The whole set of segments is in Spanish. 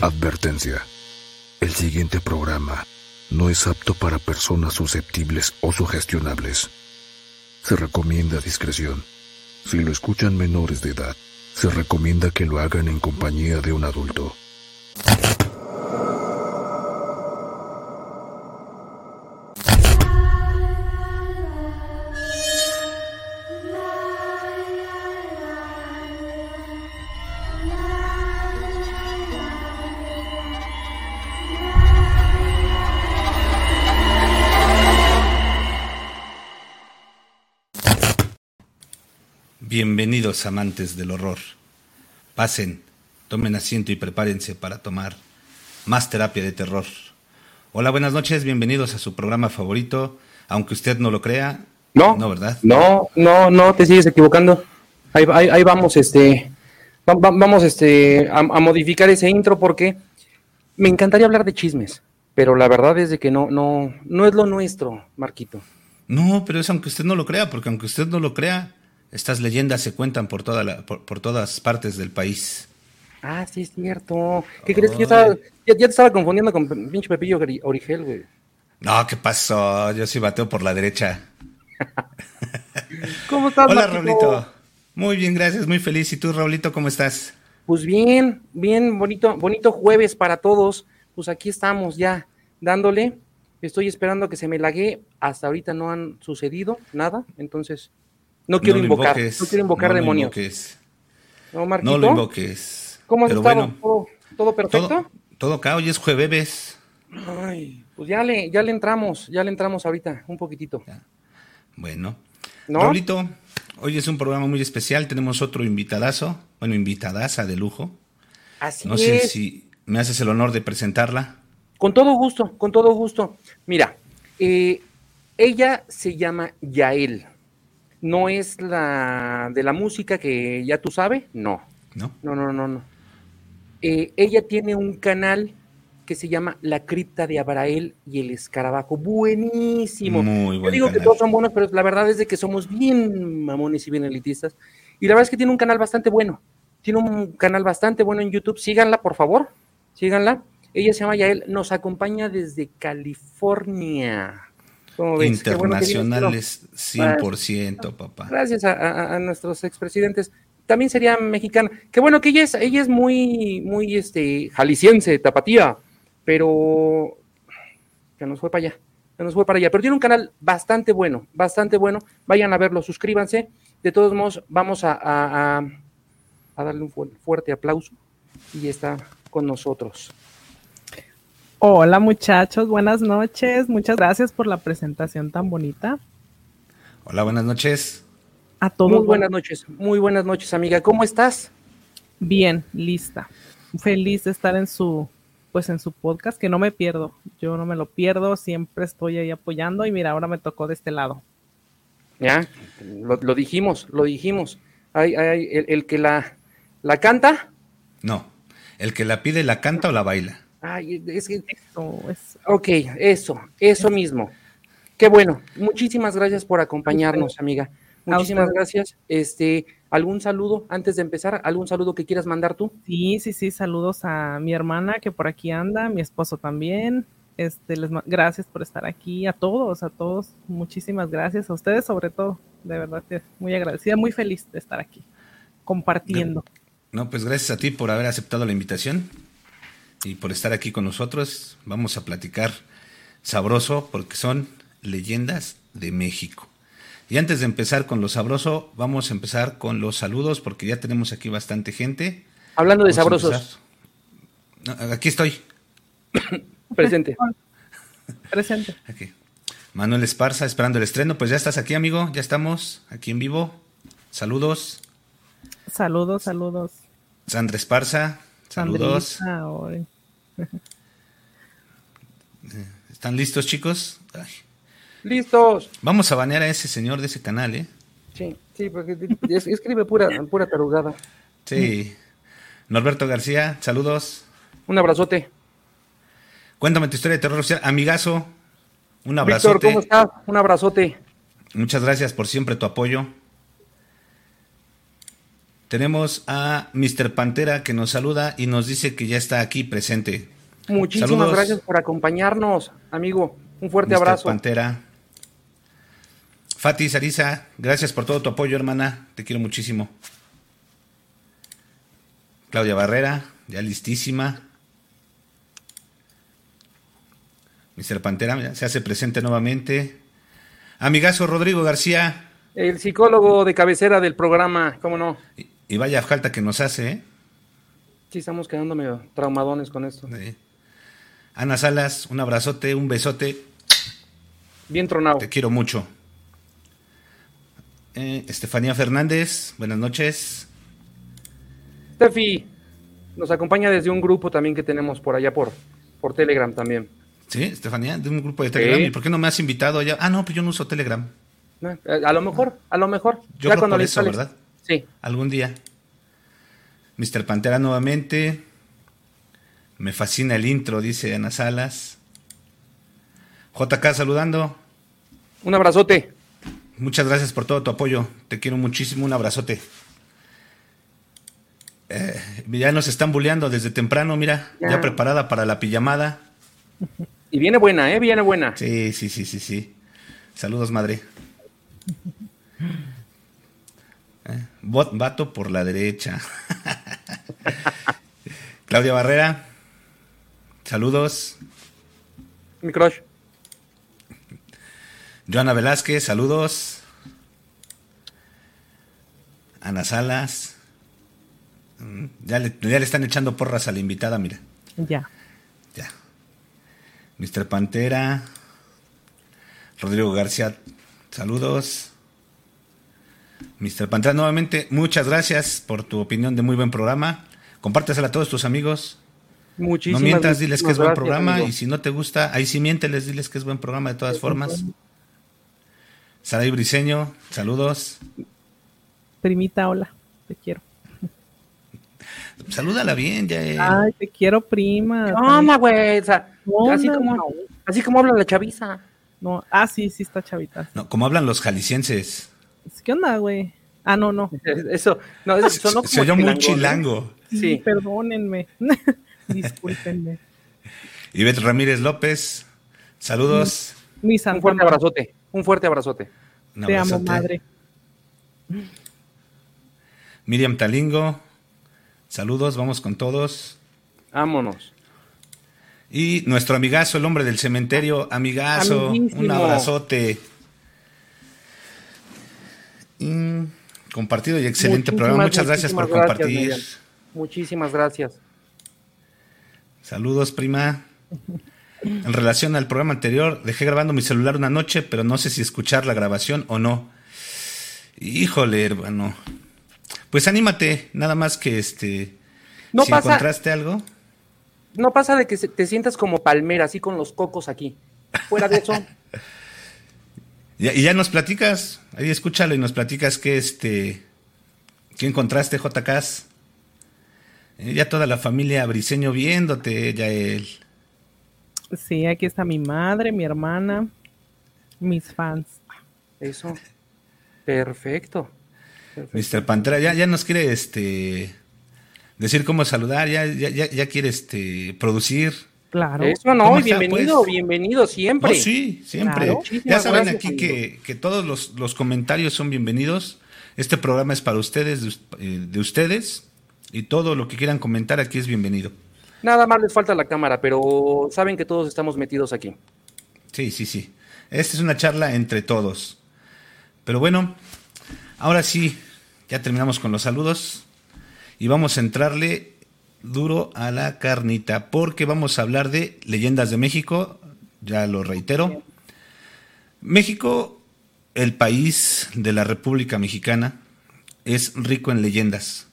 Advertencia. El siguiente programa no es apto para personas susceptibles o sugestionables. Se recomienda discreción. Si lo escuchan menores de edad, se recomienda que lo hagan en compañía de un adulto. Bienvenidos amantes del horror. Pasen, tomen asiento y prepárense para tomar más terapia de terror. Hola, buenas noches, bienvenidos a su programa favorito, aunque usted no lo crea. No, no, ¿verdad? No, no, no, te sigues equivocando. Ahí, ahí, ahí vamos, este, va- va- vamos, este, a, a modificar ese intro porque me encantaría hablar de chismes, pero la verdad es de que no, no, no es lo nuestro, Marquito. No, pero es aunque usted no lo crea, porque aunque usted no lo crea, estas leyendas se cuentan por, toda la- por, por todas partes del país. Ah, sí es cierto. ¿Qué crees que yo estaba, ya, ya te estaba confundiendo con pinche Pepillo Origel, güey? No, ¿qué pasó? Yo sí bateo por la derecha. ¿Cómo estás, Hola? Raulito. Muy bien, gracias, muy feliz. ¿Y tú, Raulito, cómo estás? Pues bien, bien, bonito, bonito jueves para todos. Pues aquí estamos ya dándole. Estoy esperando que se me lague. Hasta ahorita no han sucedido nada, entonces no quiero invocar, invoques, no quiero invocar no lo demonios. invoques, ¿No, Marquito? no lo invoques. ¿Cómo has Pero estado? bueno, ¿Todo, todo perfecto? todo, todo hoy es jueves. Ay, pues ya le, ya le entramos, ya le entramos ahorita, un poquitito. Bueno, ¿No? Raulito, hoy es un programa muy especial. Tenemos otro invitadazo, bueno, invitadaza de lujo. Así No sé si me haces el honor de presentarla. Con todo gusto, con todo gusto. Mira, eh, ella se llama Yael. No es la de la música que ya tú sabes, no. ¿No? No, no, no, no. Eh, ella tiene un canal que se llama La Cripta de Abrael y el Escarabajo. Buenísimo. Muy Yo buen digo que todos son buenos, pero la verdad es de que somos bien mamones y bien elitistas. Y la verdad es que tiene un canal bastante bueno. Tiene un canal bastante bueno en YouTube. Síganla, por favor. Síganla. Ella se llama Yael. Nos acompaña desde California. Qué bueno que vienes, pero- Internacionales 100%, papá. Gracias a, a- a nuestros expresidentes. También sería mexicana. Qué bueno que ella es, ella es muy, muy este, jalisciense, tapatía, pero que nos fue para allá, que nos fue para allá. Pero tiene un canal bastante bueno, bastante bueno. Vayan a verlo, suscríbanse. De todos modos, vamos a, a- a- a darle un fu- fuerte aplauso y está con nosotros. Hola muchachos, buenas noches. Muchas gracias por la presentación tan bonita. Hola, buenas noches. A todos. Muy buenas noches, muy buenas noches, amiga. ¿Cómo estás? Bien, lista. Feliz de estar en su, pues en su podcast, que no me pierdo. Yo no me lo pierdo, siempre estoy ahí apoyando y mira, ahora me tocó de este lado. Ya, lo, lo dijimos, lo dijimos. Hay, hay- el, el que la, la canta, No, el que la pide, la canta o la baila. Ay, es que, Eso es- ok, eso, eso mismo. Qué bueno. Muchísimas gracias por acompañarnos, amiga. Muchísimas gracias. Este, algún saludo antes de empezar, algún saludo que quieras mandar tú. Sí, sí, sí, saludos a mi hermana que por aquí anda, mi esposo también. Este, les gracias por estar aquí, a todos, a todos, muchísimas gracias, a ustedes sobre todo, de verdad que muy agradecida, muy feliz de estar aquí, compartiendo. No, pues gracias a ti por haber aceptado la invitación y por estar aquí con nosotros. Vamos a platicar sabroso porque son leyendas de México. Y antes de empezar con lo sabroso, vamos a empezar con los saludos porque ya tenemos aquí bastante gente. Hablando de Vamos sabrosos. No, aquí estoy. presente. Presente. Aquí. Manuel Esparza, esperando el estreno. Pues ya estás aquí, amigo. Ya estamos aquí en vivo. Saludos. Saludos, saludos. Sandra Esparza. Saludos. ¿Están listos, chicos? Ay. Listos. Vamos a banear a ese señor de ese canal, ¿eh? Sí, sí, porque es- escribe pura, pura tarugada. Sí. Norberto García, saludos. Un abrazote. Cuéntame tu historia de terror social. Amigazo, un Víctor, abrazote. ¿cómo estás? Un abrazote. Muchas gracias por siempre tu apoyo. Tenemos a Mr. Pantera que nos saluda y nos dice que ya está aquí presente. Muchísimas Saludos. gracias por acompañarnos, amigo. Un fuerte Mr. abrazo. Pantera. Fati Sarisa, gracias por todo tu apoyo, hermana. Te quiero muchísimo. Claudia Barrera, ya listísima. Mr. Pantera se hace presente nuevamente. Amigazo Rodrigo García. El psicólogo de cabecera del programa, ¿cómo no? Y, y vaya falta que nos hace, ¿eh? Sí, estamos quedando medio traumadones con esto. Sí. Ana Salas, un abrazote, un besote. Bien tronado. Te quiero mucho. Eh, Estefanía Fernández, buenas noches. Steffi nos acompaña desde un grupo también que tenemos por allá por, por Telegram también. Sí, Estefanía, de un grupo de Telegram. Sí. ¿Y por qué no me has invitado allá? Ah, no, pues yo no uso Telegram. Eh, A lo mejor, a lo mejor. Yo creo por le eso. ¿verdad? Sí. Algún día. Mr. Pantera nuevamente. Me fascina el intro, dice Ana Salas. JK saludando. Un abrazote. Muchas gracias por todo tu apoyo. Te quiero muchísimo. Un abrazote. Eh, ya nos están bulleando desde temprano, mira. Ya, Ya. preparada para la pijamada. Y viene buena, ¿eh? Viene buena. Sí, sí, sí, sí, sí. Saludos, madre. Eh, bot- vato por la derecha. Claudia Barrera. Saludos. Mi crush. Joana Velázquez, saludos. Ana Salas. Mm, Ya le, ya le están echando porras a la invitada, mira. Ya. Ya. Mr. Pantera. Rodrigo García, saludos. Mr. Pantera, nuevamente, muchas gracias por tu opinión de muy buen programa. Compártesela a todos tus amigos. Muchísimas no mientas, diles que es buen gracias, programa. amigo. Y si no te gusta, ahí sí miénteles, diles que es buen programa de todas formas. Saray Briseño, saludos. Primita, hola. Te quiero. Salúdala bien, ya. eh. Ay, te quiero, prima. ¿Qué onda, güey? O sea, así como, así como habla la chaviza. No, ah, sí, sí está chavita. No, como hablan los jaliscienses. ¿Qué onda, güey? Ah, no, no. Eso, no, eso sonó como Se oyó muy chilango, chilango. Sí, Sí. perdónenme. Discúlpenme. Ivette Ramírez López, saludos. Mi Un fuerte abrazote, un fuerte abrazote. Un Te amo, madre. Miriam Talingo, saludos, vamos con todos. Vámonos. Y nuestro amigazo, el hombre del cementerio, amigazo, Amiguísimo. un abrazote. Y compartido y excelente Muchísimas, programa. Muchas gracias por compartir. Muchísimas gracias. Saludos, prima. En relación al programa anterior, dejé grabando mi celular una noche, pero no sé si escuchar la grabación o no. Híjole, hermano. Pues anímate, nada más que este. No si pasa- encontraste algo. No pasa de que te sientas como palmera, así con los cocos aquí. Fuera de eso, Ya- y ya nos platicas, ahí escúchalo y nos platicas que este. ¿Qué encontraste, JKs? Eh, ya toda la familia Briseño viéndote, ya él. Sí, aquí está mi madre, mi hermana, mis fans. eso. Perfecto. Perfecto. Mr. Pantera, ya, ya nos quiere este decir cómo saludar, ya, ya, ya, ya quiere este producir. Claro. Eso no, ¿Cómo y está, bienvenido, pues? bienvenido siempre. No, sí, siempre. Claro. Ya saben gracias, aquí que, que todos los, los comentarios son bienvenidos. Este programa es para ustedes, de, eh, de ustedes, y todo lo que quieran comentar aquí es bienvenido. Nada más les falta la cámara, pero saben que todos estamos metidos aquí. Sí, sí, sí. Esta es una charla entre todos. Pero bueno, ahora sí, ya terminamos con los saludos y vamos a entrarle duro a la carnita porque vamos a hablar de leyendas de México, ya lo reitero. México, el país de la República Mexicana, es rico en leyendas.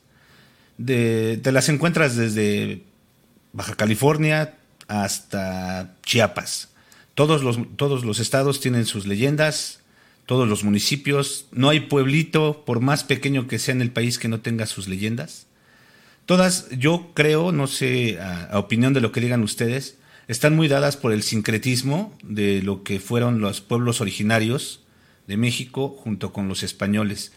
De, te las encuentras desde Baja California hasta Chiapas. Todos los, todos los estados tienen sus leyendas, todos los municipios. No hay pueblito, por más pequeño que sea en el país, que no tenga sus leyendas. Todas, yo creo, no sé, a, a opinión de lo que digan ustedes, están muy dadas por el sincretismo de lo que fueron los pueblos originarios de México junto con los españoles.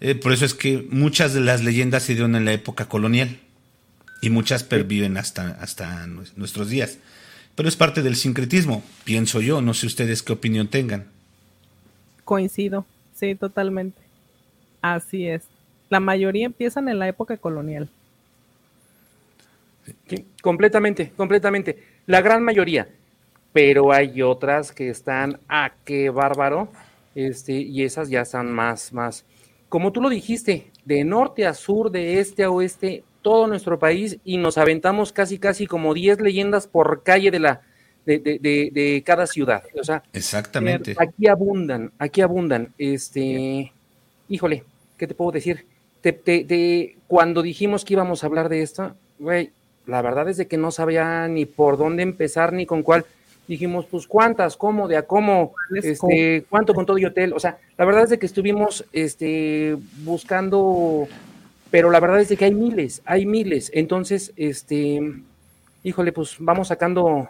Eh, por eso es que muchas de las leyendas se dieron en la época colonial y muchas perviven hasta, hasta nuestros días. Pero es parte del sincretismo, pienso yo, no sé ustedes qué opinión tengan. Coincido, sí, totalmente. Así es. La mayoría empiezan en la época colonial. Completamente, completamente. La gran mayoría. Pero hay otras que están a qué bárbaro. Este, y esas ya están más, más. Como tú lo dijiste, de norte a sur, de este a oeste, todo nuestro país y nos aventamos casi, casi como 10 leyendas por calle de la, de, de, de, cada ciudad. O sea, exactamente. Aquí abundan, aquí abundan. Este, híjole, ¿qué te puedo decir? Te, cuando dijimos que íbamos a hablar de esto, güey, la verdad es de que no sabía ni por dónde empezar ni con cuál. Dijimos, pues cuántas, cómo, de a cómo, este, cuánto con todo y hotel. O sea, la verdad es de que estuvimos este, buscando pero la verdad es que hay miles, hay miles. Entonces, este, híjole, pues vamos sacando,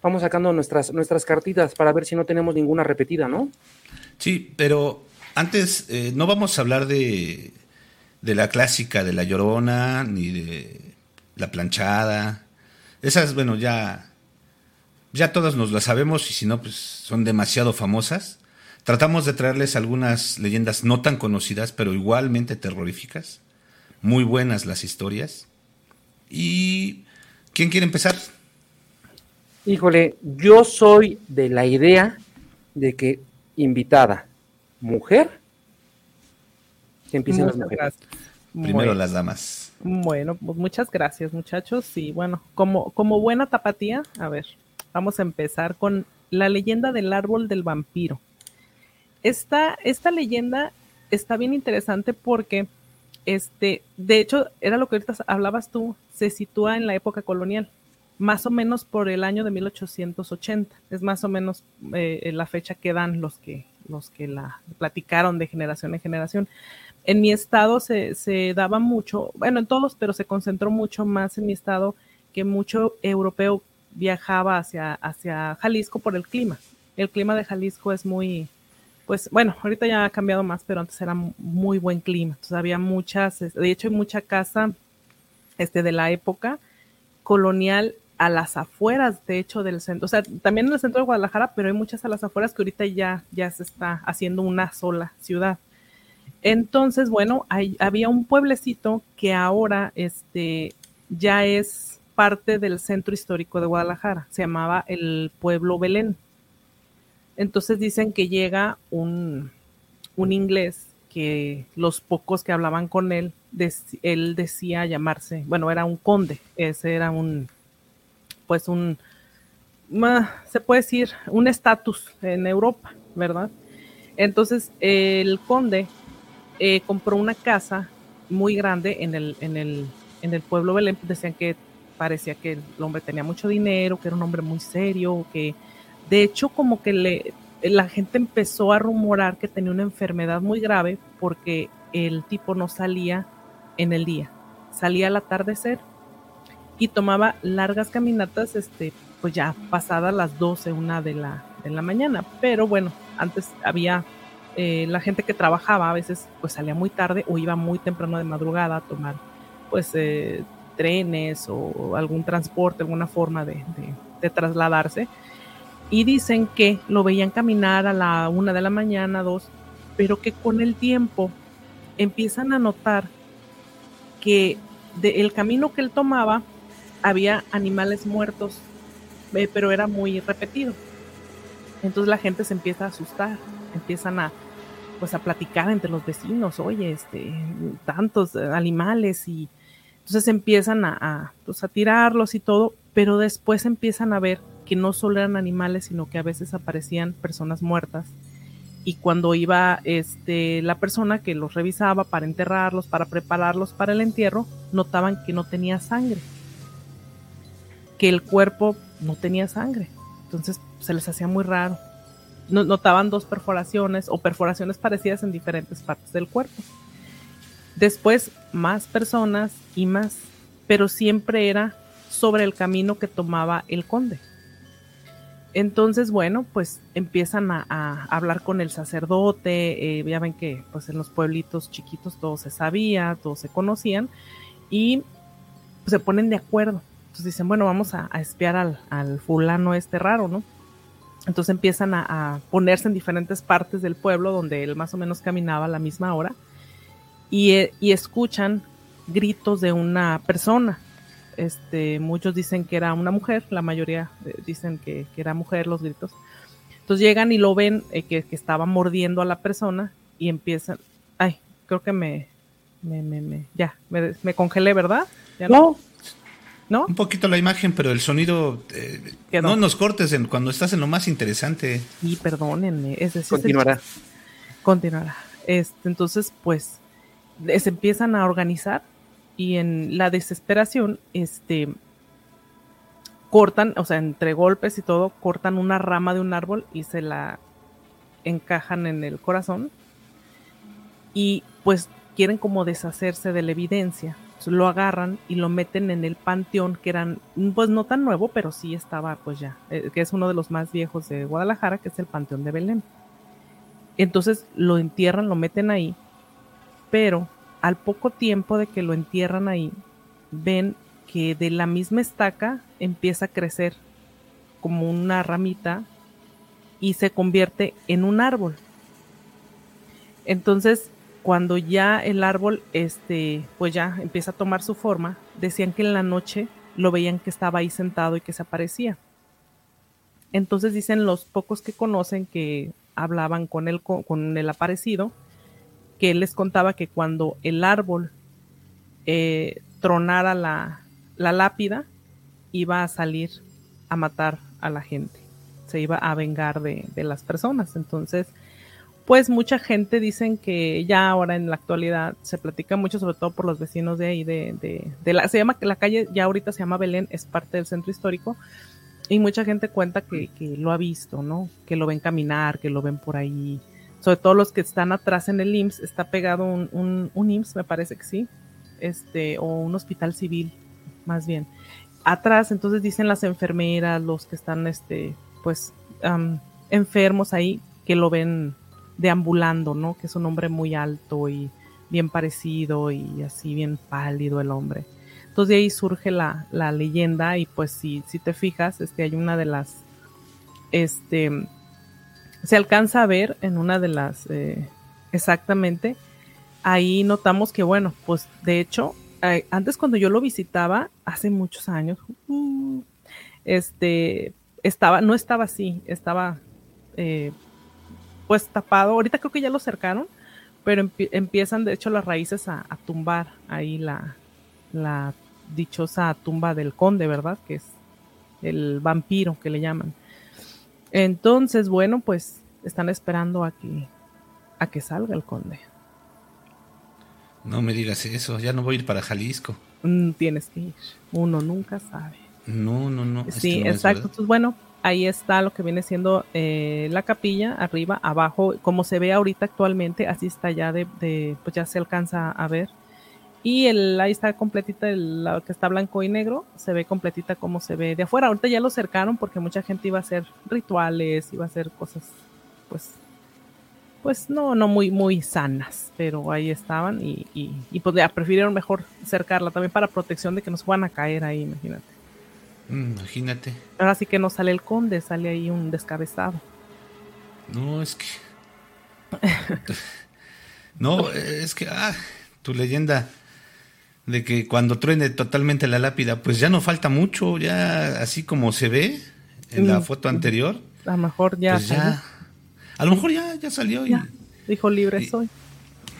vamos sacando nuestras, nuestras cartitas para ver si no tenemos ninguna repetida, ¿no? Sí, pero antes eh, no vamos a hablar de, de la clásica de la llorona, ni de la planchada. Esas, bueno, ya, ya todas nos las sabemos y si no, pues son demasiado famosas. Tratamos de traerles algunas leyendas no tan conocidas, pero igualmente terroríficas muy buenas las historias. ¿Y quién quiere empezar? Híjole, yo soy de la idea de que invitada, mujer, que empiecen las mujeres. Primero las damas. Bueno, pues muchas gracias muchachos. Y bueno, como, como buena tapatía, a ver, vamos a empezar con la leyenda del árbol del vampiro. Esta, esta leyenda está bien interesante porque este, de hecho, era lo que ahorita hablabas tú, se sitúa en la época colonial, más o menos por el año de 1880. Es más o menos eh, la fecha que dan los que, los que la platicaron de generación en generación. En mi estado se, se daba mucho, bueno, en todos, pero se concentró mucho más en mi estado que mucho europeo viajaba hacia, hacia Jalisco por el clima. El clima de Jalisco es muy, pues bueno, ahorita ya ha cambiado más, pero antes era muy buen clima. Entonces había muchas, de hecho hay mucha casa este, de la época colonial a las afueras, de hecho, del centro. O sea, también en el centro de Guadalajara, pero hay muchas a las afueras que ahorita ya, ya se está haciendo una sola ciudad. Entonces, bueno, había un pueblecito que ahora este, ya es parte del centro histórico de Guadalajara. Se llamaba el pueblo Belén. Entonces dicen que llega un, inglés que los pocos que hablaban con él, él decía llamarse, bueno, era un conde, ese era un, pues un, se puede decir, un estatus en Europa, ¿verdad? Entonces el conde eh, compró una casa muy grande en el, en el, en el pueblo Belén, decían que parecía que el hombre tenía mucho dinero, que era un hombre muy serio, que de hecho, como que le, la gente empezó a rumorar que tenía una enfermedad muy grave porque el tipo no salía en el día, salía al atardecer y tomaba largas caminatas, este, pues ya pasadas las 12, una de la, de la mañana. Pero bueno, antes había eh, la gente que trabajaba, a veces pues salía muy tarde o iba muy temprano de madrugada a tomar pues eh, trenes o algún transporte, alguna forma de, de trasladarse y dicen que lo veían caminar a la una de la mañana, dos, pero que con el tiempo empiezan a notar que del camino que él tomaba había animales muertos, eh, pero era muy repetido. Entonces la gente se empieza a asustar, empiezan a pues a platicar entre los vecinos, oye, este, tantos animales y entonces empiezan a, a, pues, a tirarlos y todo, pero después empiezan a ver que no solo eran animales, sino que a veces aparecían personas muertas. Y cuando iba este, la persona que los revisaba para enterrarlos, para prepararlos para el entierro, notaban que no tenía sangre, que el cuerpo no tenía sangre. Entonces se les hacía muy raro. Notaban dos perforaciones o perforaciones parecidas en diferentes partes del cuerpo. Después más personas y más, pero siempre era sobre el camino que tomaba el conde. entonces, bueno, pues empiezan a, hablar con el sacerdote, eh, ya ven que pues en los pueblitos chiquitos todo se sabía, todos se conocían, y pues, se ponen de acuerdo. Entonces dicen, bueno, vamos a, espiar al, fulano este raro, ¿no? Entonces empiezan a, ponerse en diferentes partes del pueblo donde él más o menos caminaba a la misma hora y, eh, y escuchan gritos de una persona este, muchos dicen que era una mujer, la mayoría eh, dicen que, era mujer los gritos. Entonces llegan y lo ven eh, que, estaba mordiendo a la persona y empiezan, ay, creo que me, me, me, ya, me, congelé, ¿verdad? no. no. Un poquito la imagen, pero el sonido, eh, no nos cortes en, cuando estás en lo más interesante. Y perdónenme, es decir, continuará. continuará. Este, entonces, pues, se empiezan a organizar y en la desesperación, este, cortan, o sea, entre golpes y todo, cortan una rama de un árbol y se la encajan en el corazón y pues quieren como deshacerse de la evidencia. Lo agarran y lo meten en el panteón, que eran, pues no tan nuevo, pero sí estaba, pues ya, eh, que es uno de los más viejos de Guadalajara, que es el Panteón de Belén. Entonces lo entierran, lo meten ahí, pero al poco tiempo de que lo entierran ahí, ven que de la misma estaca empieza a crecer como una ramita y se convierte en un árbol. Entonces, cuando ya el árbol, este, pues ya empieza a tomar su forma, decían que en la noche lo veían que estaba ahí sentado y que se aparecía. Entonces dicen los pocos que conocen que hablaban con él, con el aparecido, que él les contaba que cuando el árbol eh, tronara la, lápida, iba a salir a matar a la gente, se iba a vengar de, las personas. Entonces, pues mucha gente dicen que ya ahora en la actualidad se platica mucho, sobre todo por los vecinos de ahí, de, la, se llama, la calle ya ahorita se llama Belén, es parte del centro histórico, y mucha gente cuenta que, que lo ha visto, ¿no? Que lo ven caminar, que lo ven por ahí, sobre todo los que están atrás en el IMSS, está pegado un, un, IMSS, me parece que sí, este, o un hospital civil, más bien. Atrás, entonces dicen las enfermeras, los que están, este, pues, enfermos ahí, que lo ven deambulando, ¿no? Que es un hombre muy alto y bien parecido y así bien pálido el hombre. Entonces de ahí surge la, la leyenda y pues si, si te fijas, este, hay una de las, este, se alcanza a ver en una de las, eh, exactamente, ahí notamos que, bueno, pues de hecho, eh, antes cuando yo lo visitaba, hace muchos años, uh, este, estaba, no estaba así, estaba eh, pues tapado, ahorita creo que ya lo cercaron, pero empiezan de hecho las raíces a, a tumbar ahí la, la dichosa tumba del conde, ¿verdad? Que es el vampiro que le llaman. Entonces, bueno, pues están esperando a que, a que salga el conde. No me digas eso, ya no voy a ir para Jalisco. Mm, tienes que ir, uno nunca sabe. No, no, no. Sí, exacto. Entonces, bueno, ahí está lo que viene siendo eh, la capilla, arriba, abajo, como se ve ahorita actualmente, así está ya de, pues ya se alcanza a ver. Y el, ahí está completita, el, la que está blanco y negro, se ve completita como se ve de afuera. Ahorita ya lo cercaron porque mucha gente iba a hacer rituales, iba a hacer cosas, pues, pues no, no muy, muy sanas, pero ahí estaban y, y, pues ya prefirieron mejor cercarla también para protección de que no se van a caer ahí, imagínate. Mm, imagínate. Ahora sí que no sale el conde, sale ahí un descabezado. No, es que... no, es que, ah, tu leyenda de que cuando truene totalmente la lápida, pues ya no falta mucho, ya así como se ve en la mm, foto anterior. A lo mejor ya, pues a lo mejor ya, ya salió. y, dijo libre soy.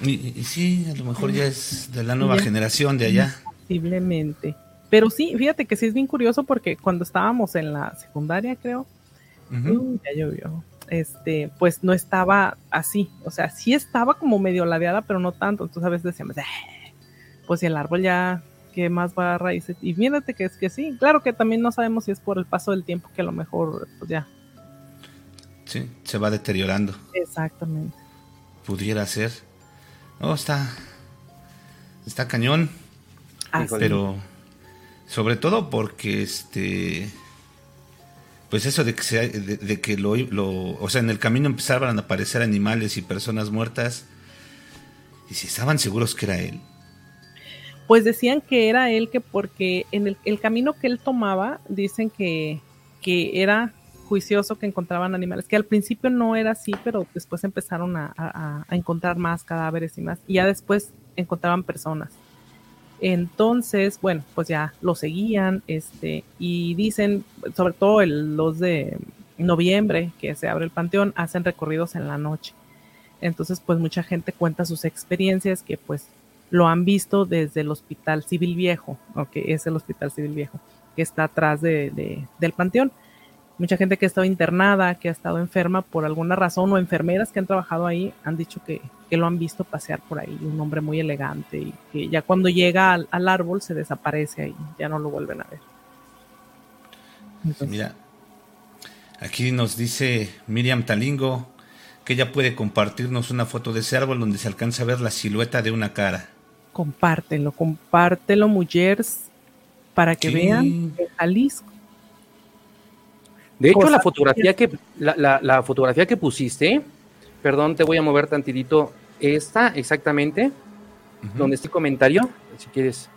Y, sí, a lo mejor ya es de la nueva generación de allá. Posiblemente. Pero sí, fíjate que sí es bien curioso porque cuando estábamos en la secundaria, creo, ya llovió, este, pues no estaba así. O sea, sí estaba como medio ladeada, pero no tanto. Entonces a veces decíamos, eh, pues si el árbol ya, ¿qué más va a raíces? Y fíjate que es que sí, claro que también no sabemos si es por el paso del tiempo que a lo mejor, pues ya. Sí, se va deteriorando. Exactamente. Pudiera ser. No, está, está cañón. Ah, pero sobre todo porque este pues eso de que, se, de, que lo, lo, o sea, en el camino empezaban a aparecer animales y personas muertas. ¿Y si estaban seguros que era él? Pues decían que era él, que porque en el, camino que él tomaba, dicen que, que era juicioso que encontraban animales, que al principio no era así, pero después empezaron a, a encontrar más cadáveres y más, y ya después encontraban personas. Entonces, bueno, pues ya lo seguían, este, y dicen, sobre todo el, los de noviembre, que se abre el panteón, hacen recorridos en la noche. Entonces, pues mucha gente cuenta sus experiencias que pues lo han visto desde el Hospital Civil Viejo, o que es el Hospital Civil Viejo, que está atrás de, del panteón mucha gente que ha estado internada, que ha estado enferma por alguna razón, o enfermeras que han trabajado ahí, han dicho que, que lo han visto pasear por ahí, un hombre muy elegante, y que ya cuando llega al, al árbol se desaparece ahí, ya no lo vuelven a ver. Entonces, Mira, aquí nos dice Miriam Talingo que ella puede compartirnos una foto de ese árbol donde se alcanza a ver la silueta de una cara. Compártelo, compártelo, mujeres, para que Sí. vean que Jalisco. De hecho, la fotografía que la, la- la fotografía que pusiste, perdón, te voy a mover tantitito, esta exactamente, donde está el comentario, si quieres.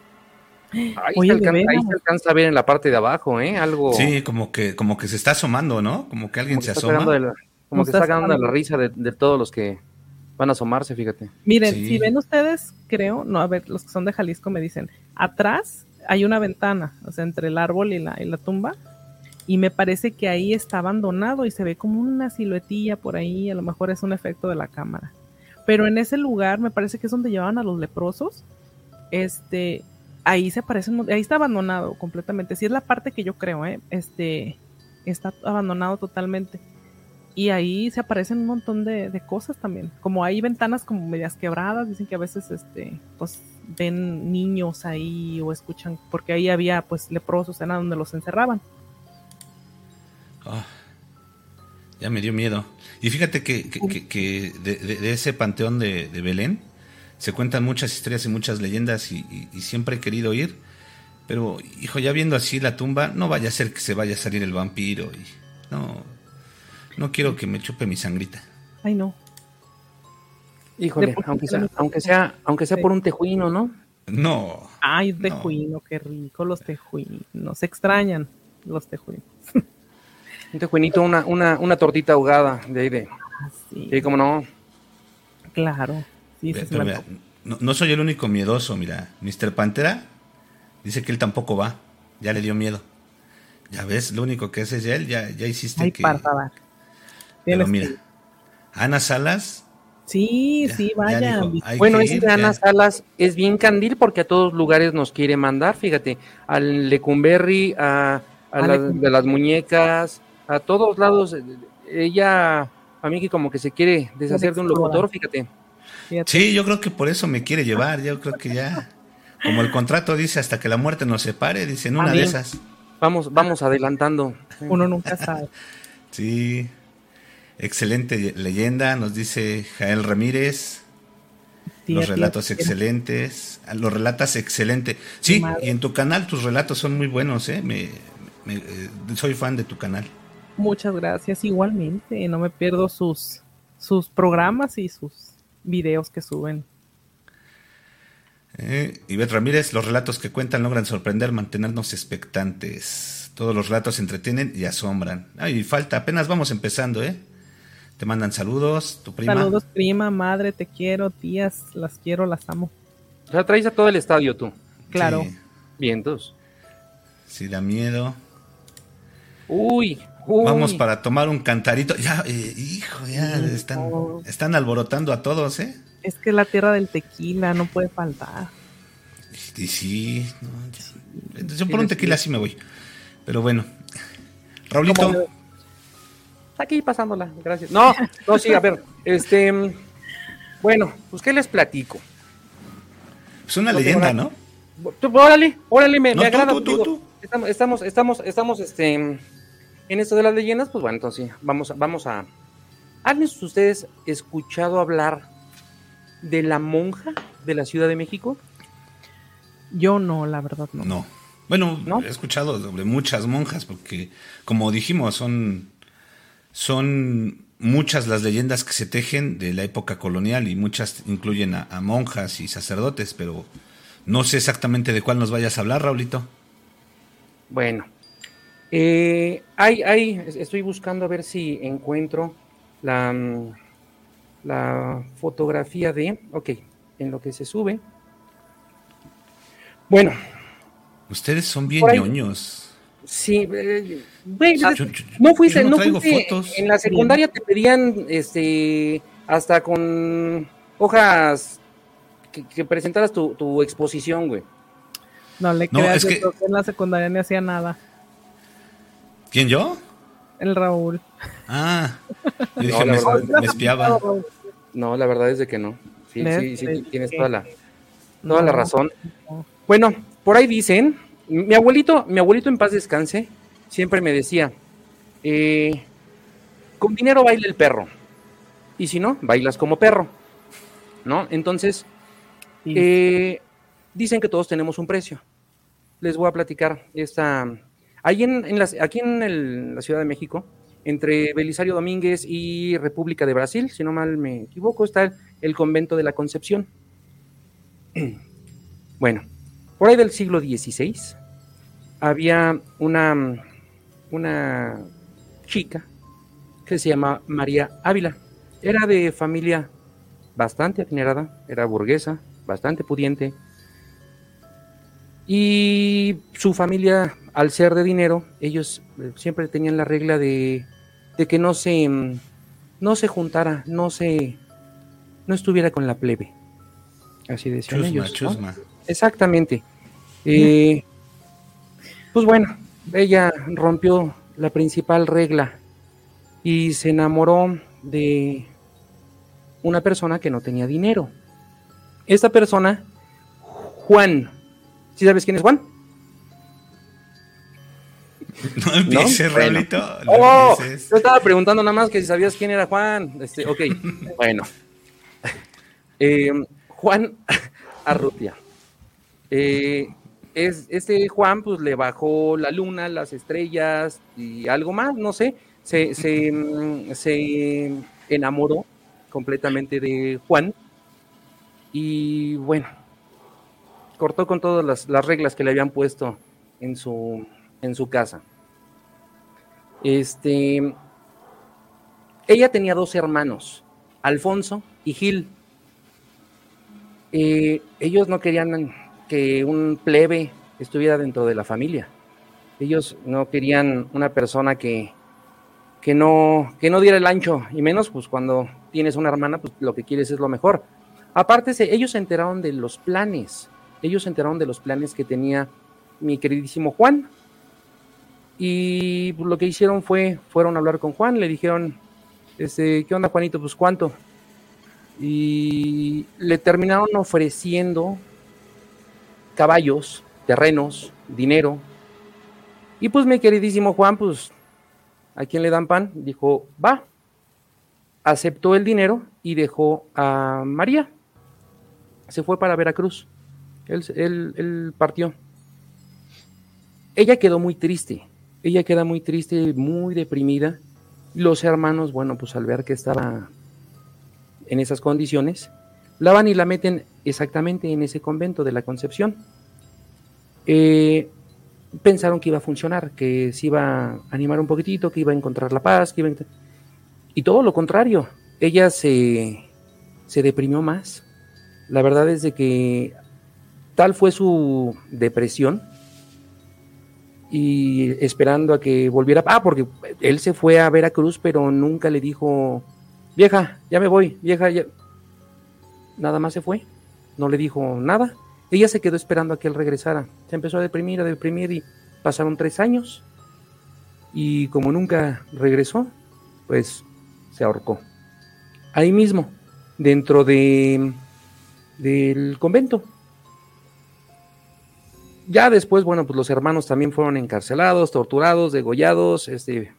Ahí, Oye, se alcanza, ahí veras. se alcanza a ver en la parte de abajo, ¿eh? Algo. Sí, como que, como que se está asomando, ¿no? Como que alguien como se está asoma. la- como que está de la risa de, de todos los que van a asomarse, fíjate. Miren, Sí. si ven ustedes, creo, no, a ver, los que son de Jalisco me dicen, atrás hay una ventana, o sea, entre el árbol y la, y la tumba, y me parece que ahí está abandonado y se ve como una siluetilla por ahí, a lo mejor es un efecto de la cámara. Pero en ese lugar, me parece que es donde llevaban a los leprosos, este, ahí se aparece, un- ahí está abandonado completamente, sí es la parte que yo creo, ¿eh? este, está abandonado totalmente. Y ahí se aparecen un montón de, de cosas también. Como hay ventanas como medias quebradas, dicen que a veces este, pues ven niños ahí o escuchan, porque ahí había pues leprosos, era donde los encerraban. Ah, ya me dio miedo. Y fíjate que, que- que- que de, de- de ese panteón de, de Belén se cuentan muchas historias y muchas leyendas y, y- y siempre he querido ir. Pero, hijo, ya viendo así la tumba, no vaya a ser que se vaya a salir el vampiro. Y, no, no quiero que me chupe mi sangrita. Ay, no. Híjole, aunque que sea, no- aunque sea, aunque sea por un tejuino, ¿no? No. Ay, No. tejuino, qué rico los tejuinos. Se extrañan los tejuinos. Un tejuinito, una, una, una tortita ahogada de ahí de. Así, Sí, como no. claro. Sí, pero mira, no, no soy el único miedoso, mira. Mr. Pantera dice que él tampoco va. Ya le dio miedo. Ya ves, lo único que hace es ya él, ya, ya hiciste Ay, que... Pero mira, que- Ana Salas, Sí, Ya- sí, ya vayan. dijo, hay Bueno, ese de Ana ya. Salas es bien candil porque a todos lugares nos quiere mandar, fíjate, al Lecumberri, a, a A las- Lecumberri. de las muñecas, a todos lados. eh, Ella, a mí que como que se quiere deshacer de un locutor, fíjate. Fíjate. Sí, yo creo que por eso me quiere llevar. Yo creo que ya, como el contrato dice, hasta que la muerte nos separe, dice en una de esas. Vamos, vamos adelantando. Uno nunca sabe. Sí, excelente leyenda, nos dice Jael Ramírez. Los relatos tía, excelentes. Ah, Los relatas excelente. Sí, y en tu canal tus relatos son muy buenos, ¿eh? Me, me- eh, soy fan de tu canal. Muchas gracias. Igualmente, no me pierdo sus, sus programas y sus videos que suben. Eh, Ivette Ramírez, los relatos que cuentan logran sorprender, mantenernos expectantes. Todos los relatos entretienen y asombran. Ay, falta, apenas vamos empezando, ¿eh? Te mandan saludos, tu prima. Saludos, prima, madre, te quiero, tías, las quiero, las amo. O sea, traes a todo el estadio tú. Claro. Sí, Vientos. sí, da miedo. Uy, uy. Vamos para tomar un cantarito. Ya, eh, hijo, ya Sí, están, no. están alborotando a todos, ¿eh? Es que es la tierra del tequila, no puede faltar. Y sí, no, ya. Entonces, por un tequila sí me voy. Pero bueno. Raulito, Está aquí pasándola, gracias. No, no, sí, a ver, este, bueno, pues qué les platico. es una no tengo leyenda. ¿no? Tú, órale, órale, me, No, me tú, agrada. tú, tú, digo, tú. Estamos, estamos, estamos, estamos, este, en esto de las leyendas, pues bueno, entonces sí, vamos, a- vamos a. ¿Han ustedes escuchado hablar de la monja de la Ciudad de México? Yo no, la verdad no. No. Bueno, he escuchado sobre muchas monjas, porque como dijimos, son, son muchas las leyendas que se tejen de la época colonial y muchas incluyen a, monjas y sacerdotes, pero no sé exactamente de cuál nos vayas a hablar, Raulito. Bueno, eh, hay, hay, estoy buscando a ver si encuentro la, la fotografía de, ok, en lo que se sube. Bueno. Ustedes son bien ñoños. Sí, eh, no fuiste, no, en la secundaria te pedían este hasta con hojas que, presentaras tu, exposición, güey. No le creas que... en la secundaria ni hacía nada. ¿Quién yo? El Raúl. Ah, yo dije, me, espiaba. No, la verdad es de que no. Sí, sí, sí, tienes toda la, toda la razón. Bueno, por ahí dicen, mi abuelito, mi abuelito en paz descanse, siempre me decía, eh, con dinero baila el perro, y si no, bailas como perro, ¿no? Entonces, eh, dicen que todos tenemos un precio. Les voy a platicar esta... Ahí en, aquí en la Ciudad de México, entre Belisario Domínguez y República de Brasil, si no mal me equivoco, está el convento de la Concepción. Bueno, por ahí del siglo XVI había una, una chica que se llama María Ávila. Era de familia bastante adinerada, era burguesa, bastante pudiente. Y su familia, al ser de dinero, ellos eh, siempre tenían la regla de, de que no se, no se juntara, no se, no estuviera con la plebe. Así decían ellos. Exactamente. Eh, pues bueno, ella rompió la principal regla y se enamoró de una persona que no tenía dinero. Esta persona, Juan. ¿Sí sabes quién es Juan? No empieces, oh, yo estaba preguntando nada más que si sabías quién era Juan. Este, ok, bueno. Eh, Juan Arrutia. Eh, es, este Juan pues le bajó la luna, las estrellas y algo más, no sé, se, se, mm, se enamoró completamente de Juan y bueno, cortó con todas las, las, reglas que le habían puesto en su, en su casa. Este, ella tenía dos hermanos, Alfonso y Gil. Eh, ellos no querían que un plebe estuviera dentro de la familia. Ellos no querían una persona que, que, no, que no diera el ancho, y menos pues cuando tienes una hermana, pues lo que quieres es lo mejor. Aparte, ellos se enteraron de los planes, ellos se enteraron de los planes que tenía mi queridísimo Juan. Y lo que hicieron fue, fueron a hablar con Juan, le dijeron, este, ¿qué onda Juanito? Pues cuánto. Y le terminaron ofreciendo caballos, terrenos, dinero. Y pues mi queridísimo Juan, pues, ¿a quién le dan pan? Dijo, va. Aceptó el dinero y dejó a María. Se fue para Veracruz. Él, partió. Ella quedó muy triste. Ella queda muy triste, muy deprimida. Los hermanos, bueno, pues al ver que estaba en esas condiciones, la van y la meten exactamente en ese convento de la Concepción. Eh, pensaron que iba a funcionar, que se iba a animar un poquitito, que iba a encontrar la paz, que iba y todo lo contrario, ella se, se deprimió más. La verdad es de que tal fue su depresión y esperando a que volviera. Ah, porque él se fue a Veracruz, pero nunca le dijo, vieja, ya me voy, vieja, ya nada más se fue, no le dijo nada. Ella se quedó esperando a que él regresara. Se empezó a deprimir, a deprimir y pasaron tres años. Y como nunca regresó, pues se ahorcó. Ahí mismo, dentro de del convento. Ya después, bueno, pues los hermanos también fueron encarcelados, torturados, degollados, este,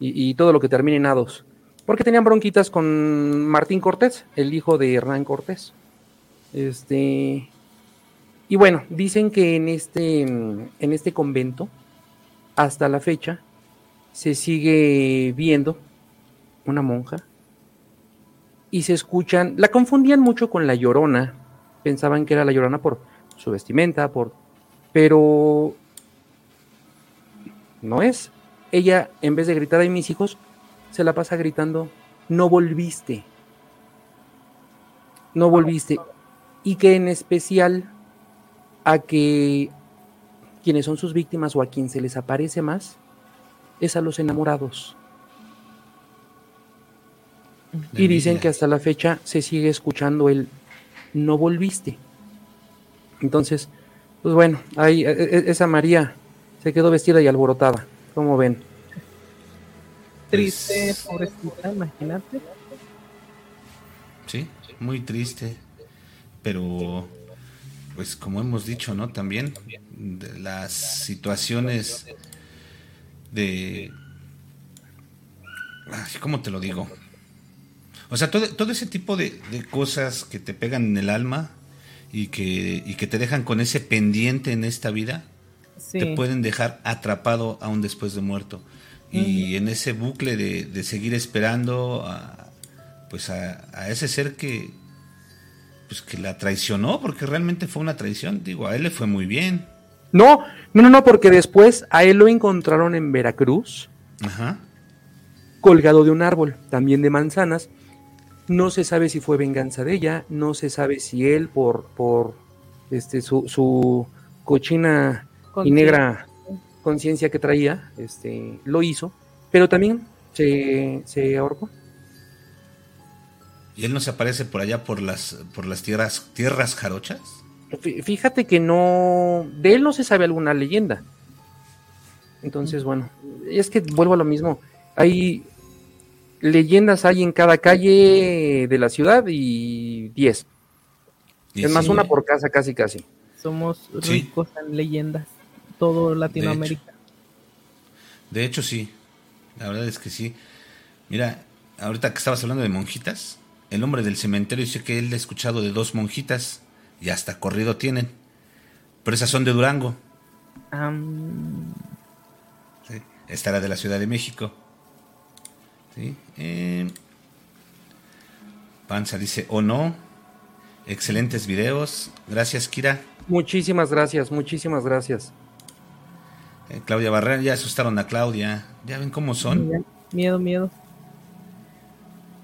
y, todo lo que termine en hados porque tenían bronquitas con Martín Cortés, el hijo de Hernán Cortés. Este, Y bueno, dicen que en este, en este convento, hasta la fecha, se sigue viendo una monja y se escuchan, la confundían mucho con la llorona, pensaban que era la llorona por su vestimenta, por, pero no es. Ella, en vez de gritar a mis hijos, se la pasa gritando, no volviste, no volviste. Y que en especial a que quienes son sus víctimas o a quien se les aparece más es a los enamorados. y dicen que hasta la fecha se sigue escuchando el no volviste. Entonces, pues bueno, ahí e, e, esa María se quedó vestida y alborotada, como ven. Triste, pobrecita, imagínate. Sí, muy triste, pero pues como hemos dicho, ¿no? También de las situaciones de... ¿Cómo te lo digo? O sea, todo, todo ese tipo de, cosas que te pegan en el alma y que, y que te dejan con ese pendiente en esta vida, te pueden dejar atrapado aún después de muerto. Y en ese bucle de, de seguir esperando a, pues a, a ese ser que, pues que la traicionó, porque realmente fue una traición. Digo, a él le fue muy bien. No, no, no, no, porque después a él lo encontraron en Veracruz, Ajá. colgado de un árbol, también de manzanas. No se sabe si fue venganza de ella, no se sabe si él por, por este, su, su cochina y negra conciencia que traía, este, lo hizo, pero también se, se ahorcó. ¿Y él no se aparece por allá por las, por las tierras, tierras jarochas? Fíjate que no, de él no se sabe alguna leyenda. Entonces, bueno, es que vuelvo a lo mismo. Hay leyendas hay en cada calle de la ciudad y 10. Es más, una por casa casi casi. Somos ricos en leyendas, todo Latinoamérica. De hecho. sí, la verdad es que sí. Mira, ahorita que estabas hablando de monjitas, el hombre del cementerio dice que él ha escuchado de dos monjitas y hasta corrido tienen. Pero esas son de Durango. esta era de la Ciudad de México. ¿Sí? Eh, Panza dice, o oh, no. Excelentes videos. Gracias, Kira. Muchísimas gracias, muchísimas gracias. Eh, Claudia Barrera, ya asustaron a Claudia. Ya ven cómo son. Miedo, miedo.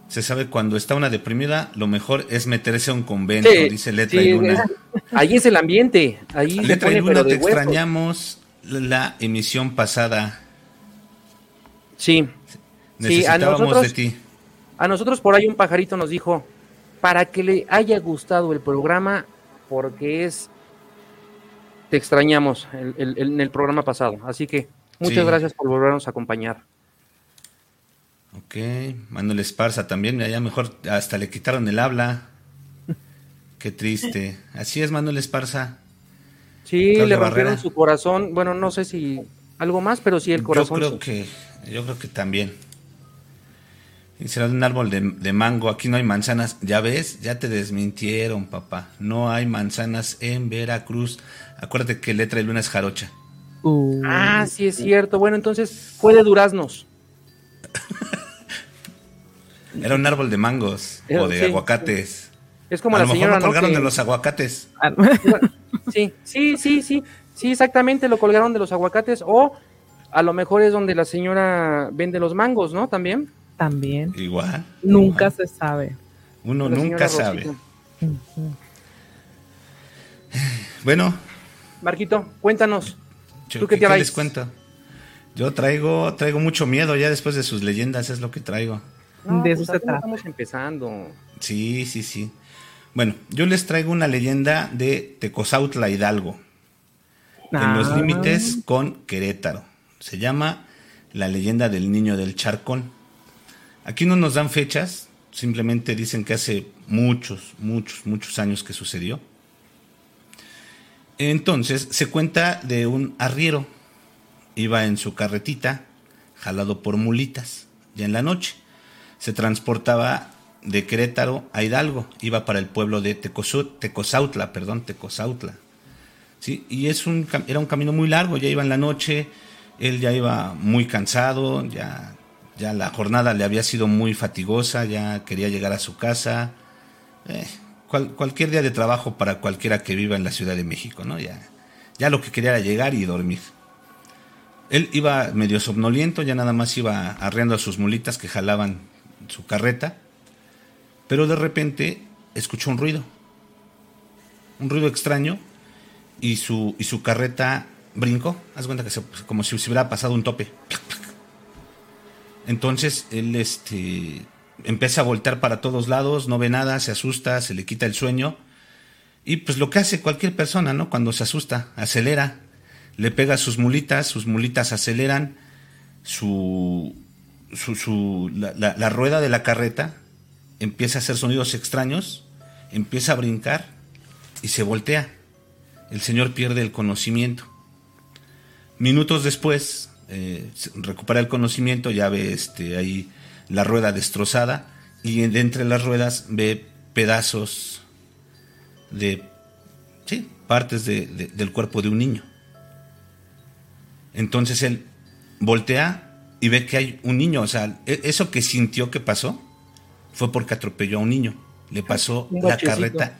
Se sabe cuando está una deprimida, lo mejor es meterse a un convento, dice Letra y Luna. ahí es el ambiente. Ahí Letra y Luna, te extrañamos la emisión pasada. Sí. Necesitábamos de ti. A nosotros por ahí un pajarito nos dijo, para que le haya gustado el programa, porque es... Te extrañamos en el programa pasado. Así que muchas gracias por volvernos a acompañar. Ok, Manuel Esparza también, ya mejor hasta le quitaron el habla. Qué triste. Así es, Manuel Esparza. Sí, le rompieron su corazón. Bueno, no sé si algo más, pero sí el corazón. Yo creo que, yo creo que también. Será un árbol de, mango, aquí no hay manzanas. Ya ves, ya te desmintieron, papá. No hay manzanas en Veracruz. Acuérdate que letra de luna es jarocha. Uh. ah, sí es cierto. Bueno, entonces fue de duraznos. Era un árbol de mangos o de aguacates. Es como la lo señora. Mejor lo colgaron de los aguacates. Ah, sí, sí, sí, sí. Sí, exactamente, lo colgaron de los aguacates. O a lo mejor es donde la señora vende los mangos, ¿no? También. También. Igual. Nunca se sabe. Uno nunca sabe. Bueno. Marquito, cuéntanos. ¿Tú qué, te les cuento? Yo traigo, traigo mucho miedo ya después de sus leyendas, es lo que traigo de eso pues Estamos empezando. Sí, sí, sí. Bueno, yo les traigo una leyenda de Tecozautla Hidalgo. En los ah. límites con Querétaro. Se llama La leyenda del niño del charcón. Aquí no nos dan fechas, simplemente dicen que hace muchos, muchos, muchos años que sucedió. Entonces se cuenta de un arriero. Iba en su carretita, jalado por mulitas, ya en la noche se transportaba de Querétaro a Hidalgo, iba para el pueblo de Tecozautla, perdón, Tecozautla. ¿sí? Y es un, era un camino muy largo, ya iba en la noche, él ya iba muy cansado, ya, ya la jornada le había sido muy fatigosa, ya quería llegar a su casa. Eh, cualquier día de trabajo para cualquiera que viva en la Ciudad de México, ¿no? Ya, ya lo que quería era llegar y dormir. Él iba medio somnoliento, ya nada más iba arreando a sus mulitas que jalaban su carreta, pero de repente escuchó un ruido, un ruido extraño, y su, y su carreta brincó, haz cuenta que como si se hubiera pasado un tope. Entonces él este, empieza a voltear para todos lados, no ve nada, se asusta, se le quita el sueño. Y pues lo que hace cualquier persona, ¿no? Cuando se asusta, acelera, le pega sus mulitas, sus mulitas aceleran, su, su, la, la, rueda de la carreta empieza a hacer sonidos extraños, empieza a brincar y se voltea. El señor pierde el conocimiento. Minutos después, eh, recupera el conocimiento, ya ve este, ahí la rueda destrozada y de entre las ruedas ve pedazos de sí, partes del cuerpo de un niño. Entonces él voltea y ve que hay un niño, o sea, e, eso que sintió que pasó fue porque atropelló a un niño, le pasó la carreta,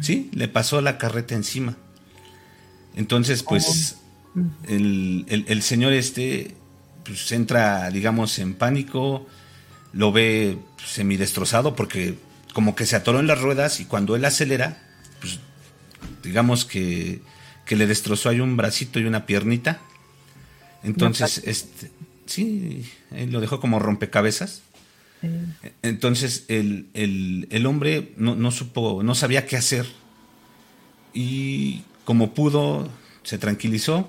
sí, le pasó la carreta encima. Entonces, pues, oh. el, señor este pues, entra, digamos, en pánico, lo ve semidestrozado porque como que se atoró en las ruedas y cuando él acelera, pues digamos que, que le destrozó ahí un bracito y una piernita. Entonces, este, sí, él lo dejó como rompecabezas. Entonces el, el, hombre no, no, supo, no sabía qué hacer. Y como pudo, se tranquilizó.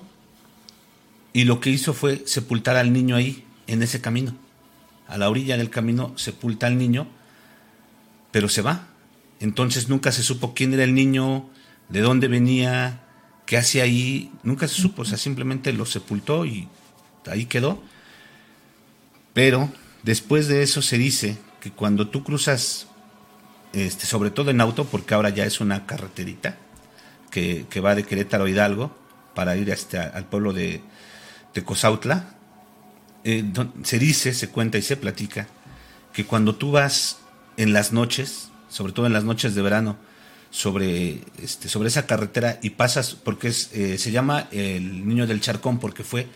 Y lo que hizo fue sepultar al niño ahí, en ese camino a la orilla del camino, sepulta al niño, pero se va. Entonces nunca se supo quién era el niño, de dónde venía, qué hacía ahí, nunca se supo, o sea, simplemente lo sepultó y ahí quedó. Pero después de eso se dice que cuando tú cruzas, este, sobre todo en auto, porque ahora ya es una carreterita que, va de Querétaro a Hidalgo para ir hasta, al pueblo de, de Cozautla, eh, se dice, se cuenta y se platica que cuando tú vas en las noches, sobre todo en las noches de verano, sobre, este, sobre esa carretera y pasas, porque es, eh, se llama el Niño del Charcón, porque fue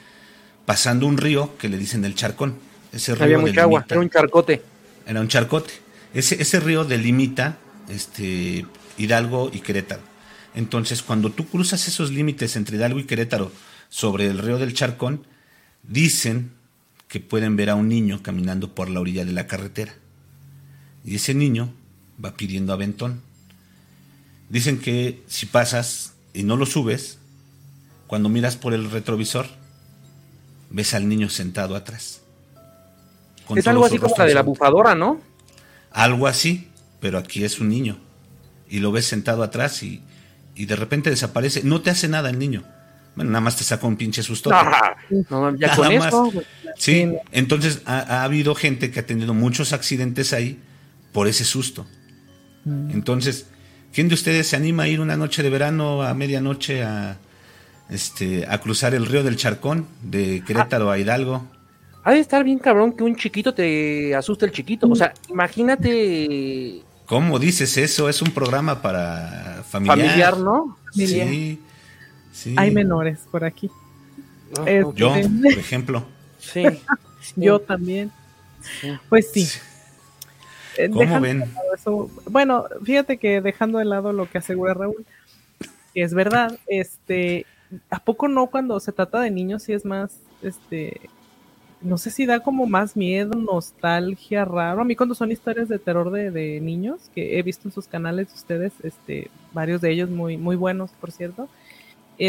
pasando un río que le dicen el Charcón. Ese río Había mucha agua, era un charcote. Era un charcote. Ese, ese río delimita este, Hidalgo y Querétaro. Entonces, cuando tú cruzas esos límites entre Hidalgo y Querétaro sobre el río del Charcón, dicen que pueden ver a un niño caminando por la orilla de la carretera. Y ese niño va pidiendo aventón. Dicen que si pasas y no lo subes, cuando miras por el retrovisor, ves al niño sentado atrás. es algo así como la de la bufadora, ¿no? Algo así, pero aquí es un niño. Y lo ves sentado atrás y, y de repente desaparece. No te hace nada el niño bueno, nada más te saca un pinche susto. No, ya con eso. Sí, entonces ha, habido gente que ha tenido muchos accidentes ahí por ese susto. Mm. Entonces, ¿quién de ustedes se anima a ir una noche de verano a medianoche a, este, a cruzar el río del Charcón de Querétaro a Hidalgo? Ha de estar bien cabrón que un chiquito te asuste el chiquito. O sea, imagínate. ¿Cómo dices eso? Es un programa para familiar. Familiar, ¿no? Sí. Hay menores por aquí. Este, yo, por ejemplo. Sí. yo también. Pues sí. Eh, ¿Cómo ven? bueno, fíjate que dejando de lado lo que asegura Raúl, es verdad, este, ¿a poco no cuando se trata de niños si es más, este, no sé si da como más miedo, nostalgia, raro? A mí cuando son historias de terror de, de niños, que he visto en sus canales de ustedes, este, varios de ellos muy, muy buenos, por cierto,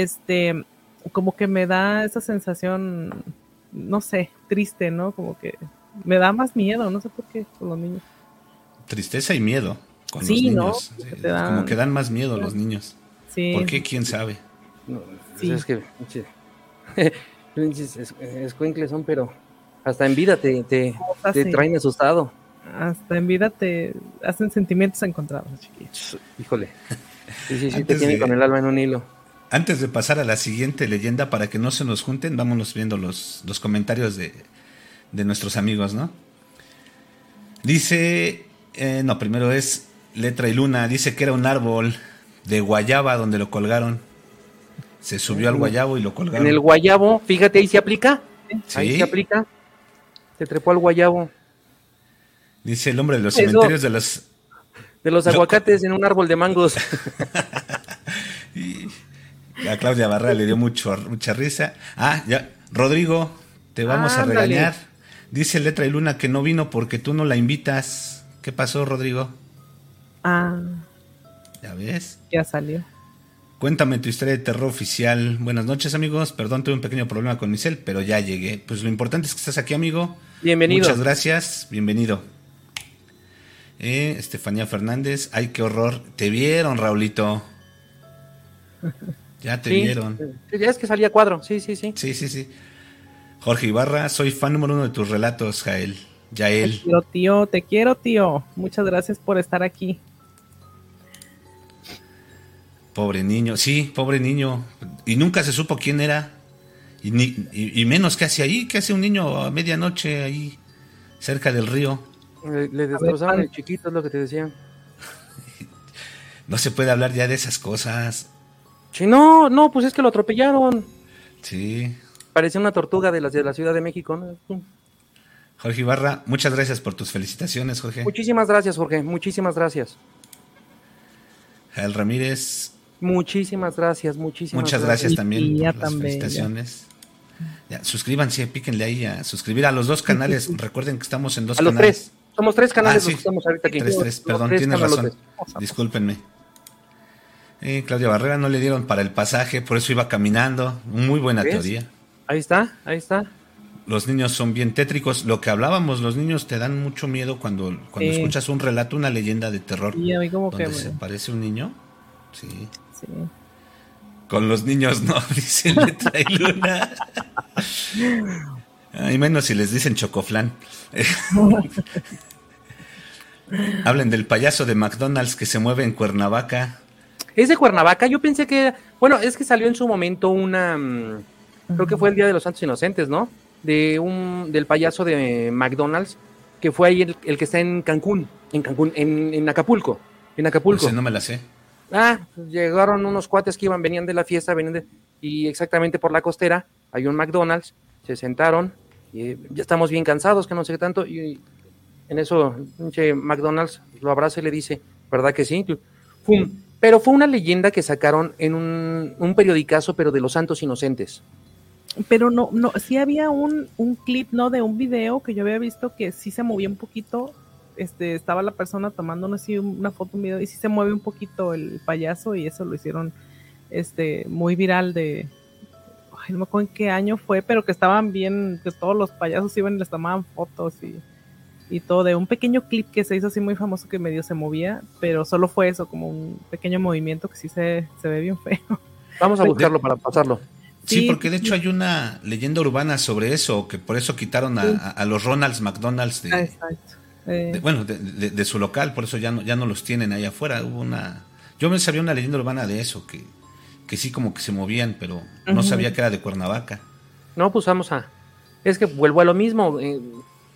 este, como que me da esa sensación, no sé, triste, ¿no? Como que me da más miedo, no sé por qué, con los niños. Tristeza y miedo con los niños. Como que dan más miedo los niños. Sí. ¿Por qué? ¿Quién sabe? No, pues Es que escuincles son, pero hasta en vida te, te, te traen asustado. Hasta en vida te hacen sentimientos encontrados, chiquillos. Híjole. Sí, sí, sí, te tiene con el alma en un hilo antes de pasar a la siguiente leyenda, para que no se nos junten, vámonos viendo los, los comentarios de, de nuestros amigos, ¿no? Dice, eh, no, primero es Letra y Luna, dice que era un árbol de guayaba donde lo colgaron. Se subió al guayabo y lo colgaron. En el guayabo, fíjate, ahí se aplica. Sí. Ahí se aplica. Se trepó al guayabo. Dice el hombre de los Eso. cementerios de los... De los Lo- aguacates en un árbol de mangos. a Claudia Barra le dio mucho, mucha risa. Ah, ya, Rodrigo, te vamos a regañar. Dice Letra y Luna que no vino porque tú no la invitas. ¿Qué pasó, Rodrigo? Ah, Ya ves. ya salió. Cuéntame tu historia de terror oficial. Buenas noches, amigos. Perdón, tuve un pequeño problema con mi cel, pero ya llegué. Pues lo importante es que estás aquí, amigo. Bienvenido. Muchas gracias. Bienvenido. Eh, Estefanía Fernández. Ay, qué horror. Te vieron, Raulito. Ya te Sí, vieron. Ya es que salía cuadro. Sí, sí, sí. Sí, sí, sí. Jorge Ibarra, soy fan número uno de tus relatos, Jael. Te Yael. quiero, tío, te quiero, tío. Muchas gracias por estar aquí. Pobre niño. Sí, pobre niño. Y nunca se supo quién era. Y, ni, y, y menos que hace ahí. ¿Qué hace un niño a medianoche ahí cerca del río? Le, le destrozaron Juan. el chiquito, es lo que te decía. No se puede hablar ya de esas cosas. Sí, no, no, pues es que lo atropellaron. Sí. Parecía una tortuga de las de la Ciudad de México. ¿no? Jorge Ibarra, muchas gracias por tus felicitaciones, Jorge. Muchísimas gracias, Jorge. Muchísimas gracias. Jael Ramírez, Muchísimas gracias, muchísimas muchas gracias Y también por las también, felicitaciones. Ya, suscríbanse, píquenle ahí a suscribir a los dos canales. Recuerden que estamos en dos A los canales. tres. Somos tres canales Ah, sí. los que estamos ahorita aquí. Tres, tres, Los perdón, tres tienes razón. Discúlpenme. Eh, Claudia Barrera no le dieron para el pasaje, por eso iba caminando. Muy buena ¿Ves? teoría. Ahí está, ahí está. Los niños son bien tétricos. Lo que hablábamos, los niños te dan mucho miedo cuando, cuando Sí. escuchas un relato, una leyenda de terror. Y a mí como que donde me- se parece un niño. Sí. sí. Con los niños no, dice Letra y Luna. Y menos si les dicen chocoflán. Hablen del payaso de McDonald's que se mueve en Cuernavaca. Es de Cuernavaca, yo pensé que, bueno, es que salió en su momento una, mm, creo que fue el Día de los Santos Inocentes, ¿no? De un, del payaso de McDonald's, que fue ahí el, el que está en Cancún, en Cancún, en, en Acapulco, en Acapulco. No me la sé. Ah, llegaron unos cuates que iban, venían de la fiesta, venían de- y exactamente por la costera hay un McDonald's, se sentaron, y eh, ya estamos bien cansados, que no sé qué tanto, y en eso McDonald's lo abraza y le dice, ¿verdad que sí? ¡Fum! Pero fue una leyenda que sacaron en un, un periodicazo, pero de los santos inocentes. Pero no, no, sí había un, un clip, ¿no? De un video que yo había visto que sí se movía un poquito. Este, estaba la persona tomando no una foto, un video, y sí se mueve un poquito el payaso, y eso lo hicieron este muy viral de ay, no me acuerdo en qué año fue, pero que estaban bien, que todos los payasos iban y les tomaban fotos y, y todo, de un pequeño clip que se hizo así muy famoso que medio se movía, pero solo fue eso, como un pequeño movimiento que sí se, se ve bien feo. Vamos a Pues, buscarlo para pasarlo. Sí, Sí, porque de hecho hay una leyenda urbana sobre eso, que por eso quitaron a, Sí. a- a los Ronalds McDonald's de, Ah, exacto. Eh, de- bueno, de, de- de su local, por eso ya no, ya no los tienen ahí afuera. Hubo una, yo me sabía una leyenda urbana de eso, que, que sí como que se movían, pero no sabía que era de Cuernavaca. No, pues vamos a. Es que vuelvo a lo mismo. En,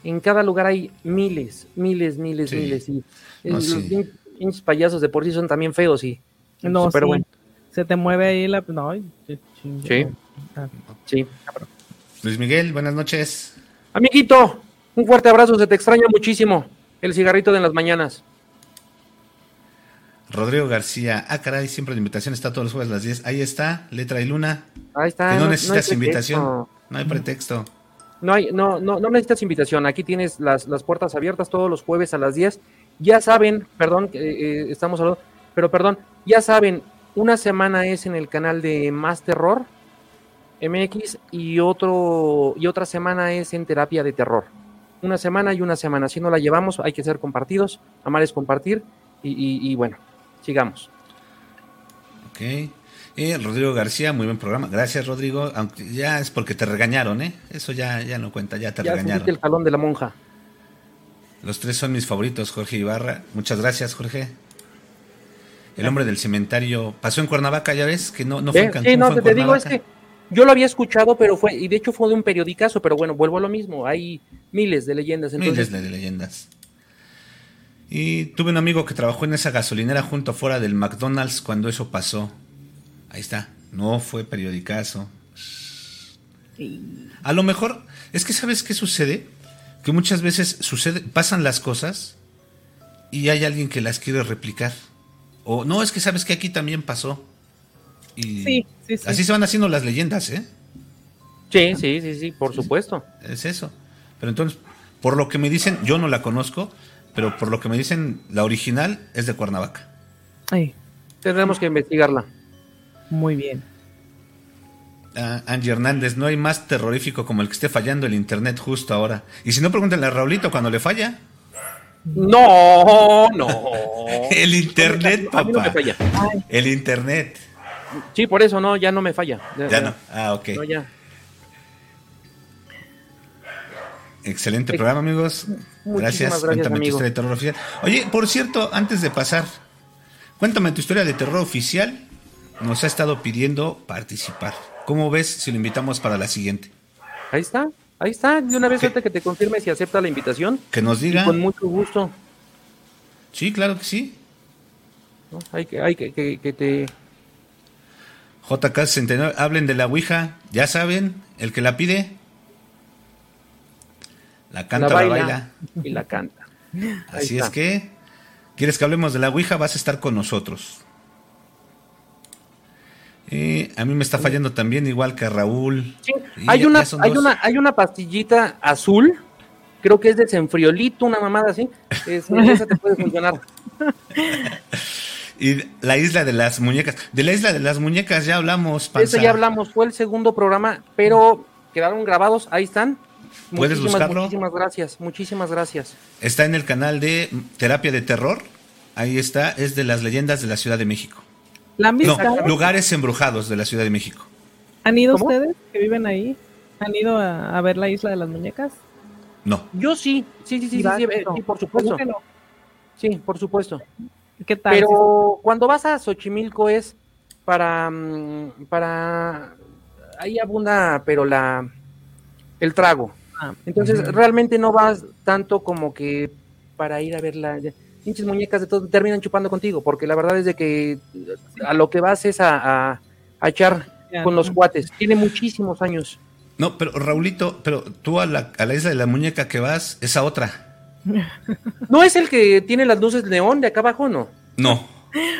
en cada lugar hay miles, miles, miles, Sí. miles. Y, No, los sí. payasos de por sí son también feos y. No, pero sí. bueno, Se te mueve ahí la. No. Sí. Ah, sí. Luis Miguel, buenas noches. Amiguito, un fuerte abrazo, se te extraña muchísimo. El cigarrito de las mañanas. Rodrigo García, ah caray, siempre la invitación está todos los jueves a las 10. Ahí está, letra y luna. Ahí está. que no, necesitas invitación, no hay pretexto. No, hay, no, no, no necesitas invitación. Aquí tienes las, las puertas abiertas todos los jueves a las 10. Ya saben, perdón, eh, estamos hablando, pero perdón, ya saben, una semana es en el canal de Más Terror MX y, otro, y otra semana es en Terapia de Terror. Una semana y una semana. Si no la llevamos, hay que ser compartidos. Amar es compartir. Y, y- y bueno, sigamos. Ok. Eh, Rodrigo García, muy buen programa. Gracias, Rodrigo. Aunque ya es porque te regañaron, ¿eh? Eso ya, ya no cuenta, ya te Ya regañaron. el jalón de la monja. Los tres son mis favoritos, Jorge Ibarra. Muchas gracias, Jorge. El hombre del cementerio pasó en Cuernavaca, ya ves, que no, no fue en Cancún. Sí, no, te, digo es que yo lo había escuchado, pero fue, y de hecho fue de un periodicazo, pero bueno, vuelvo a lo mismo, hay miles de leyendas. Miles de leyendas. Y tuve un amigo que trabajó en esa gasolinera junto afuera del McDonald's cuando eso pasó. Ahí está, no fue periodicazo. A lo mejor, es que sabes qué sucede, que muchas veces sucede, pasan las cosas y hay alguien que las quiere replicar. O no, es que sabes que aquí también pasó. Y sí, sí, sí. así se van haciendo las leyendas, ¿eh? Sí, sí, sí, sí, por supuesto. Es eso. Pero entonces, por lo que me dicen, yo no la conozco, pero por lo que me dicen, la original es de Cuernavaca. Ay. Tendremos que investigarla. Muy bien. Ah, Angie Hernández, no hay más terrorífico como el que esté fallando el internet justo ahora. Y si no, pregúntenle a Raulito cuando le falla. No, no. el internet, papá. El internet. Sí, por eso no, ya no me falla. Ya, no. Ah, ok. Excelente programa, amigos. Gracias. Cuéntame tu historia de terror oficial. Oye, por cierto, antes de pasar, cuéntame tu historia de terror oficial. Nos ha estado pidiendo participar. ¿Cómo ves si lo invitamos para la siguiente? Ahí está. Ahí está, de una vez antes que te confirme si acepta la invitación. Que nos diga. con mucho gusto. Sí, claro que sí. Hay que, hay que, que, te. JK 69, hablen de la Ouija, ya saben, el que la pide, la canta, la, baila, Y la canta. Así es que, ¿quieres que hablemos de la Ouija? Vas a estar con nosotros. Eh, a mí me está fallando también, igual que a Raúl. hay, una, hay, una, hay una pastillita azul, creo que es desenfriolito, una mamada así. esa te puede funcionar. y la isla de las muñecas. De la isla de las muñecas ya hablamos. Panza. ya hablamos, fue el segundo programa, pero quedaron grabados, ahí están. ¿Puedes buscarlo? Muchísimas gracias, muchísimas gracias. Está en el canal de Terapia de Terror. Ahí está, es de las leyendas de la Ciudad de México. ¿La han visto? No, lugares embrujados de la Ciudad de México. ¿Han ido ustedes que viven ahí? ¿Han ido a, ver la isla de las muñecas? No. Yo sí, sí, sí, sí, sí, eh, por supuesto. Sí, por supuesto. ¿Qué tal? Pero cuando vas a Xochimilco es para, mm, para, ahí abunda, pero la, el trago. Ah, Entonces realmente no vas tanto como que para ir a ver la pinches muñecas de todo terminan chupando contigo, porque la verdad es de que a lo que vas es a, echar con los cuates. Tiene muchísimos años. No, pero Raulito, pero tú a la, a la isla de la muñeca que vas, esa otra. ¿No es el que tiene las luces neón de acá abajo, no? No,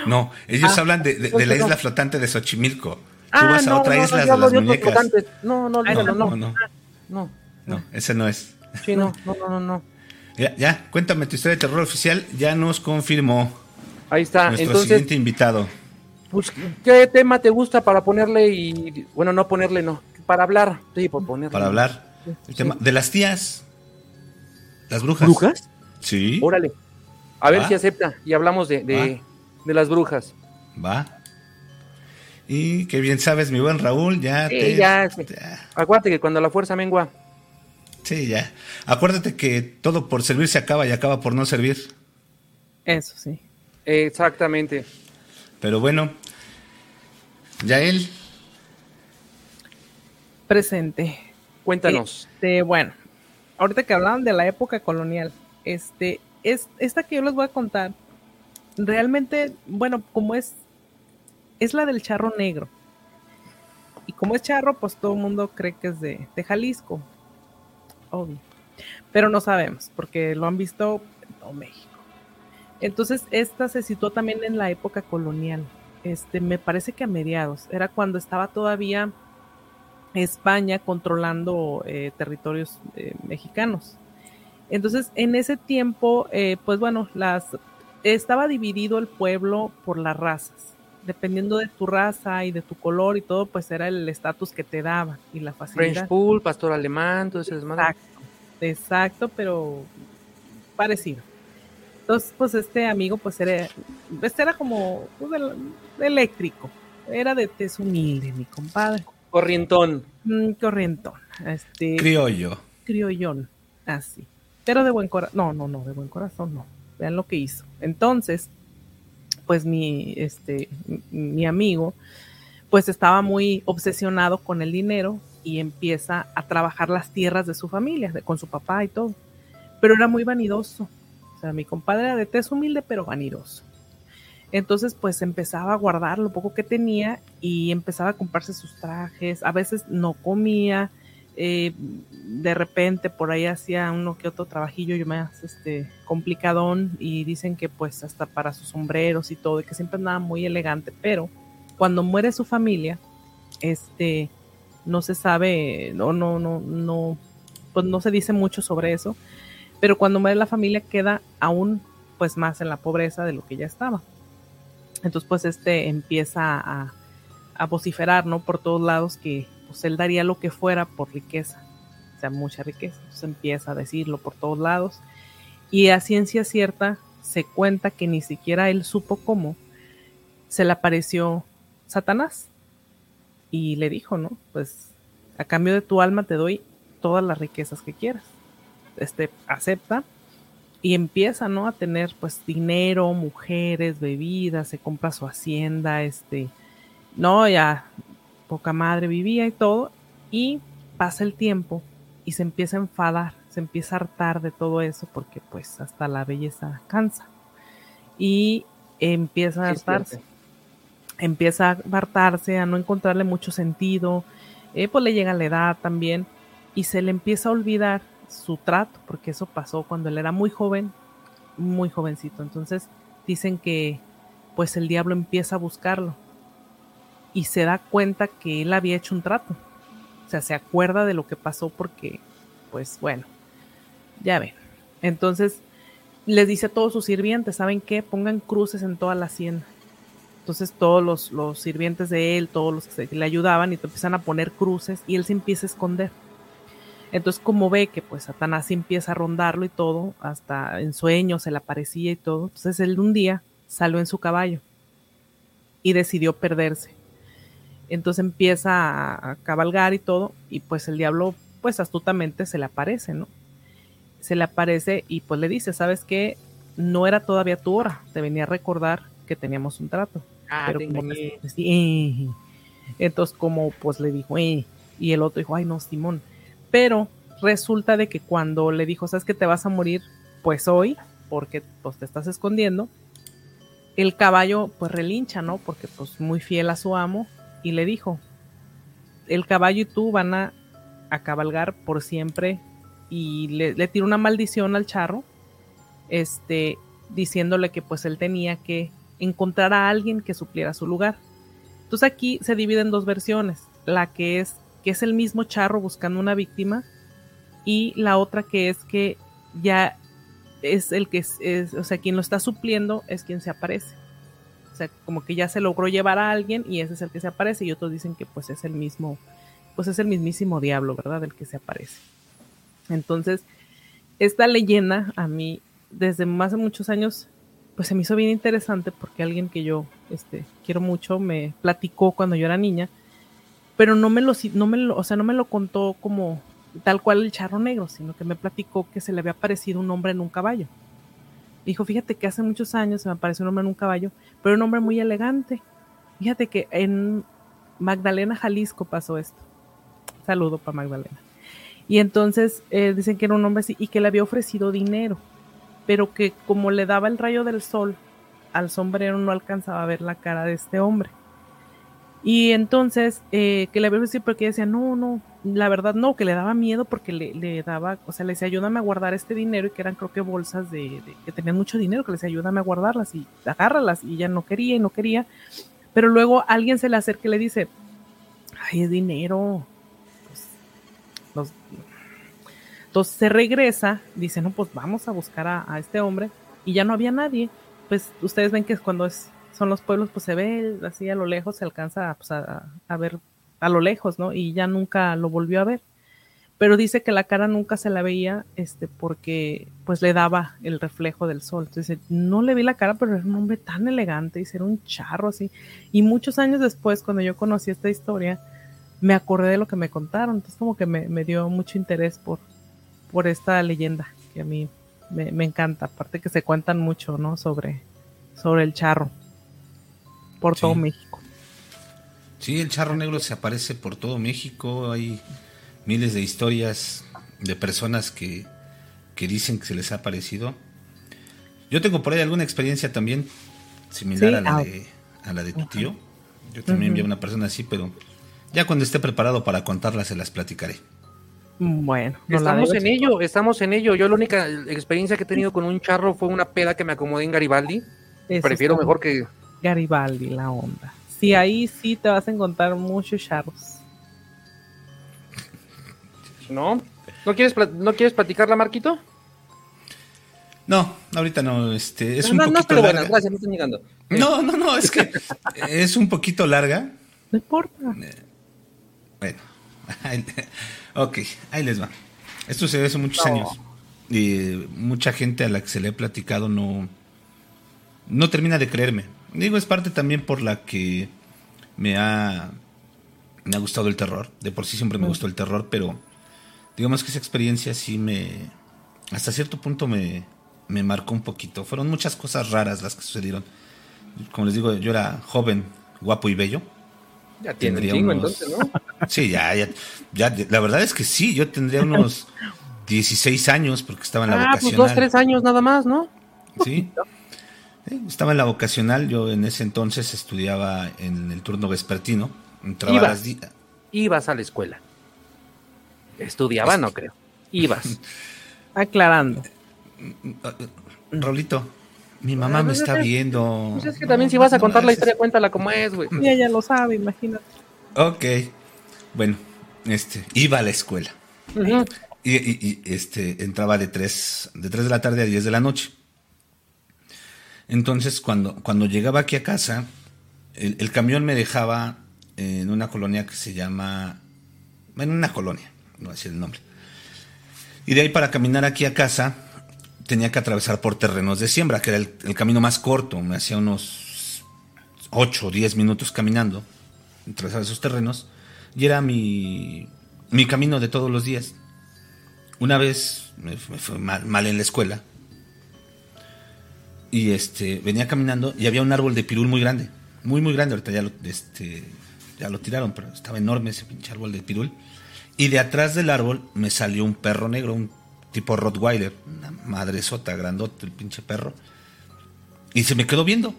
no. Ellos ah, hablan de, la isla flotante de Xochimilco. Tú ah, vas a otra isla de las muñecas. No, no, no, no, no, no. No, no, ese no es. Sí, no, no, no, no. Ya, ya, cuéntame tu historia de terror oficial, ya nos confirmó. Ahí está. Nuestro siguiente invitado. Pues, ¿qué tema te gusta para ponerle y, bueno, no ponerle, no, para hablar? Sí, por ponerle. Para hablar. El tema de las tías. Las brujas. ¿Brujas? Sí. Órale. A ver si acepta y hablamos de, de, las brujas. Va. Y qué bien sabes, mi buen Raúl, ya te... Ya, Acuérdate que cuando la fuerza mengua Sí, ya. Acuérdate que todo por servir se acaba y acaba por no servir. Eso sí. Exactamente. Pero bueno, ya él. Presente. Cuéntanos. Este, bueno, ahorita que hablaban de la época colonial, este, es, esta que yo les voy a contar, realmente, bueno, como es, es la del charro negro. Y como es charro, pues todo el mundo cree que es de, de Jalisco obvio. Pero no sabemos, porque lo han visto en México. Entonces, esta se situó también en la época colonial. Este, me parece que a mediados. Era cuando estaba todavía España controlando eh, territorios eh, mexicanos. Entonces, en ese tiempo, eh, pues bueno, las estaba dividido el pueblo por las razas. Dependiendo de tu raza y de tu color y todo, pues era el estatus que te daba y la facilidad. French Pool, pastor alemán, todo ese Exacto, exacto, pero parecido. Entonces, pues este amigo, pues era, este era como pues, eléctrico, era de tez humilde, mi compadre. Corrientón. Mm, corrientón. Este, Criollo. Criollón, así. Pero de buen corazón, no, no, no, de buen corazón no. Vean lo que hizo. Entonces, pues mi, este, mi amigo, pues estaba muy obsesionado con el dinero y empieza a trabajar las tierras de su familia, con su papá y todo. Pero era muy vanidoso. O sea, mi compadre era de tez humilde, pero vanidoso. Entonces, pues empezaba a guardar lo poco que tenía y empezaba a comprarse sus trajes. A veces no comía. Eh, de repente por ahí hacía uno que otro trabajillo yo más este complicadón y dicen que pues hasta para sus sombreros y todo y que siempre andaba muy elegante pero cuando muere su familia este no se sabe no no no no pues no se dice mucho sobre eso pero cuando muere la familia queda aún pues más en la pobreza de lo que ya estaba entonces, pues este empieza a, vociferar, ¿no? Por todos lados que pues él daría lo que fuera por riqueza, o sea, mucha riqueza. Entonces empieza a decirlo por todos lados. Y a ciencia cierta se cuenta que ni siquiera él supo cómo se le apareció Satanás y le dijo, ¿no? Pues a cambio de tu alma te doy todas las riquezas que quieras. Este acepta y empieza, ¿no? A tener pues dinero, mujeres, bebidas, se compra su hacienda, este, no, ya poca madre vivía y todo, y pasa el tiempo y se empieza a enfadar, se empieza a hartar de todo eso porque pues hasta la belleza cansa. Y empieza a hartarse, empieza a hartarse, a no encontrarle mucho sentido, eh, pues le llega la edad también y se le empieza a olvidar su trato, porque eso pasó cuando él era muy joven, muy jovencito. Entonces dicen que pues el diablo empieza a buscarlo y se da cuenta que él había hecho un trato. O sea, se acuerda de lo que pasó porque, pues bueno, ya ven. Entonces les dice a todos sus sirvientes, ¿saben qué? Pongan cruces en toda la hacienda. Entonces todos los, los sirvientes de él, todos los que le ayudaban, y empiezan a poner cruces y él se empieza a esconder. Entonces, como ve que pues Satanás empieza a rondarlo y todo, hasta en sueños se le aparecía y todo, entonces él un día salió en su caballo y decidió perderse. Entonces empieza a, cabalgar y todo, y pues el diablo, pues astutamente se le aparece, ¿no? Se le aparece y pues le dice, ¿sabes qué? No era todavía tu hora, te venía a recordar que teníamos un trato. Ah, pero como eh". entonces como pues le dijo, eh", y el otro dijo, ay no, Simón, pero resulta de que cuando le dijo, sabes que te vas a morir, pues hoy, porque pues te estás escondiendo, el caballo pues relincha, ¿no? Porque pues muy fiel a su amo y le dijo, el caballo y tú van a, cabalgar por siempre y le, le tiró una maldición al charro, este, diciéndole que pues él tenía que encontrar a alguien que supliera su lugar. Entonces aquí se divide en dos versiones, la que es que es el mismo charro buscando una víctima, y la otra que es que ya es el que es, o sea, quien lo está supliendo es quien se aparece. O sea, como que ya se logró llevar a alguien y ese es el que se aparece y otros dicen que pues es el mismo, pues es el mismísimo diablo, ¿verdad? El que se aparece. Entonces, esta leyenda a mí desde más de muchos años pues se me hizo bien interesante porque alguien que yo este, quiero mucho me platicó cuando yo era niña pero no me lo, no me lo, o sea, no me lo contó como tal cual el charro negro, sino que me platicó que se le había aparecido un hombre en un caballo. Dijo, fíjate que hace muchos años se me apareció un hombre en un caballo, pero un hombre muy elegante. Fíjate que en Magdalena, Jalisco pasó esto. Saludo para Magdalena. Y entonces eh, dicen que era un hombre así y que le había ofrecido dinero, pero que como le daba el rayo del sol al sombrero no alcanzaba a ver la cara de este hombre. Y entonces, eh, que le decir porque decía, no, no, la verdad no, que le daba miedo porque le, daba, o sea, le decía, ayúdame a guardar este dinero y que eran creo que bolsas de, que tenían mucho dinero, que le decía, ayúdame a guardarlas y agárralas y ya no quería y no quería. Pero luego alguien se le acerca y le dice, ay, es dinero. Pues, entonces se regresa, dice, no, pues vamos a buscar a, a este hombre y ya no había nadie. Pues ustedes ven que es cuando es son los pueblos, pues se ve así a lo lejos, se alcanza pues, a, ver a lo lejos, ¿no? Y ya nunca lo volvió a ver. Pero dice que la cara nunca se la veía, este, porque pues le daba el reflejo del sol. Entonces, no le vi la cara, pero era un hombre tan elegante, y era un charro así. Y muchos años después, cuando yo conocí esta historia, me acordé de lo que me contaron. Entonces, como que me, dio mucho interés por, por esta leyenda, que a mí me, me encanta. Aparte que se cuentan mucho, ¿no? Sobre, sobre el charro. Por todo México. Sí, el charro negro se aparece por todo México. Hay miles de historias de personas que, que dicen que se les ha aparecido. Yo tengo por ahí alguna experiencia también similar a, la de, a la de tu tío. Yo también vi a una persona así, pero ya cuando esté preparado para contarla se las platicaré. Bueno, estamos en ello, estamos en ello. Yo la única experiencia que he tenido con un charro fue una peda que me acomodé en Garibaldi. Prefiero mejor que Garibaldi, la onda. Sí, ahí sí te vas a encontrar muchos charros. ¿No? ¿No quieres, ¿no quieres platicarla, Marquito? No, ahorita no, este, es un poquito no larga. gracias, me están llegando. No, no, no, es que es un poquito larga. No importa. Eh, bueno, ok, ahí les va. Esto se ve hace muchos años y mucha gente a la que se le he platicado no, no termina de creerme. Digo, es parte también por la que me ha, me ha gustado el terror. De por sí siempre me gustó el terror, pero digamos que esa experiencia sí me, hasta cierto punto me, me marcó un poquito. Fueron muchas cosas raras las que sucedieron. Como les digo, yo era joven, guapo y bello. Ya tendría unos... entonces, ¿no? Sí, ya, ya, ya, la verdad es que sí, yo tendría unos 16 años porque estaba en la ah, vocacional. pues dos, tres años nada más, ¿no? Sí. Estaba en la vocacional, yo en ese entonces estudiaba en el turno vespertino. Entraba ibas, las ibas a la escuela. Estudiaba, no creo. Ibas. Aclarando. Rolito, mi mamá me está viendo. Pues es que también si vas a contar la historia, cuéntala como es, güey. Ella lo sabe, imagínate. Ok. Bueno, este, iba a la escuela. y, y, este, entraba de 3, de 3 de la tarde a 10 de la noche. Entonces, cuando, cuando llegaba aquí a casa, el, camión me dejaba en una colonia que se llama. En una colonia, no decir el nombre. Y de ahí para caminar aquí a casa, tenía que atravesar por terrenos de siembra, que era el, el camino más corto. Me hacía unos 8 o 10 minutos caminando, atravesar esos terrenos. Y era mi, mi camino de todos los días. Una vez me, me fue mal, mal en la escuela y este venía caminando y había un árbol de pirul muy grande, muy muy grande, ahorita ya lo, este, ya lo tiraron, pero estaba enorme ese pinche árbol de pirul. Y de atrás del árbol me salió un perro negro, un tipo Rottweiler, una madre sota, grandote el pinche perro. Y se me quedó viendo.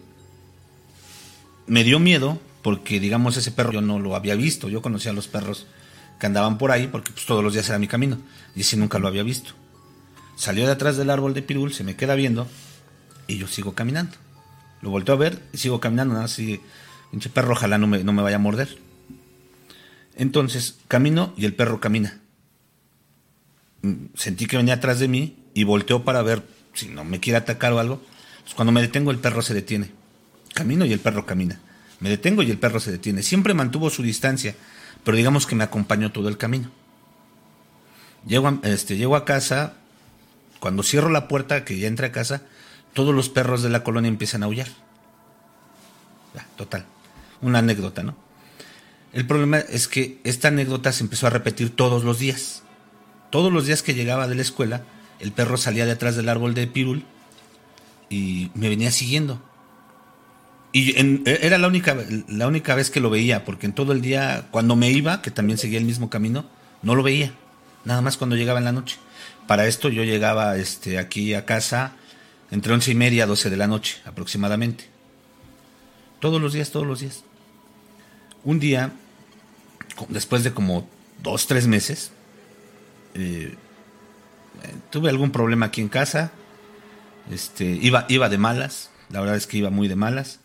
Me dio miedo porque, digamos, ese perro yo no lo había visto. Yo conocía a los perros que andaban por ahí porque pues, todos los días era mi camino. Y ese nunca lo había visto. Salió de atrás del árbol de pirul, se me queda viendo y yo sigo caminando. Lo volteo a ver y sigo caminando, nada así, pinche perro, ojalá no me, no me vaya a morder. Entonces camino y el perro camina. Mm, sentí que venía atrás de mí y volteo para ver si no me quiere atacar o algo. Pues cuando me detengo el perro se detiene. Camino y el perro camina. Me detengo y el perro se detiene. Siempre mantuvo su distancia, pero digamos que me acompañó todo el camino. Llego a, este, llego a casa, cuando cierro la puerta que ya entré a casa, todos los perros de la colonia empiezan a aullar. Total. Una anécdota, ¿no? El problema es que esta anécdota se empezó a repetir todos los días. Todos los días que llegaba de la escuela, el perro salía detrás del árbol de pirul y me venía siguiendo. Y en, era la única, la única vez que lo veía, porque en todo el día, cuando me iba, que también seguía el mismo camino, no lo veía. Nada más cuando llegaba en la noche. Para esto yo llegaba este, aquí a casa entre once y media a doce de la noche aproximadamente. Todos los días, todos los días. Un día, después de como dos, tres meses, eh, tuve algún problema aquí en casa. Este, iba, iba de malas, la verdad es que iba muy de malas.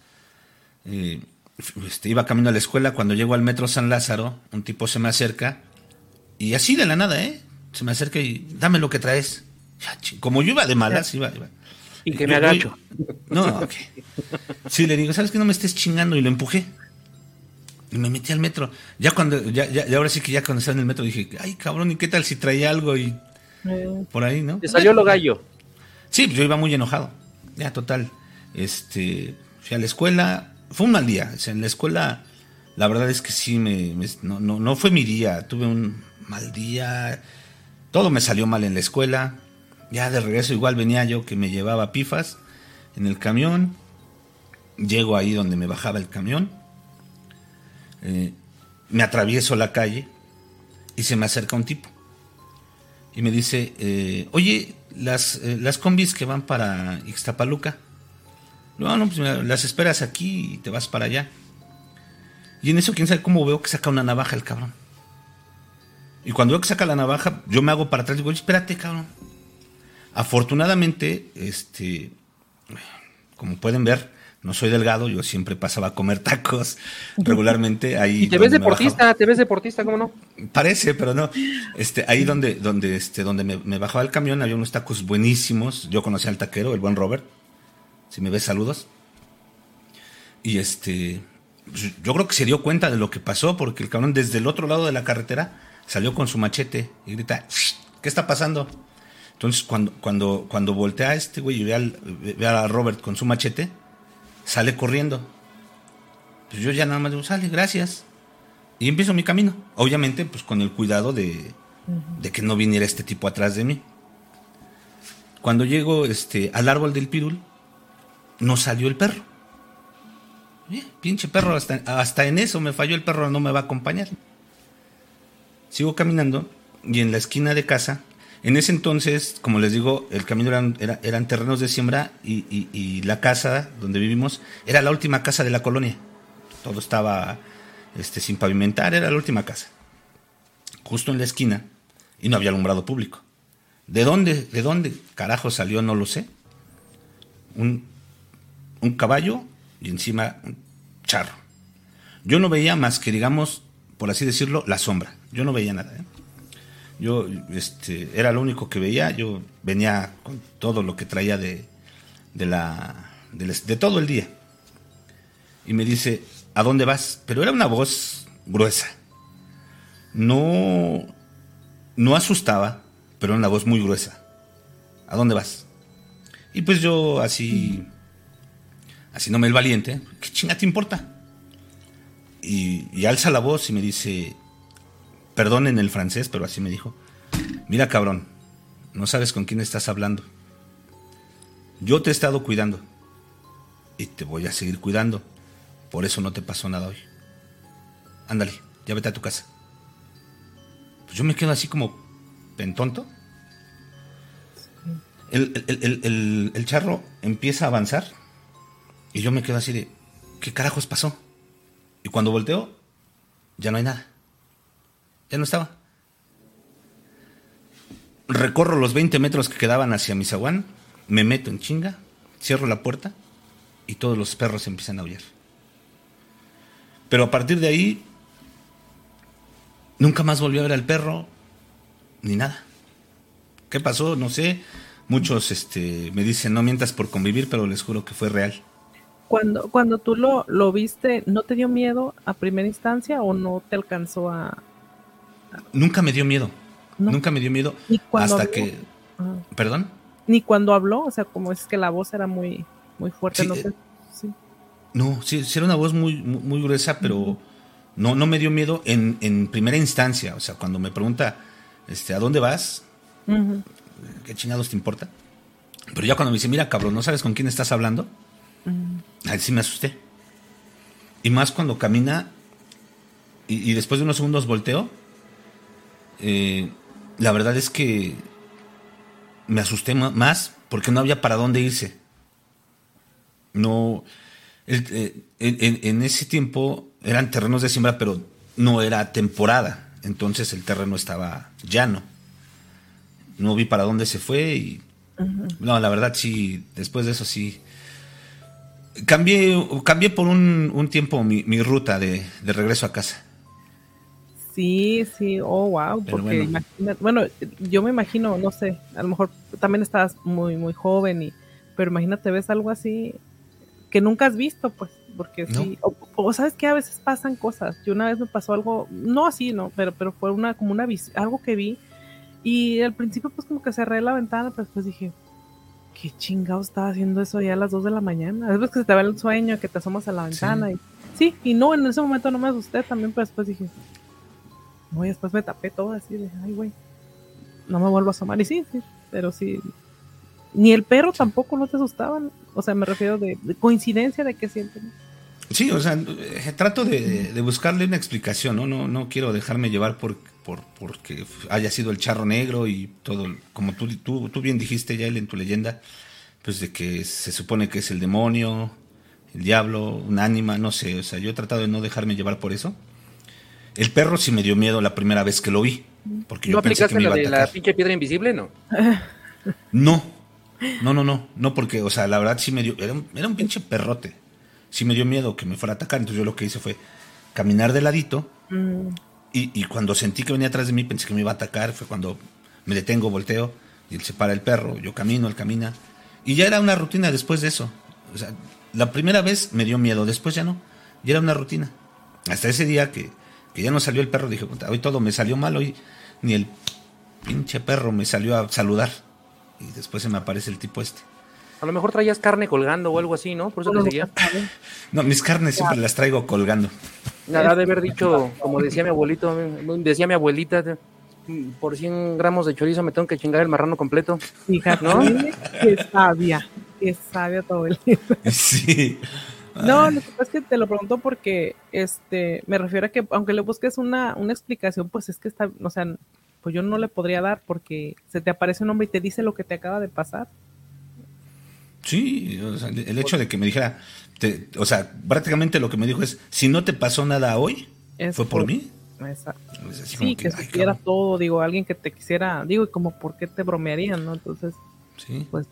Eh, este, iba camino a la escuela, cuando llego al metro San Lázaro, un tipo se me acerca, y así de la nada, ¿eh? Se me acerca y dame lo que traes. Como yo iba de malas, iba, iba. Y que me agacho. No, ok. Sí, le digo, ¿sabes que no me estés chingando? Y lo empujé. Y me metí al metro. Ya cuando, ya, ya, ahora sí que ya cuando estaba en el metro dije, ay cabrón, ¿y qué tal si traía algo y Eh, por ahí, no? Te salió lo gallo. Sí, pues yo iba muy enojado. Ya, total. Este, fui a la escuela. Fue un mal día. O sea, en la escuela, la verdad es que sí, me, me- no, no, no fue mi día. Tuve un mal día. Todo me salió mal en la escuela. Ya de regreso igual venía yo que me llevaba pifas en el camión. llego ahí donde me bajaba el camión, eh, me atravieso la calle y se me acerca un tipo. Y me dice, eh, oye, las, eh, las combis que van para Ixtapaluca, no, no, pues las esperas aquí y te vas para allá. Y en eso, quién sabe cómo veo que saca una navaja el cabrón. Y cuando veo que saca la navaja, yo me hago para atrás y digo, espérate, cabrón. Afortunadamente, este, como pueden ver, no soy delgado, yo siempre pasaba a comer tacos regularmente. Ahí y te ves deportista, te ves deportista, ¿cómo no? Parece, pero no. Este, ahí donde, donde, este, donde me, bajaba el camión había unos tacos buenísimos. Yo conocía al taquero, el buen Robert. Si me ves, saludos. Y este, pues, yo creo que se dio cuenta de lo que pasó porque el cabrón desde el otro lado de la carretera salió con su machete y grita, ¿qué está pasando? Entonces, cuando, cuando, cuando voltea a este güey y ve, a Robert con su machete, sale corriendo. Pues yo ya nada más digo, sale, gracias. Y empiezo mi camino. Obviamente, pues con el cuidado de, de que no viniera este tipo atrás de mí. Cuando llego este, al árbol del pirul, no salió el perro. Eh, pinche perro, hasta, hasta en eso me falló el perro, no me va a acompañar. Sigo caminando y en la esquina de casa, en ese entonces, como les digo, el camino eran, terrenos de siembra y, la casa donde vivimos era la última casa de la colonia. Todo estaba este, sin pavimentar, era la última casa. Justo en la esquina y no había alumbrado público. ¿De dónde, de dónde carajo salió? No lo sé. Un, un caballo y encima un charro. Yo no veía más que, digamos, por así decirlo, la sombra. Yo no veía nada. ¿eh? Yo este, era lo único que veía. Yo venía con todo lo que traía de, de, la, de, todo el día. Y me dice, ¿a dónde vas? Pero era una voz gruesa. No, no asustaba, pero era una voz muy gruesa. ¿A dónde vas? Y pues yo así, así no me el valiente, ¿qué chinga te importa? y, alza la voz y me dice, perdón en el francés, pero así me dijo, mira cabrón, no sabes con quién estás hablando. Yo te he estado cuidando y te voy a seguir cuidando. Por eso no te pasó nada hoy. Ándale, ya vete a tu casa. Pues yo me quedo así como pentonto. El, el, el, charro empieza a avanzar y yo me quedo así de, ¿qué carajos pasó? Y cuando volteo, ya no hay nada. Ya no estaba. Recorro los 20 metros que quedaban hacia Misaguán, me meto en chinga, cierro la puerta y todos los perros empiezan a aullar. Pero a partir de ahí, nunca más volví a ver al perro, ni nada. ¿Qué pasó? No sé. Muchos este, me dicen, no mientas por convivir, pero les juro que fue real. Cuando, cuando tú lo, lo viste, ¿no te dio miedo a primera instancia o no te alcanzó a...? Nunca me dio miedo. Nunca me dio miedo hasta que... ¿Perdón? Ni cuando habló, o sea, como es que la voz era muy, muy fuerte. ¿no? Eh, no, sí, era una voz muy, muy, gruesa, pero no, no me dio miedo en, en, primera instancia. O sea, cuando me pregunta, este, ¿a dónde vas? ¿Qué chingados te importa? Pero ya cuando me dice, mira, cabrón, ¿no sabes con quién estás hablando? Ahí sí me asusté. Y más cuando camina y, después de unos segundos volteo. Eh, la verdad es que me asusté más porque no había para dónde irse. No. Eh, en, ese tiempo eran terrenos de siembra, pero no era temporada. Entonces el terreno estaba llano. No vi para dónde se fue y. No, la verdad sí, después de eso sí Cambié, cambié por un, tiempo mi, ruta de, regreso a casa. Sí, sí, oh, wow, porque bueno. yo me imagino, no sé, a lo mejor también estás muy, muy joven, y, pero imagínate, ves algo así que nunca has visto, pues, porque sí, o, sabes que a veces pasan cosas, yo una vez me pasó algo, no así, no, pero, pero fue una, como una, algo que vi, y al principio pues como que cerré la ventana, pero después dije, ¿qué chingados estaba haciendo eso ya a las 2 de la mañana? Es que se te va el sueño, que te asomas a la ventana. Sí. Y, sí, y no, en ese momento no me asusté también, pero después dije, y después me tapé todo así de, ay, güey, no me vuelvo a asomar. Y sí, sí, pero sí, Ni el perro tampoco, ¿no te asustaban? O sea, me refiero de, coincidencia de que sienten. Sí, o sea, eh, trato de, buscarle una explicación, ¿no? No, no quiero dejarme llevar por, por, porque haya sido el charro negro y todo, como tú, tú, tú bien dijiste ya en tu leyenda, pues de que se supone que es el demonio, el diablo, un ánima, no sé, o sea, yo he tratado de no dejarme llevar por eso. El perro sí me dio miedo la primera vez que lo vi, porque yo pensé que me iba a atacar. la pinche piedra invisible, no? No, no, no, no, no, porque, o sea, la verdad sí me dio, era un, era un pinche perrote, sí me dio miedo que me fuera a atacar, entonces yo lo que hice fue caminar de ladito, mm. y, y cuando sentí que venía atrás de mí pensé que me iba a atacar, fue cuando me detengo, volteo, y él se para el perro, yo camino, él camina, y ya era una rutina después de eso. O sea, la primera vez me dio miedo, después ya no. Ya era una rutina. Hasta ese día que, ya no salió el perro, dije, hoy todo me salió mal, hoy ni el pinche perro me salió a saludar. Y después se me aparece el tipo este. A lo mejor traías carne colgando o algo así, ¿no? Por eso te seguía. No, mis carnes siempre las traigo colgando. Nada de haber dicho, como decía mi abuelito, decía mi abuelita, por 100 gramos de chorizo me tengo que chingar el marrano completo. Fíjate, ¿no? Qué sabia, qué sabia todo el Sí. No, lo que pasa es que te lo pregunto porque este me refiero a que aunque le busques una, una explicación, pues es que está, o sea, pues yo no le podría dar porque se te aparece un hombre y te dice lo que te acaba de pasar. Sí, o sea, el hecho de que me dijera, o sea, prácticamente lo que me dijo es, si no te pasó nada hoy, fue por mí. Sí, que, supiera todo, digo, alguien que te quisiera, digo, como por qué te bromearían, ¿no? Entonces, sí. pues,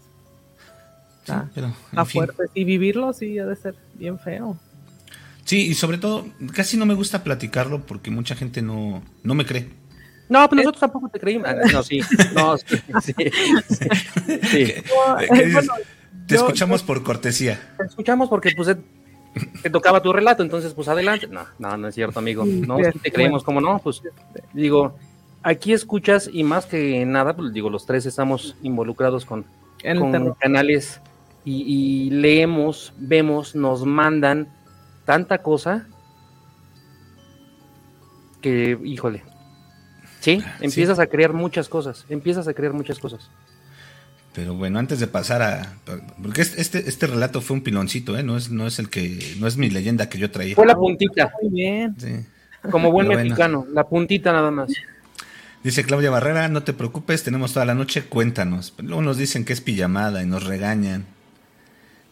está, fuerte. Y vivirlo sí ha de ser bien feo. Sí, y sobre todo, casi no me gusta platicarlo porque mucha gente no, no me cree. No, pues nosotros tampoco te creímos. Ah, no, sí, no, sí, sí, te escuchamos por cortesía. Te escuchamos porque pues te tocaba tu relato, entonces pues adelante. No, no, no es cierto, amigo. No, si te creemos, como no, pues digo, aquí escuchas y más que nada, pues digo, los tres estamos involucrados con, con canales y, leemos, vemos, nos mandan tanta cosa que, híjole, sí, empiezas a crear muchas cosas, empiezas a crear muchas cosas. Pero bueno, antes de pasar a. Porque este, este relato fue un piloncito, ¿eh? No es, no es el que. No es mi leyenda que yo traía. Fue la puntita. Muy bien. Como buen mexicano, la puntita nada más. Dice Claudia Barrera, no te preocupes, tenemos toda la noche, cuéntanos. luego nos dicen que es pijamada y nos regañan.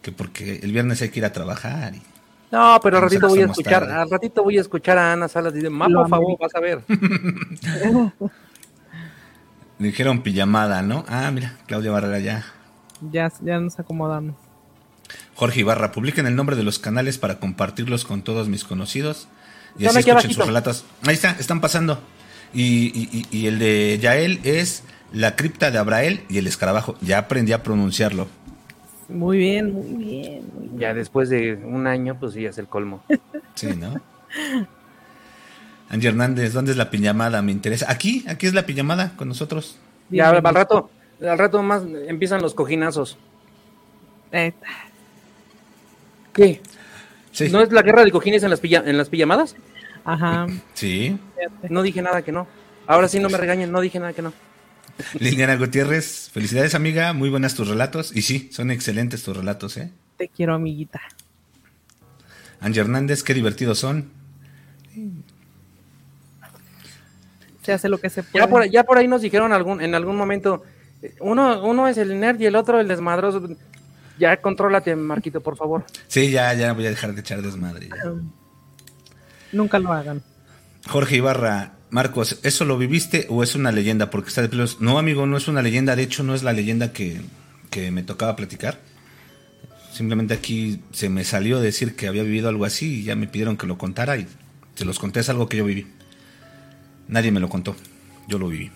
Que porque el viernes hay que ir a trabajar. no, pero al ratito voy a escuchar, al ratito voy a escuchar a Ana Salas y dice, por favor, vas a ver. dijeron pijamada, ¿no? Ah, mira, Claudia Barrera ya. Ya, ya nos acomodamos. Jorge Ibarra, publiquen el nombre de los canales para compartirlos con todos mis conocidos. Y así escuchen sus relatos. Ahí está, están pasando. Y, y, el de Yael es La cripta de Abrael y el escarabajo. Ya aprendí a pronunciarlo. Muy bien, muy bien, muy bien. Ya después de un año, pues sí, es el colmo. Sí, ¿no? Angie Hernández, ¿dónde es la piñamada? Me interesa. Aquí, aquí es la piñamada con nosotros. Ya, al rato, al rato más empiezan los cojinazos. Eh. ¿Qué? ¿No es la guerra de cojines en las, en las pijamadas? Ajá. Sí. No dije nada que no. Ahora sí no me regañen, no dije nada que no. Liliana Gutiérrez, felicidades amiga, muy buenas tus relatos. Y sí, son excelentes tus relatos, ¿eh? Te quiero, amiguita. Angie Hernández, qué divertidos son se hace lo que se puede. Ya por, ya por ahí nos dijeron algún, en algún momento, uno, uno es el nerd y el otro el desmadroso. Ya contrólate, Marquito, por favor. Sí, ya, ya voy a dejar de echar desmadre. Nunca lo hagan. Jorge Ibarra, Marcos, ¿eso lo viviste o es una leyenda? Porque está de pelos. No, amigo, no es una leyenda. De hecho, no es la leyenda que, que me tocaba platicar. Simplemente aquí se me salió decir que había vivido algo así y ya me pidieron que lo contara y se los conté. Es algo que yo viví. Nadie me lo contó. Yo lo viví.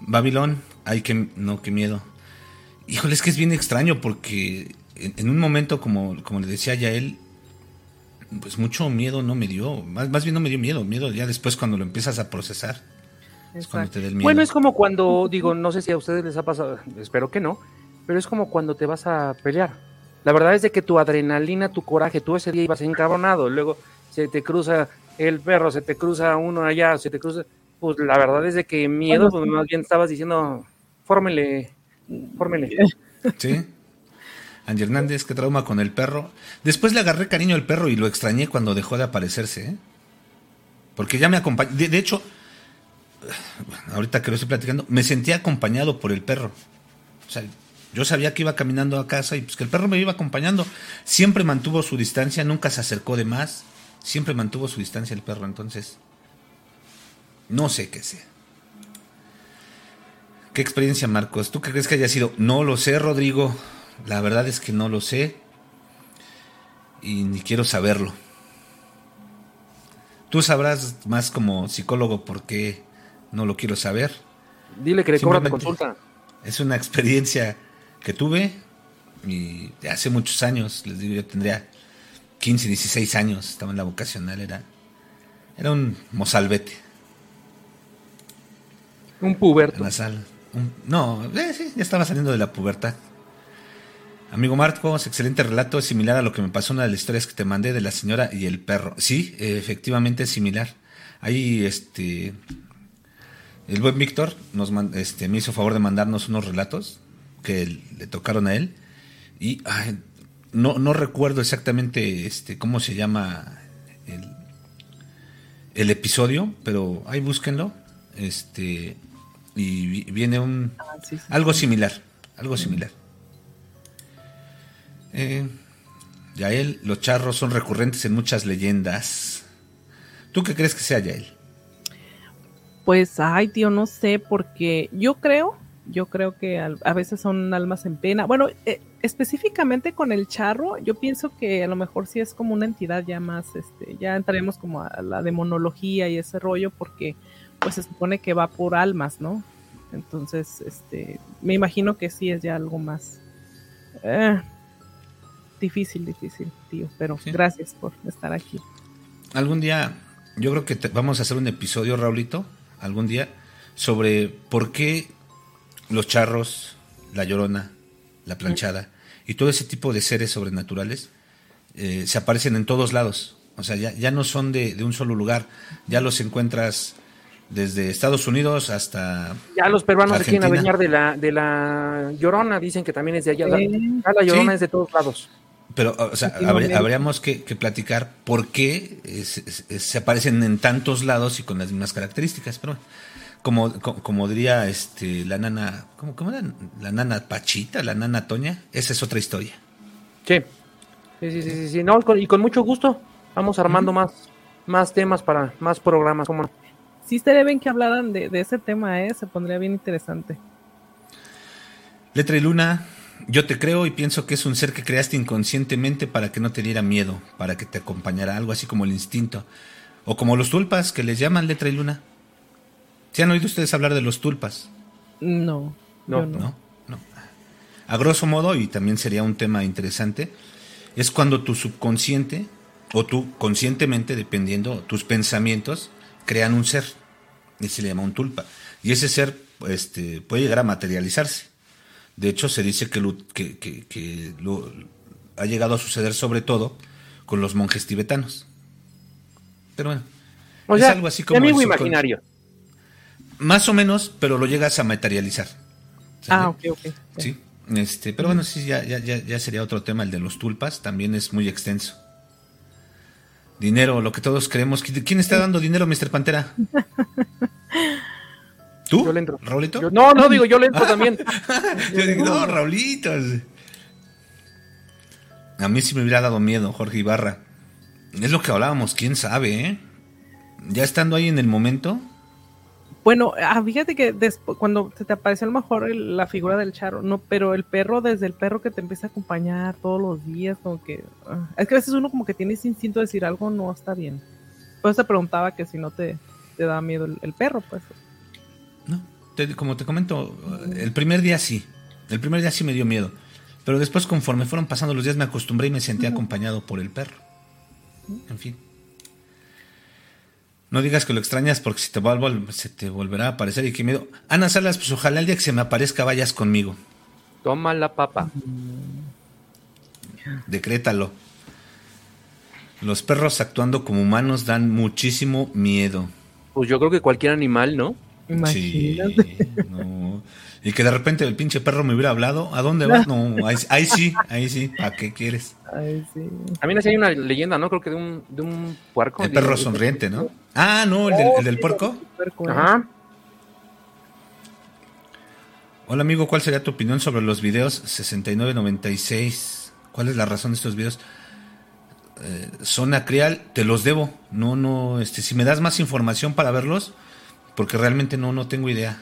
Babilón, ay, que no, qué miedo. Híjole, es que es bien extraño porque en, un momento, como, como le decía ya él, pues mucho miedo no me dio. Más, más bien no me dio miedo. Miedo ya después cuando lo empiezas a procesar. Es cuando te miedo. Bueno, es como cuando, digo, no sé si a ustedes les ha pasado, espero que no, pero es como cuando te vas a pelear. La verdad es de que tu adrenalina, tu coraje, tú ese día ibas encabronado, luego se te cruza el perro, se te cruza uno allá, se te cruza, pues la verdad es de que miedo, pues más bien estabas diciendo, fórmele fórmele. Sí. Angie Hernández, qué trauma con el perro. Después le agarré cariño al perro y lo extrañé cuando dejó de aparecerse. ¿eh? Porque ya me acompañó. De, hecho, ahorita que lo estoy platicando, me sentía acompañado por el perro. O sea, yo sabía que iba caminando a casa y pues que el perro me iba acompañando. Siempre mantuvo su distancia, nunca se acercó de más. Siempre mantuvo su distancia el perro, entonces. No sé qué sea. ¿Qué experiencia, Marcos? ¿Tú qué crees que haya sido? No lo sé, Rodrigo. La verdad es que no lo sé. Y ni quiero saberlo. Tú sabrás más como psicólogo por qué no lo quiero saber. Dile que le cobra consulta. Es una experiencia que tuve y hace muchos años, les digo, yo tendría 15, 16 años, estaba en la vocacional, era, era un mozalbete. Un puberto. En la sala. no, eh, sí, ya estaba saliendo de la pubertad. Amigo Marcos, excelente relato, es similar a lo que me pasó una de las historias que te mandé de la señora y el perro. Sí, efectivamente es similar. Ahí, este, el buen Víctor nos este, me hizo favor de mandarnos unos relatos que le tocaron a él y no, no recuerdo exactamente este, cómo se llama el, el episodio, pero ahí búsquenlo. Este, y viene un ah, algo similar, algo similar. Eh, Yael, los charros son recurrentes en muchas leyendas. ¿Tú qué crees que sea Yael? Pues, ay, tío, no sé, porque yo creo, yo creo que a, veces son almas en pena. Bueno, eh, específicamente con el charro, yo pienso que a lo mejor sí es como una entidad ya más, este, ya entraremos como a la demonología y ese rollo, porque pues se supone que va por almas, ¿no? Entonces, este, me imagino que sí es ya algo más eh, difícil, difícil, tío. Pero gracias por estar aquí. Algún día, yo creo que vamos a hacer un episodio, Raulito, algún día, sobre por qué los charros, la llorona, la planchada y todo ese tipo de seres sobrenaturales eh, se aparecen en todos lados. O sea, ya, ya no son de, de, un solo lugar, ya los encuentras desde Estados Unidos hasta. Ya los peruanos se quieren adueñar de la, de la Llorona, dicen que también es de allá. La Llorona es de todos lados. Pero, o sea, habríamos que, platicar por qué se, aparecen en tantos lados y con las mismas características. Pero como, como, diría este, la nana, ¿cómo, cómo era? La nana Pachita, la nana Toña, esa es otra historia. Sí. Sí, sí, sí, sí. No, y con mucho gusto vamos armando más, más temas para más programas. ¿cómo no? sí estaría bien que hablaran de, ese tema, ¿eh? se pondría bien interesante. Letra y Luna, yo te creo y pienso que es un ser que creaste inconscientemente para que no te diera miedo, para que te acompañara, algo así como el instinto. O como los tulpas, que les llaman Letra y Luna. ¿Se han oído ustedes hablar de los tulpas? No, no, no. no. A grosso modo, y también sería un tema interesante, es cuando tu subconsciente, o tú conscientemente, dependiendo tus pensamientos, crean un ser, y se le llama un tulpa. Y ese ser este, puede llegar a materializarse. De hecho, se dice que, lo, que, lo, ha llegado a suceder sobre todo con los monjes tibetanos. Pero bueno, es algo así como... Amigo imaginario. Más o menos, pero lo llegas a materializar. Ah, ok, ok. Sí, este, pero bueno, sí, ya, ya, ya sería otro tema, el de los tulpas, también es muy extenso. Dinero, lo que todos creemos. ¿Quién está dando dinero, Mr. Pantera? ¿Tú? Yo le entro. ¿Raulito? no, no, digo, yo le entro también. yo digo, no, Raulito. A mí sí me hubiera dado miedo, Jorge Ibarra. Es lo que hablábamos, quién sabe, ¿eh? Ya estando ahí en el momento, bueno, ah, fíjate que después, cuando se te aparece a lo mejor la figura del charro, no, pero el perro, desde el perro que te empieza a acompañar todos los días, como que. Ah, es que a veces uno como que tiene ese instinto de decir algo no está bien. Pues te preguntaba que si no te, te da miedo el, perro, pues. Como te comento, el primer día sí. El primer día sí me dio miedo. Pero después, conforme fueron pasando los días, me acostumbré y me sentí acompañado por el perro. En fin. No digas que lo extrañas porque si te vuelvo, se te volverá a aparecer y qué miedo. Ana Salas, pues ojalá el día que se me aparezca vayas conmigo. Toma la papa. Decrétalo. Los perros actuando como humanos dan muchísimo miedo. Pues yo creo que cualquier animal, ¿no? Imagínate. Sí, no. Y que de repente el pinche perro me hubiera hablado, ¿a dónde vas? No, ahí, ahí sí, ahí sí, ¿a qué quieres? Ay, sí. También así hay una leyenda, ¿no? Creo que de un, de un puerco. El perro sonriente, ¿no? Ah, no, el del, el del puerco. Puerco, ¿eh? Ajá. Hola amigo, ¿cuál sería tu opinión sobre los videos 6996? ¿Cuál es la razón de estos videos? Eh, zona Crial, te los debo. No, no, este, si me das más información para verlos, porque realmente no, no tengo idea.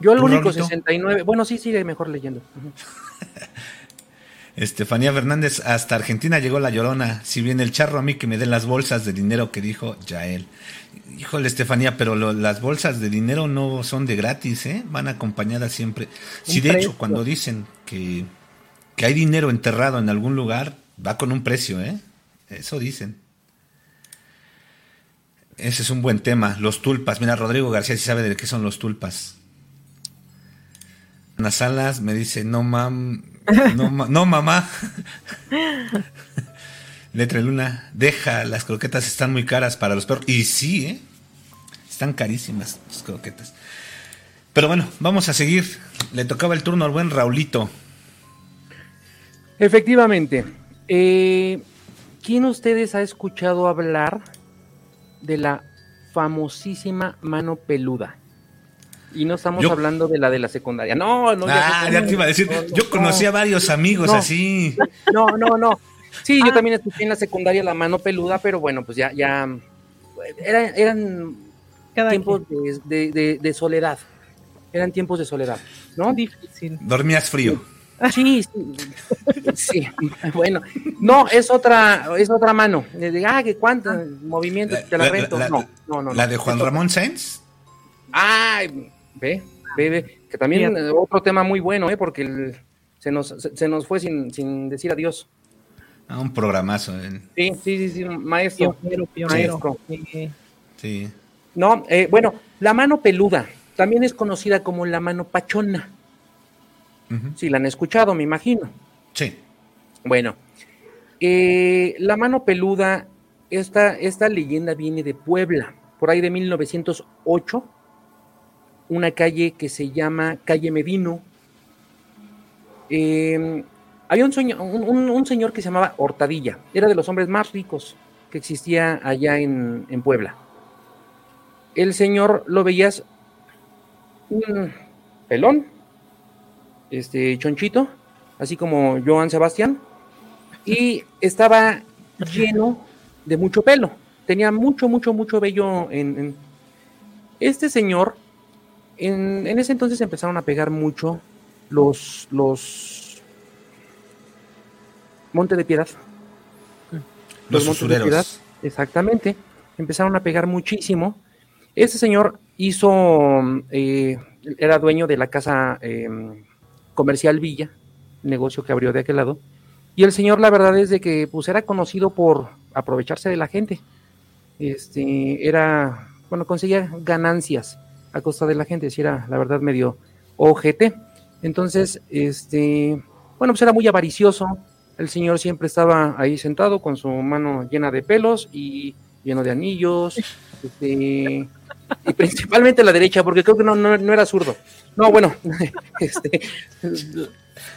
Yo el ¿Tú, único Raulito? 69. Bueno, sí, sigue mejor leyendo. Estefanía Fernández, hasta Argentina llegó la llorona. Si viene el charro a mí que me den las bolsas de dinero que dijo Yael. Híjole, Estefanía, pero lo- las bolsas de dinero no son de gratis, ¿eh? Van acompañadas siempre. Si de hecho, cuando dicen que, que hay dinero enterrado en algún lugar, va con un precio, ¿eh? Eso dicen. Ese es un buen tema. Los tulpas. Mira, Rodrigo García sí sabe de qué son los tulpas. Ana Salas me dice, no mam, no, no mamá. Letra Luna, deja, las croquetas están muy caras para los perros. Y sí, ¿eh? Están carísimas las croquetas. Pero bueno, vamos a seguir. Le tocaba el turno al buen Raulito. Efectivamente. Eh, ¿Quién de ustedes ha escuchado hablar de la famosísima mano peluda? Y no estamos Yo- hablando de la de la secundaria. No, no. ah, ya te iba a decir. No, Yo conocí a varios amigos No. así. No, no, no. Sí, Ah. yo también escuché en la secundaria la mano peluda, pero bueno, pues ya, ya. Era- eran Cada tiempos de, de- de- de soledad. Eran tiempos de soledad, ¿no? Difícil. Dormías frío. Sí, sí, sí, bueno, no, es otra, es otra mano. Ah, que cuánto movimiento, La- te la la- rento. la- no, no, no. La de Juan Ramón Sáenz. Ay, ve, ve, ve, que también otro tema muy bueno, ¿eh? Porque el- se, nos, se, se nos fue sin, sin decir adiós. Ah, un programazo. eh. Sí, sí, sí, sí, maestro. Pionero, pionero. Maestro. Sí. Sí. No, eh, bueno, la mano peluda también es conocida como la mano pachona. Ujú. Si la han escuchado, me imagino. Sí. Bueno, eh, la mano peluda, esta, esta leyenda viene de Puebla, por ahí de 1908, una calle que se llama Calle Medino. Eh, había un, sueño- un- un- un señor que se llamaba Hortadilla, era de los hombres más ricos que existía allá en, en Puebla. El señor lo veías un pelón, este chonchito, así como Joan Sebastián, y estaba lleno de mucho pelo. Tenía mucho, mucho, mucho vello en... en- Este señor, en, en ese entonces empezaron a pegar mucho los, los Monte de Piedad. Los Montes de Piedad, exactamente. Empezaron a pegar muchísimo. Este señor hizo, eh, era dueño de la casa eh, comercial Villa, negocio que abrió de aquel lado. Y el señor, la verdad es de que pues era conocido por aprovecharse de la gente. Este, era, bueno, conseguía ganancias a costa de la gente, si era, la verdad, medio ojete. Entonces, este, bueno, pues era muy avaricioso. El señor siempre estaba ahí sentado con su mano llena de pelos y lleno de anillos. este, y principalmente la derecha, porque creo que no, no, no era zurdo. No, bueno, este,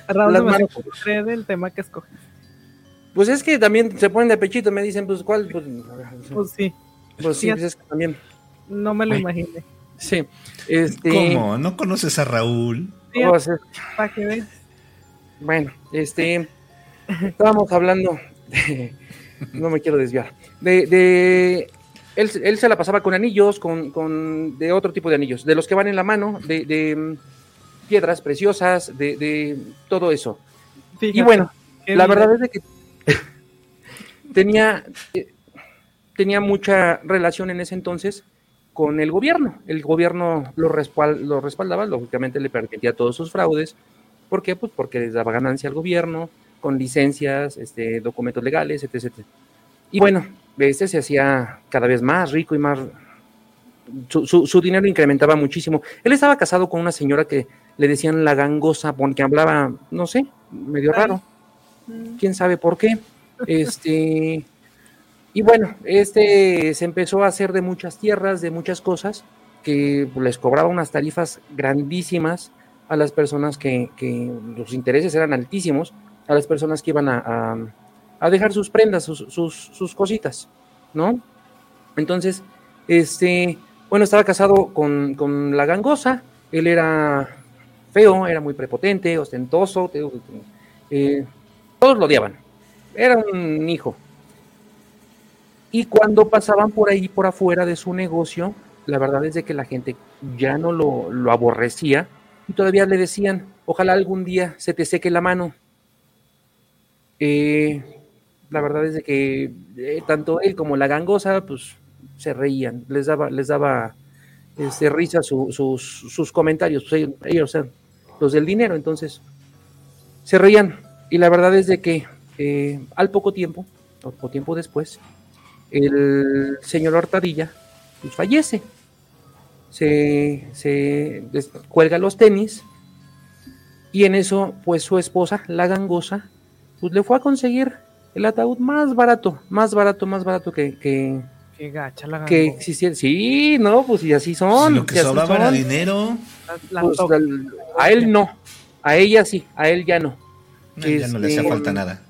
Raúl, Las no me manos. cree del tema que escoges. pues es que también se ponen de pechito, me dicen, pues, ¿cuál? Pues, Pues sí, pues sí, pues es que también. no me lo Ay. imaginé. Sí. Este, ¿Cómo? ¿No conoces a Raúl? Sí, pues, eh, para que veas. Bueno, este, estábamos hablando, de- no me quiero desviar, de, de él, él se la pasaba con anillos, con, con, de otro tipo de anillos, de los que van en la mano, de, de mm, piedras preciosas, de, de todo eso. Y bueno, la bien. verdad es de que tenía, eh, tenía mucha relación en ese entonces con el gobierno. El gobierno lo, respal- lo respaldaba, lógicamente le permitía todos sus fraudes. ¿Por qué? Pues porque les daba ganancia al gobierno, con licencias, este, documentos legales, etc, etc. Y bueno, este se hacía cada vez más rico y más... Su, su- su dinero incrementaba muchísimo. Él estaba casado con una señora que le decían la gangosa, porque hablaba, no sé, medio raro Mm, quién sabe por qué. Este, y bueno, este se empezó a hacer de muchas tierras, de muchas cosas, que les cobraba unas tarifas grandísimas a las personas que, que los intereses eran altísimos, a las personas que iban a, a, dejar sus prendas, sus, sus, sus, cositas, ¿no? Entonces, este, bueno, estaba casado con, con la gangosa, él era feo, era muy prepotente, ostentoso, eh, todos lo odiaban, era un hijo. Y cuando pasaban por ahí, por afuera de su negocio, la verdad es de que la gente ya no lo, lo aborrecía y todavía le decían, ojalá algún día se te seque la mano. Eh, la verdad es de que eh, tanto él como la gangosa, pues se reían, les daba, les daba este, risa sus, sus, comentarios, pues, ellos, los del dinero, entonces se reían. Y la verdad es de que eh, al poco tiempo, poco tiempo después, el señor Hortadilla pues, fallece. Se, se cuelga los tenis y en eso, pues su esposa, la gangosa, pues le fue a conseguir el ataúd más barato, más barato, más barato que, que, gacha la que existiera. Sí, no, pues y así son. lo que sobraba era dinero. Pues, a él no, a ella sí, a él ya no. ya no le hacía este, falta nada.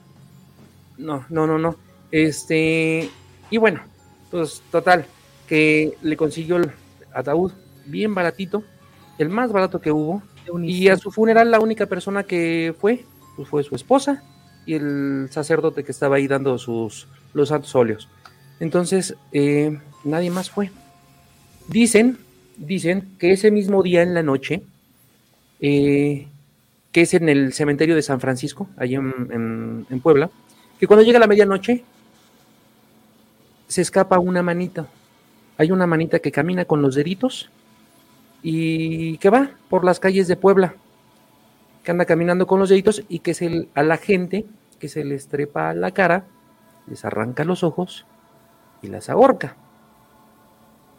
No, no, no, no. Este, y bueno, pues total, que le consiguió el ataúd bien baratito, el más barato que hubo. Y a su funeral la única persona que fue, pues fue su esposa y el sacerdote que estaba ahí dando sus los santos óleos. Entonces, eh, nadie más fue. Dicen, dicen que ese mismo día en la noche, eh, que es en el cementerio de San Francisco, allí en, en, Puebla, que cuando llega la medianoche, se escapa una manita. Hay una manita que camina con los deditos y que va por las calles de Puebla, que anda caminando con los deditos y que se, a la gente que se les trepa la cara, les arranca los ojos y las ahorca.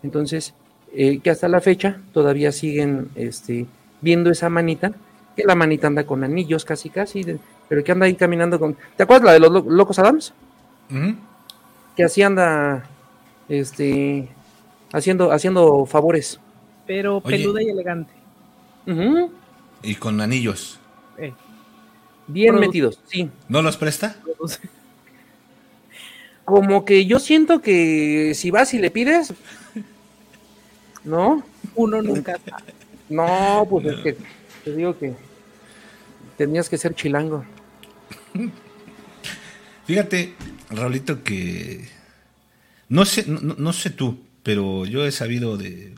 Entonces, eh, que hasta la fecha todavía siguen este, viendo esa manita, que la manita anda con anillos casi casi, pero que anda ahí caminando con... ¿Te acuerdas la de los locos Adams? Que así anda este, haciendo, haciendo favores. Pero peluda y elegante. Y con anillos. Eh. Bien metidos, sí. ¿No los presta? Como que yo siento que si vas y le pides, ¿no? Uno nunca. No, pues es que te digo que tenías que ser chilango. Fíjate, Raulito, que no sé, no, sé tú, pero yo he sabido de,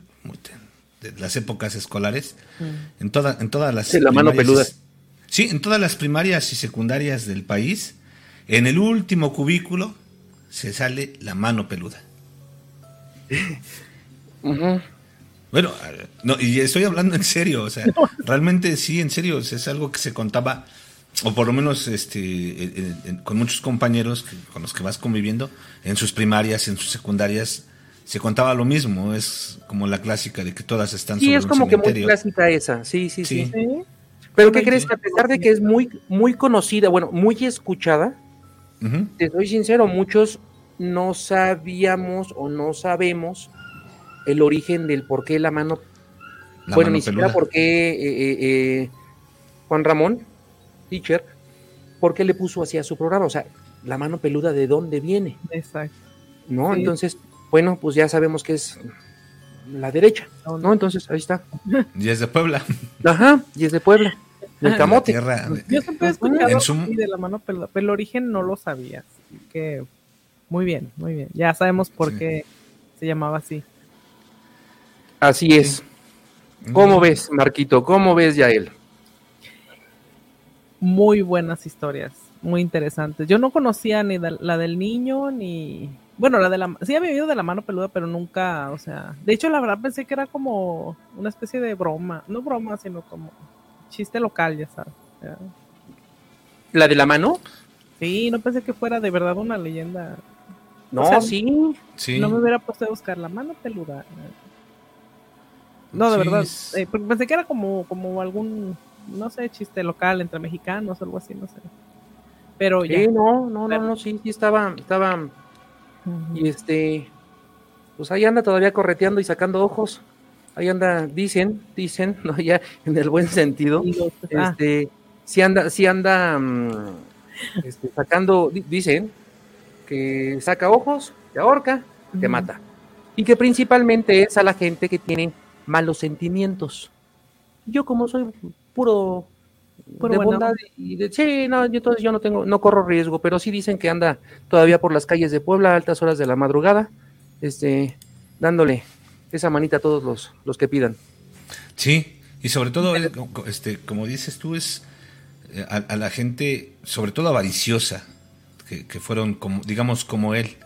de las épocas escolares, mm. en, toda, en todas las... la mano peluda. Sí, en todas las primarias y secundarias del país, en el último cubículo se sale la mano peluda. Bueno, no, y estoy hablando en serio, o sea, realmente sí, en serio, es algo que se contaba, o por lo menos este, con muchos compañeros con los que vas conviviendo, en sus primarias, en sus secundarias, se contaba lo mismo, es como la clásica de que todas están sí, es como que muy clásica esa, sí, sí, sí. Pero ¿qué crees? Que a pesar de que es muy, muy conocida, bueno, muy escuchada, te soy sincero, muchos no sabíamos o no sabemos el origen del por qué la mano, bueno, ni siquiera por qué eh, eh, eh, Juan Ramón, teacher, por qué le puso así a su programa, o sea, la mano peluda de dónde viene. Exacto. ¿No? Entonces, bueno, pues ya sabemos que es la derecha, ¿no? Entonces, ahí está. Y es de Puebla. Ajá, y es de Puebla. Del camote. Yo siempre he escuchado de la mano pero el origen no lo sabía. que muy bien, muy bien. Ya sabemos por qué se llamaba así. Así es. ¿Cómo ves, Marquito? ¿Cómo ves, Yael? Muy buenas historias, muy interesantes. Yo no conocía ni la del niño ni bueno, la de la sí había oído de la mano peluda, pero nunca, o sea, de hecho la verdad pensé que era como una especie de broma, no broma, sino como chiste local, ya sabes. ¿La de la mano? Sí, no pensé que fuera de verdad una leyenda. No, sí. sí. No me hubiera puesto a buscar la mano peluda. No, de verdad. Eh, pensé que era como, como algún, no sé, chiste local entre mexicanos o algo así, no sé. Pero sí, no, no, no, no, sí, sí estaba, estaba y este, pues ahí anda todavía correteando y sacando ojos. Ahí anda, dicen, dicen, no ya en el buen sentido, ah, este, si anda, si anda mm, este, sacando, di- dicen que saca ojos, te ahorca, te mata. Y que principalmente es a la gente que tiene malos sentimientos. Yo como soy puro, de buena bondad y de sí, no, yo entonces yo no tengo, no corro riesgo, pero sí dicen que anda todavía por las calles de Puebla a altas horas de la madrugada, este, dándole esa manita a todos los, los que pidan. Sí, y sobre todo, eh, este, como dices tú, es eh, a, la gente, sobre todo avariciosa, que, que fueron, como, digamos, como él.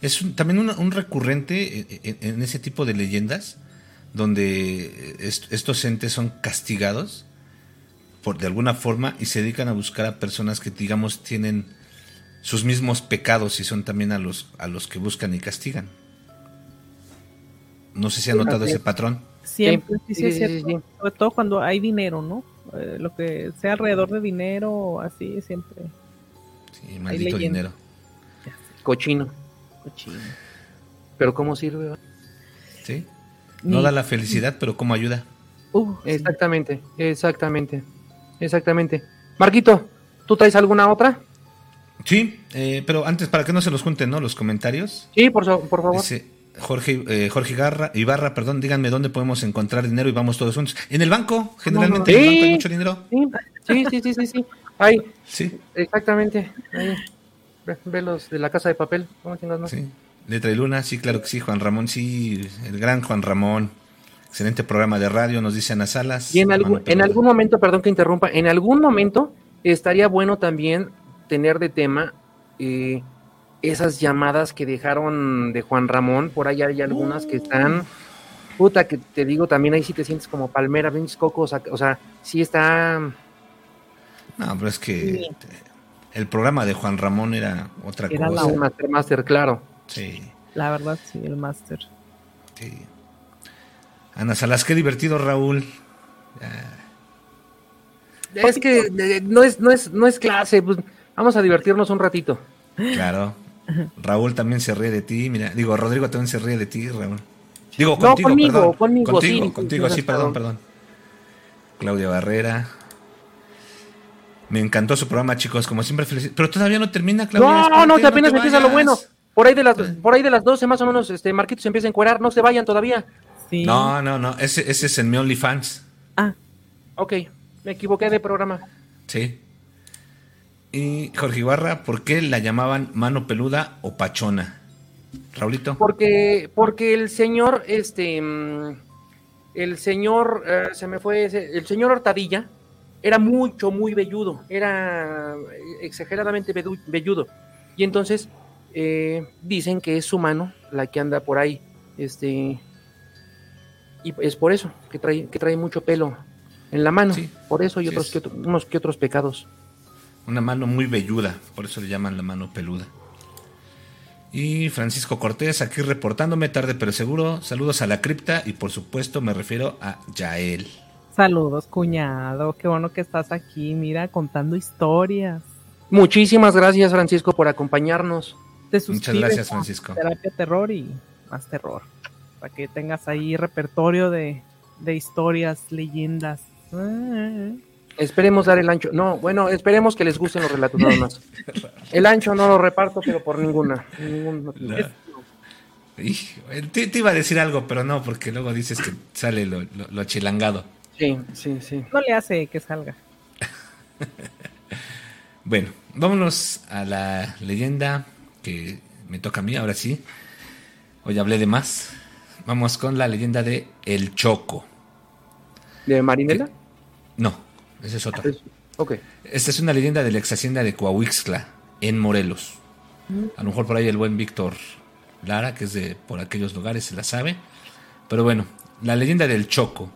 Es también un, recurrente en, en- ese tipo de leyendas, donde est- estos entes son castigados por de alguna forma y se dedican a buscar a personas que, digamos, tienen sus mismos pecados y son también a los, a los que buscan y castigan. No sé si ha notado ese es. patrón. Siempre, sí, sí, sí, es sí, cierto. sí. Sobre todo cuando hay dinero, ¿no? Eh, lo que sea alrededor de dinero o así, siempre. Sí, maldito dinero. Cochino. cochino. Pero ¿cómo sirve? ¿Sí? No Ni- da la felicidad, pero ¿cómo ayuda? Uh. Exactamente, exactamente, exactamente. Marquito, ¿tú traes alguna otra? Sí, eh, pero antes, para que no se los junten, ¿no? Los comentarios. Sí, por, so- por favor. Dice Jorge, eh, Jorge Garra, Ibarra, perdón, díganme dónde podemos encontrar dinero y vamos todos juntos. En el banco, generalmente en el banco hay mucho dinero. Sí, sí, sí, sí, sí. Ahí, Sí, exactamente. Ahí. Ve, los de la casa de papel. ¿Cómo no? sí. Letra y Luna, sí, claro que sí. Juan Ramón, sí, el gran Juan Ramón. Excelente programa de radio, nos dice Ana Salas. Y en, algún, en algún momento, perdón que interrumpa, en algún momento estaría bueno también tener de tema eh, esas llamadas que dejaron de Juan Ramón. Por ahí hay algunas que están. Puta, que te digo, también ahí sí te sientes como palmera, pinches cocos. O sea, sí está. No, pero es que el programa de Juan Ramón era otra Era cosa. un master, master, claro. Sí, La verdad, sí, el máster. sí. Ana Salas, qué divertido, Raúl. Es que eh, no es, no es, no es clase, pues vamos a divertirnos un ratito. Claro. Raúl también se ríe de ti. Mira, digo, Rodrigo también se ríe de ti, Raúl. Digo, No, contigo, conmigo, perdón. conmigo, contigo, sí, contigo, sí, sí, perdón. perdón. Claudia Barrera. Me encantó su programa, chicos, como siempre feliz. Pero todavía no termina, Claudia. No, no, que apenas te empieza lo bueno. Por ahí de las, por ahí de las 12 más o menos, este Marquito se empieza a encuerar, no se vayan todavía. Sí. No, no, no, ese, ese es en mi OnlyFans. Ah, Ok, me equivoqué de programa. Sí. Y Jorge Ibarra, ¿por qué la llamaban mano peluda o pachona? Raulito. Porque, porque el señor, este, mm, el señor, eh, se me fue, ese- el señor Hortadilla era mucho, muy velludo, era exageradamente velludo. Y entonces eh, dicen que es su mano la que anda por ahí, este, y es por eso que trae, que trae mucho pelo en la mano, Sí. por eso y Sí, otros es- que unos que otros pecados. Una mano muy velluda, por eso le llaman la mano peluda. Y Francisco Cortés, aquí reportándome tarde pero seguro. Saludos a la cripta y por supuesto me refiero a Yael. saludos, cuñado. Qué bueno que estás aquí, mira, contando historias. Muchísimas gracias, Francisco, por acompañarnos. Te Muchas suscribes gracias, a Francisco. Terapia Terror y más terror. Para que tengas ahí repertorio de, de historias, leyendas. Ah, Esperemos dar el ancho. No, bueno, esperemos que les gusten los relatos nada más. El ancho no lo reparto, pero por ninguna. ningún Hijo, eh, te, te iba a decir algo, pero no, porque luego dices que sale lo, lo, lo chilangado. Sí, sí, sí. No le hace que salga. Bueno, vámonos a la leyenda que me toca a mí, ahora sí. Hoy hablé de más. Vamos con la leyenda de El Choco. ¿De Marinela? No, esa es otra. Es- Ok. Esta es una leyenda de la ex hacienda de Coahuixtla, en Morelos. A lo mejor por ahí el buen Víctor Lara, que es de por aquellos lugares, se la sabe. Pero bueno, la leyenda del Choco.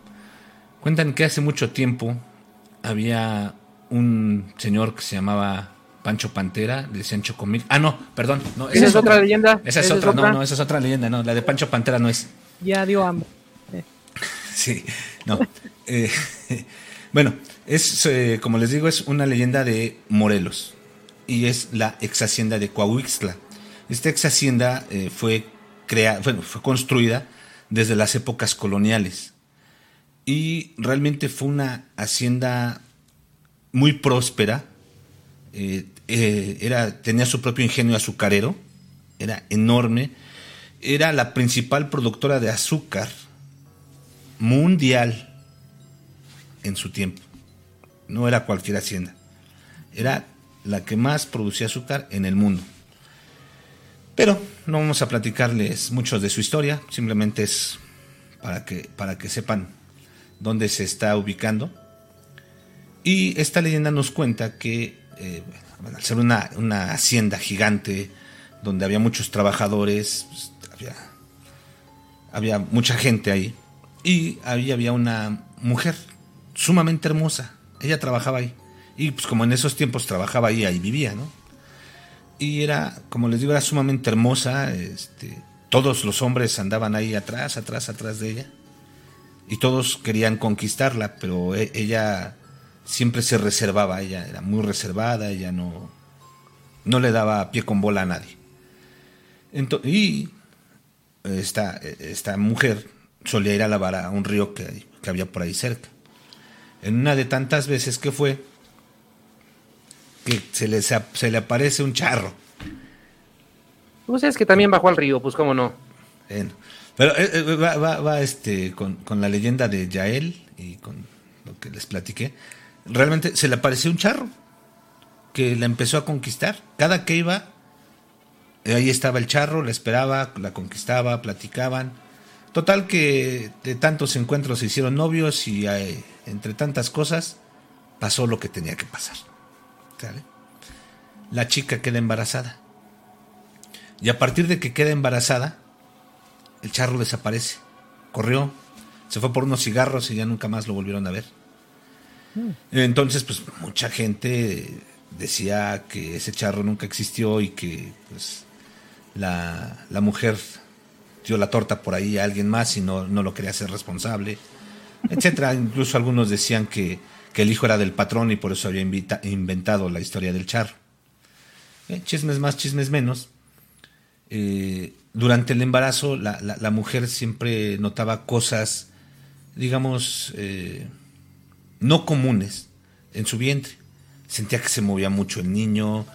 Cuentan que hace mucho tiempo había un señor que se llamaba Pancho Pantera, le decían Chocomil. Ah, no, perdón. No, ¿Esa es otra leyenda? Esa es otra, no, no, esa es otra leyenda, no, la de Pancho Pantera no es. Ya dio hambre. Sí, no. Eh, bueno, es, como les digo, es una leyenda de Morelos y es la ex hacienda de Coahuixtla. Esta ex hacienda eh, fue, bueno, fue construida desde las épocas coloniales y realmente fue una hacienda muy próspera. Eh, eh, era, tenía su propio ingenio azucarero, era enorme. Era la principal productora de azúcar mundial en su tiempo. No era cualquier hacienda. Era la que más producía azúcar en el mundo. Pero no vamos a platicarles mucho de su historia, simplemente es para que, para que sepan dónde se está ubicando. Y esta leyenda nos cuenta que eh, al ser una, una, hacienda gigante, donde había muchos trabajadores, pues, había, había, mucha gente ahí, y ahí había una mujer sumamente hermosa, ella trabajaba ahí, y pues como en esos tiempos trabajaba ahí, ahí vivía, ¿no? Y era, como les digo, era sumamente hermosa, este, todos los hombres andaban ahí atrás, atrás, atrás de ella y todos querían conquistarla, pero e, ella siempre se reservaba, ella era muy reservada, ella no, no le daba pie con bola a nadie. y esta, esta mujer solía ir a lavar a un río que, que había por ahí cerca. En una de tantas veces que fue, que se le, se le aparece un charro. Pues es que también bajó al río, pues cómo no. Bueno, pero eh, eh, va, este, con, la leyenda de Yael y con lo que les platiqué. Realmente se le apareció un charro que la empezó a conquistar. Cada que iba, ahí estaba el charro, la esperaba, la conquistaba, platicaban. Total que de tantos encuentros se hicieron novios y eh, entre tantas cosas pasó lo que tenía que pasar. La chica queda embarazada. Y a partir de que queda embarazada, el charro desaparece. Corrió, se fue por unos cigarros y ya nunca más lo volvieron a ver. Mm. Entonces, pues mucha gente decía que ese charro nunca existió y que pues la, mujer dio la torta por ahí a alguien más y no, no lo quería hacer responsable, etcétera. Incluso algunos decían que, el hijo era del patrón y por eso había inventado la historia del charro. Eh, chismes más, chismes menos. Eh, durante el embarazo la, mujer siempre notaba cosas, digamos, eh, no comunes en su vientre. Sentía que se movía mucho el niño,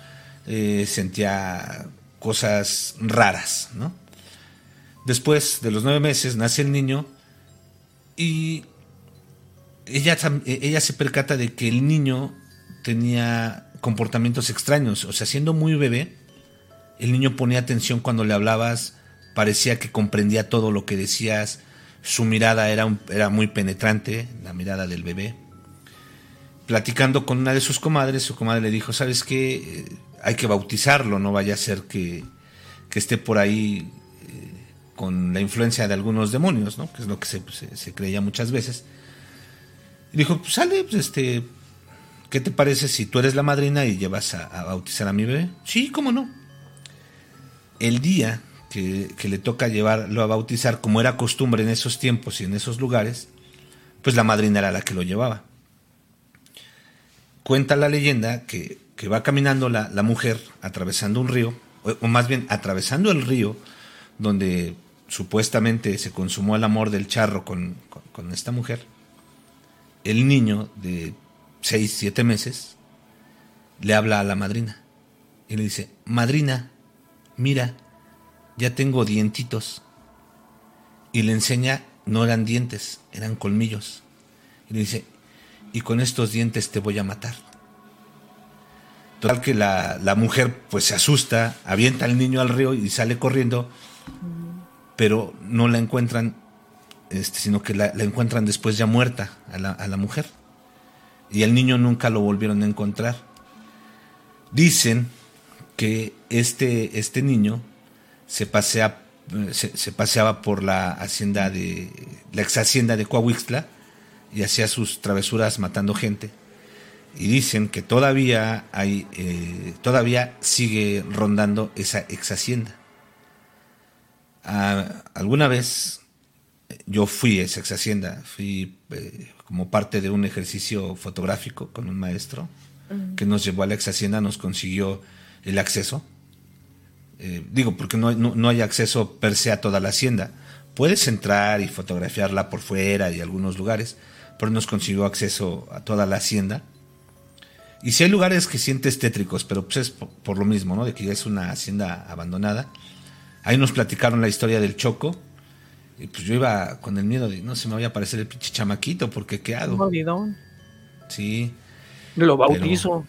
sentía cosas raras, ¿no? Después de los nueve meses nace el niño y ella, ella se percata de que el niño tenía comportamientos extraños, o sea, siendo muy bebé, el niño ponía atención cuando le hablabas, parecía que comprendía todo lo que decías, su mirada era, era muy penetrante, la mirada del bebé. Platicando con una de sus comadres, su comadre le dijo, ¿sabes qué? Eh, hay que bautizarlo, no vaya a ser que, esté por ahí con la influencia de algunos demonios, ¿no? que es lo que se, creía muchas veces. Dijo, pues sale, pues este, ¿qué te parece si tú eres la madrina y llevas a bautizar a mi bebé? Sí, cómo no el día que, le toca llevarlo a bautizar, como era costumbre en esos tiempos y en esos lugares, pues la madrina era la que lo llevaba. Cuenta la leyenda que, va caminando la, mujer atravesando un río, o, más bien atravesando el río, donde supuestamente se consumó el amor del charro con, con esta mujer. El niño de 6, 7 meses le habla a la madrina y le dice, madrina, mira, ya tengo dientitos. Y le enseña, no eran dientes, eran colmillos. Y le dice, y con estos dientes te voy a matar. Total que la, mujer pues se asusta, avienta al niño al río y sale corriendo, pero no la encuentran, este, sino que la, encuentran después ya muerta a la, a la mujer. Y el niño nunca lo volvieron a encontrar. Dicen que este, este niño se, pasea, se, paseaba por la hacienda de la ex hacienda de Coahuixtla y hacía sus travesuras matando gente. Y dicen que todavía hay, eh, todavía sigue rondando esa ex hacienda. Ah, alguna vez yo fui a esa ex hacienda, fui eh, como parte de un ejercicio fotográfico con un maestro que nos llevó a la ex hacienda, nos consiguió el acceso. Eh, digo, porque no, no, hay acceso per se a toda la hacienda, puedes entrar y fotografiarla por fuera y algunos lugares, pero nos consiguió acceso a toda la hacienda. Y si hay lugares que sientes tétricos, pero pues es por, lo mismo, ¿no? De que ya es una hacienda abandonada. Ahí nos platicaron la historia del Choco. Y pues yo iba con el miedo de, no se me vaya a aparecer el pinche chamaquito, porque ¿qué hago? Sí. Lo bautizo.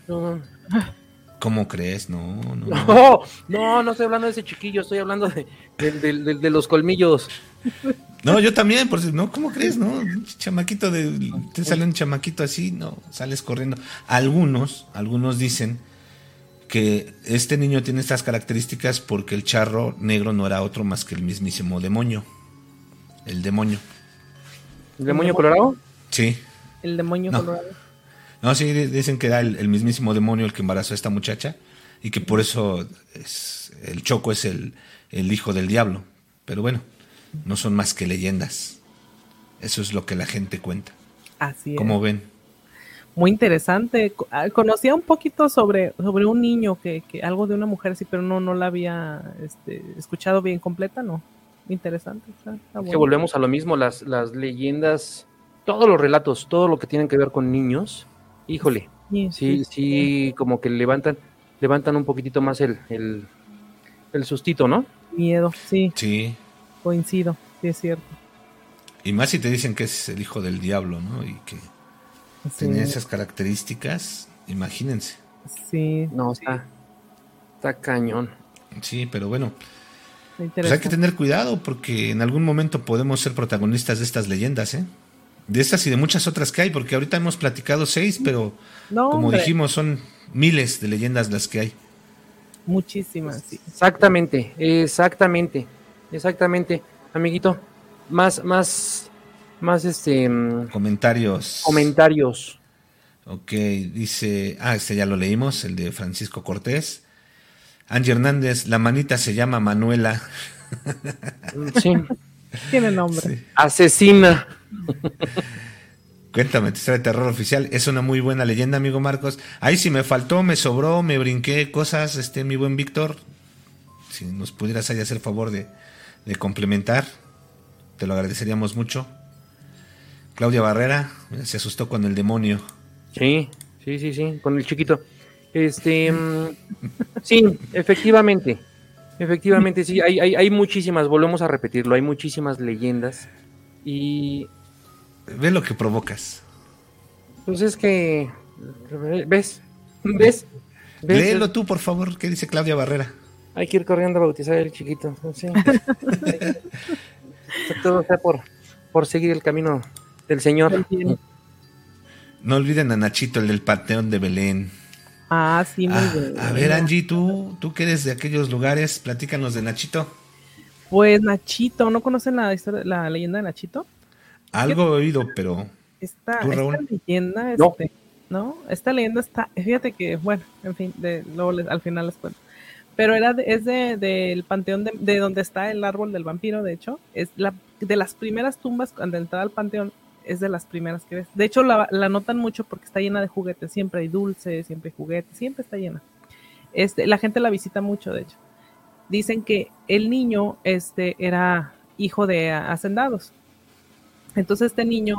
¿Cómo crees? No, no. No, no, estoy hablando de ese chiquillo, estoy hablando de, de, los colmillos. No, yo también, por no, ¿cómo crees? No, chamaquito de, te sale un chamaquito así, no, sales corriendo. Algunos, algunos dicen que este niño tiene estas características porque el charro negro no era otro más que el mismísimo demonio. El demonio. ¿El demonio colorado? Sí. El demonio colorado. No, sí, dicen que era el, mismísimo demonio el que embarazó a esta muchacha y que por eso es, el Choco es el, hijo del diablo. Pero bueno, no son más que leyendas. Eso es lo que la gente cuenta. Así es. ¿Cómo ven? Muy interesante. Ah, conocía un poquito sobre, sobre un niño, que, algo de una mujer, sí, pero no, no la había este, escuchado bien completa, ¿no? Interesante. Que volvemos a lo mismo, las, las leyendas, todos los relatos, todo lo que tienen que ver con niños, híjole, sí, sí, como que levantan, levantan un poquitito más el, el, el sustito, ¿no? Miedo, sí. Sí. Coincido, sí es cierto. Y más si te dicen que es el hijo del diablo, ¿no? Y que tiene esas características, imagínense. Sí. No, está, está cañón. Sí, pero bueno. Pues hay que tener cuidado porque en algún momento podemos ser protagonistas de estas leyendas, ¿eh? de estas y de muchas otras que hay, porque ahorita hemos platicado seis, pero como dijimos, son miles de leyendas las que hay. Muchísimas, Exactamente, exactamente, exactamente, amiguito. Más, más, más este. Mm, comentarios. Comentarios. Ok, dice. Ah, este ya lo leímos, el de Francisco Cortés. Angie Hernández, la manita se llama Manuela. Sí. Tiene nombre. Asesina. Cuéntame, historia de terror oficial. Es una muy buena leyenda, amigo Marcos. Ahí si me faltó, me sobró, me brinqué cosas, este, mi buen Víctor. Si nos pudieras ahí hacer favor de, complementar, te lo agradeceríamos mucho. Claudia Barrera se asustó con el demonio. Sí, sí, sí, sí, con el chiquito. Este, mm, sí, efectivamente. Efectivamente, sí, hay, hay, hay muchísimas, volvemos a repetirlo, hay muchísimas leyendas y... Ve lo que provocas. Pues es que... ¿Ves? ¿Ves? Léelo tú, por favor, ¿qué dice Claudia Barrera? Hay que ir corriendo a bautizar al chiquito. Sí. Todo sea por, por seguir el camino del Señor. No olviden a Nachito, el del Panteón de Belén. Ah, sí, muy ah, bien. A ver, Angie, tú, tú que eres de aquellos lugares, platícanos de Nachito. Pues Nachito, ¿no conocen la historia, la leyenda de Nachito? Algo he oído, pero. Esta, leyenda, este, no. Esta leyenda está, fíjate que, bueno, en fin, de, luego al final les cuento. Pero era es de, del panteón de, de, donde está el árbol del vampiro, de hecho. Es la de las primeras tumbas cuando entrar al panteón es de las primeras que ves. De hecho, la, notan mucho porque está llena de juguetes. Siempre hay dulces, siempre hay juguetes, siempre está llena. Este, la gente la visita mucho, de hecho. Dicen que el niño este, era hijo de hacendados. Entonces este niño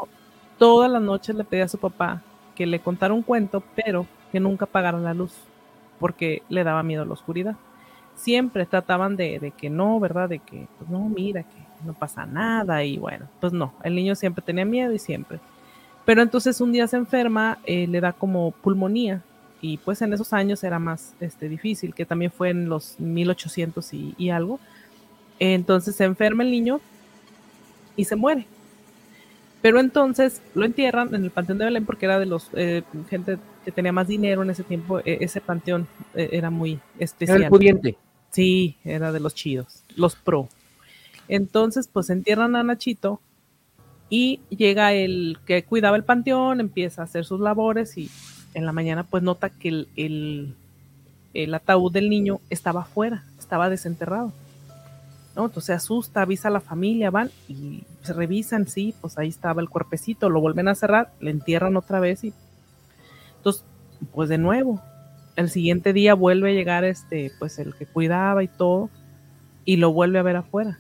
todas las noches le pedía a su papá que le contara un cuento, pero que nunca apagara la luz, porque le daba miedo la oscuridad. Siempre trataban de, de que no, ¿verdad? De que, pues no, mira, que no pasa nada y bueno, pues no, el niño siempre tenía miedo y siempre. Pero entonces un día se enferma, eh, le da como pulmonía y pues en esos años era más este, difícil, que también fue en los 1800 y, algo. Entonces se enferma el niño y se muere. Pero entonces lo entierran en el Panteón de Belén porque era de los eh, gente que tenía más dinero en ese tiempo. E, ese panteón eh, era muy especial. Era el pudiente. Sí, era de los chidos, los pro. Entonces, pues entierran a Nachito y llega el que cuidaba el panteón, empieza a hacer sus labores y en la mañana pues nota que el, ataúd del niño estaba afuera, estaba desenterrado. ¿no? Entonces se asusta, avisa a la familia, van y se revisan, sí, pues ahí estaba el cuerpecito, lo vuelven a cerrar, le entierran otra vez y entonces, pues de nuevo, el siguiente día vuelve a llegar este, pues el que cuidaba y todo, y lo vuelve a ver afuera.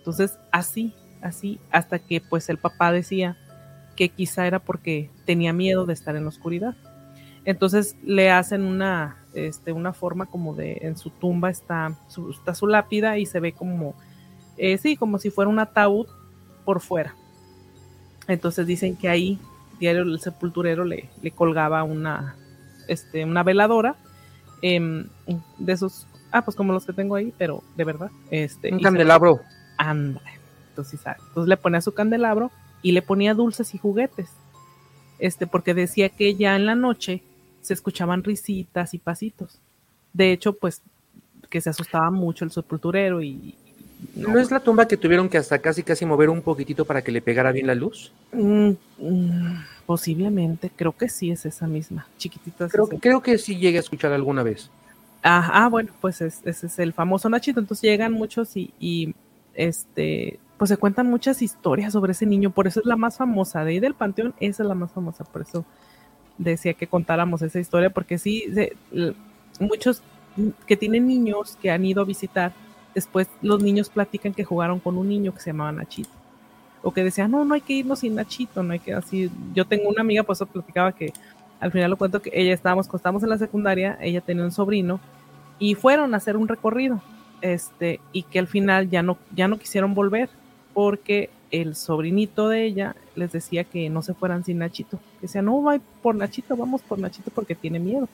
Entonces, así, así, hasta que pues el papá decía que quizá era porque tenía miedo de estar en la oscuridad. Entonces le hacen una, este, una forma como de, en su tumba está su, está su lápida y se ve como, eh, sí, como si fuera un ataúd por fuera. Entonces dicen que ahí, diario el sepulturero le, le colgaba una, este, una veladora em, de esos, ah, pues como los que tengo ahí, pero de verdad. Este, un candelabro. Anda. Entonces, entonces le ponía su candelabro y le ponía dulces y juguetes. Este, porque decía que ya en la noche se escuchaban risitas y pasitos. De hecho, pues que se asustaba mucho el sepulturero y... ¿No, es la tumba que tuvieron que hasta casi casi mover un poquitito para que le pegara bien la luz? Mm, mm, posiblemente, creo que sí es esa misma, chiquitita. Creo, creo que sí llegué a escuchar alguna vez. Ah, ah bueno, pues ese es el famoso Nachito. Entonces llegan muchos y, y este pues se cuentan muchas historias sobre ese niño, por eso es la más famosa, de ahí del Panteón, esa es la más famosa, por eso decía que contáramos esa historia, porque sí, muchos que tienen niños que han ido a visitar, después los niños platican que jugaron con un niño que se llamaba Nachito, o que decían, no, no hay que irnos sin Nachito, no hay que así, yo tengo una amiga, pues platicaba que al final lo cuento que ella estábamos, cuando estábamos en la secundaria, ella tenía un sobrino, y fueron a hacer un recorrido, este, y que al final ya no, ya no quisieron volver, porque el sobrinito de ella les decía que no se fueran sin Nachito. Decía, no, va por Nachito, vamos por Nachito porque tiene miedo.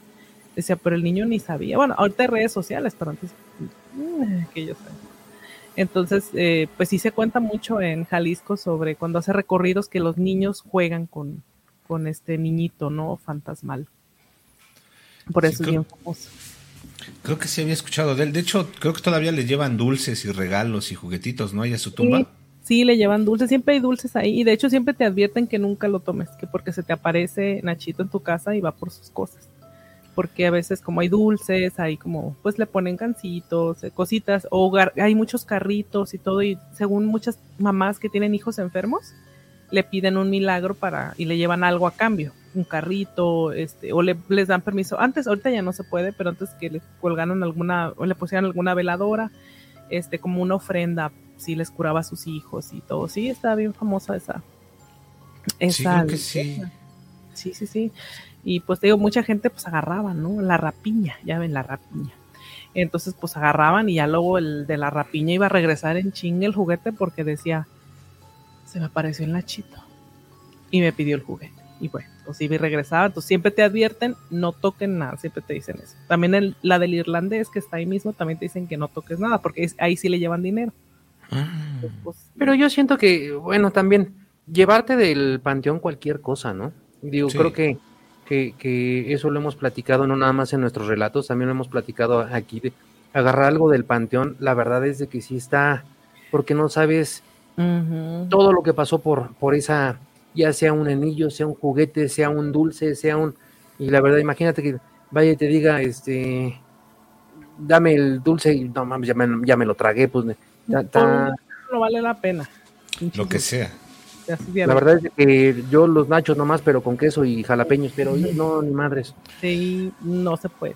Decía, pero el niño ni sabía. Bueno, ahorita hay redes sociales, pero antes, mm, que yo sé. Entonces, eh, pues sí se cuenta mucho en Jalisco sobre cuando hace recorridos que los niños juegan con, con este niñito, ¿no? Fantasmal. Por eso es bien famoso. Creo que sí había escuchado de él. De hecho, creo que todavía le llevan dulces y regalos y juguetitos, ¿no? Ahí a su tumba. Sí, le llevan dulces, siempre hay dulces ahí y de hecho siempre te advierten que nunca lo tomes, que porque se te aparece Nachito en tu casa y va por sus cosas. Porque a veces como hay dulces, hay como, pues le ponen gancitos, eh, cositas, o hay muchos carritos y todo, y según muchas mamás que tienen hijos enfermos, le piden un milagro para, y le llevan algo a cambio, un carrito, este, o le, les dan permiso. Antes, ahorita ya no se puede, pero antes que le colgaron alguna, o le pusieran alguna veladora, este, como una ofrenda sí les curaba a sus hijos y todo. Sí, está bien famosa esa. esa sí, que sí. Sí, sí, sí. Y pues te digo, mucha gente pues agarraba, ¿no? La rapiña, ya ven la rapiña. Entonces pues agarraban y ya luego el de la rapiña iba a regresar en chingue el juguete porque decía, se me apareció el Nachito y me pidió el juguete. Y bueno, pues iba y regresaba. Entonces siempre te advierten, no toquen nada, siempre te dicen eso. También el, la del irlandés que está ahí mismo, también te dicen que no toques nada porque ahí sí le llevan dinero. Ah. Pues, pero yo siento que, bueno, también llevarte del panteón cualquier cosa, ¿no? Digo, creo que, que, eso lo hemos platicado no nada más en nuestros relatos, también lo hemos platicado aquí, de agarrar algo del panteón, la verdad es de que sí está, porque no sabes todo lo que pasó por, por esa, ya sea un anillo, sea un juguete, sea un dulce, sea un... Y la verdad, imagínate que vaya y te diga, este, dame el dulce y no mames, ya me, ya me lo tragué, pues no vale la pena. Lo que sea. La verdad es que yo los nachos nomás, pero con queso y jalapeños, pero no, ni madres. Sí, no se puede.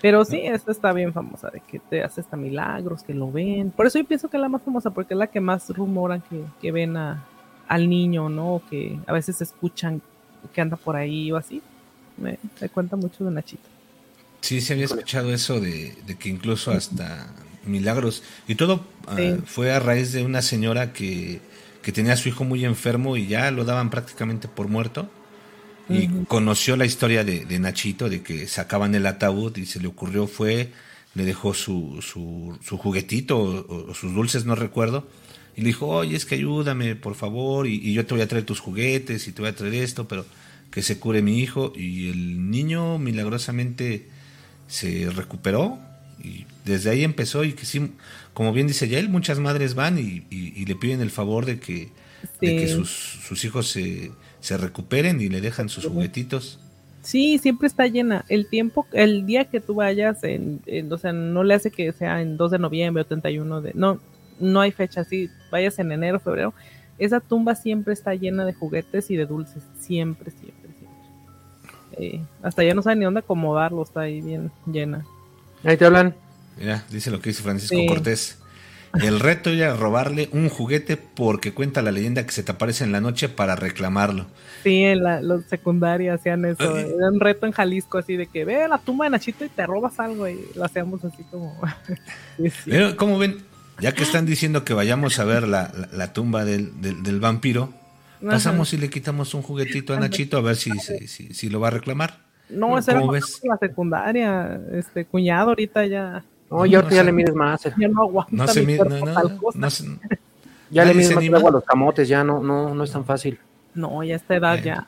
Pero sí, esta está bien famosa, de que te hace hasta milagros, que lo ven. Por eso yo pienso que es la más famosa, porque es la que más rumoran que, ven a, al niño, ¿no? Que a veces escuchan que anda por ahí o así. Me, cuenta mucho de Nachito. Sí, se había escuchado eso de, de que incluso hasta milagros. Y todo ah, fue a raíz de una señora que, tenía a su hijo muy enfermo y ya lo daban prácticamente por muerto. Y conoció la historia de, Nachito, de que sacaban el ataúd y se le ocurrió, fue, le dejó su, su, su juguetito o, sus dulces, no recuerdo. Y le dijo, oye, es que ayúdame, por favor, y, y yo te voy a traer tus juguetes y te voy a traer esto, pero que se cure mi hijo. Y el niño milagrosamente se recuperó y desde ahí empezó y que sí, como bien dice Yael, muchas madres van y, le piden el favor de que, que sus, sus hijos se, se, recuperen y le dejan sus juguetitos. Sí, siempre está llena. El tiempo, el día que tú vayas, en, o sea, no le hace que sea en 2 de noviembre o 31 de... No, no hay fecha así. Vayas en enero, febrero. Esa tumba siempre está llena de juguetes y de dulces. Siempre, siempre, siempre. Eh, hasta ya no saben ni dónde acomodarlo. Está ahí bien llena. Ahí te hablan. Mira, dice lo que dice Francisco Cortés. El reto era robarle un juguete porque cuenta la leyenda que se te aparece en la noche para reclamarlo. Sí, en la, los secundarios hacían eso. Era un reto en Jalisco así de que ve a la tumba de Nachito y te robas algo y lo hacíamos así como... Pero, ¿cómo ven? Ya que están diciendo que vayamos a ver la, la, tumba del, del, vampiro, pasamos y le quitamos un juguetito a Nachito a ver si, si, si, lo va a reclamar. No, esa era la secundaria. Este cuñado ahorita ya no, ya ahorita ya le mides más. Ya no aguanta. No se mide, no, no, ya le mides más agua a los camotes, ya no, no, no es tan fácil. No, ya esta edad ya.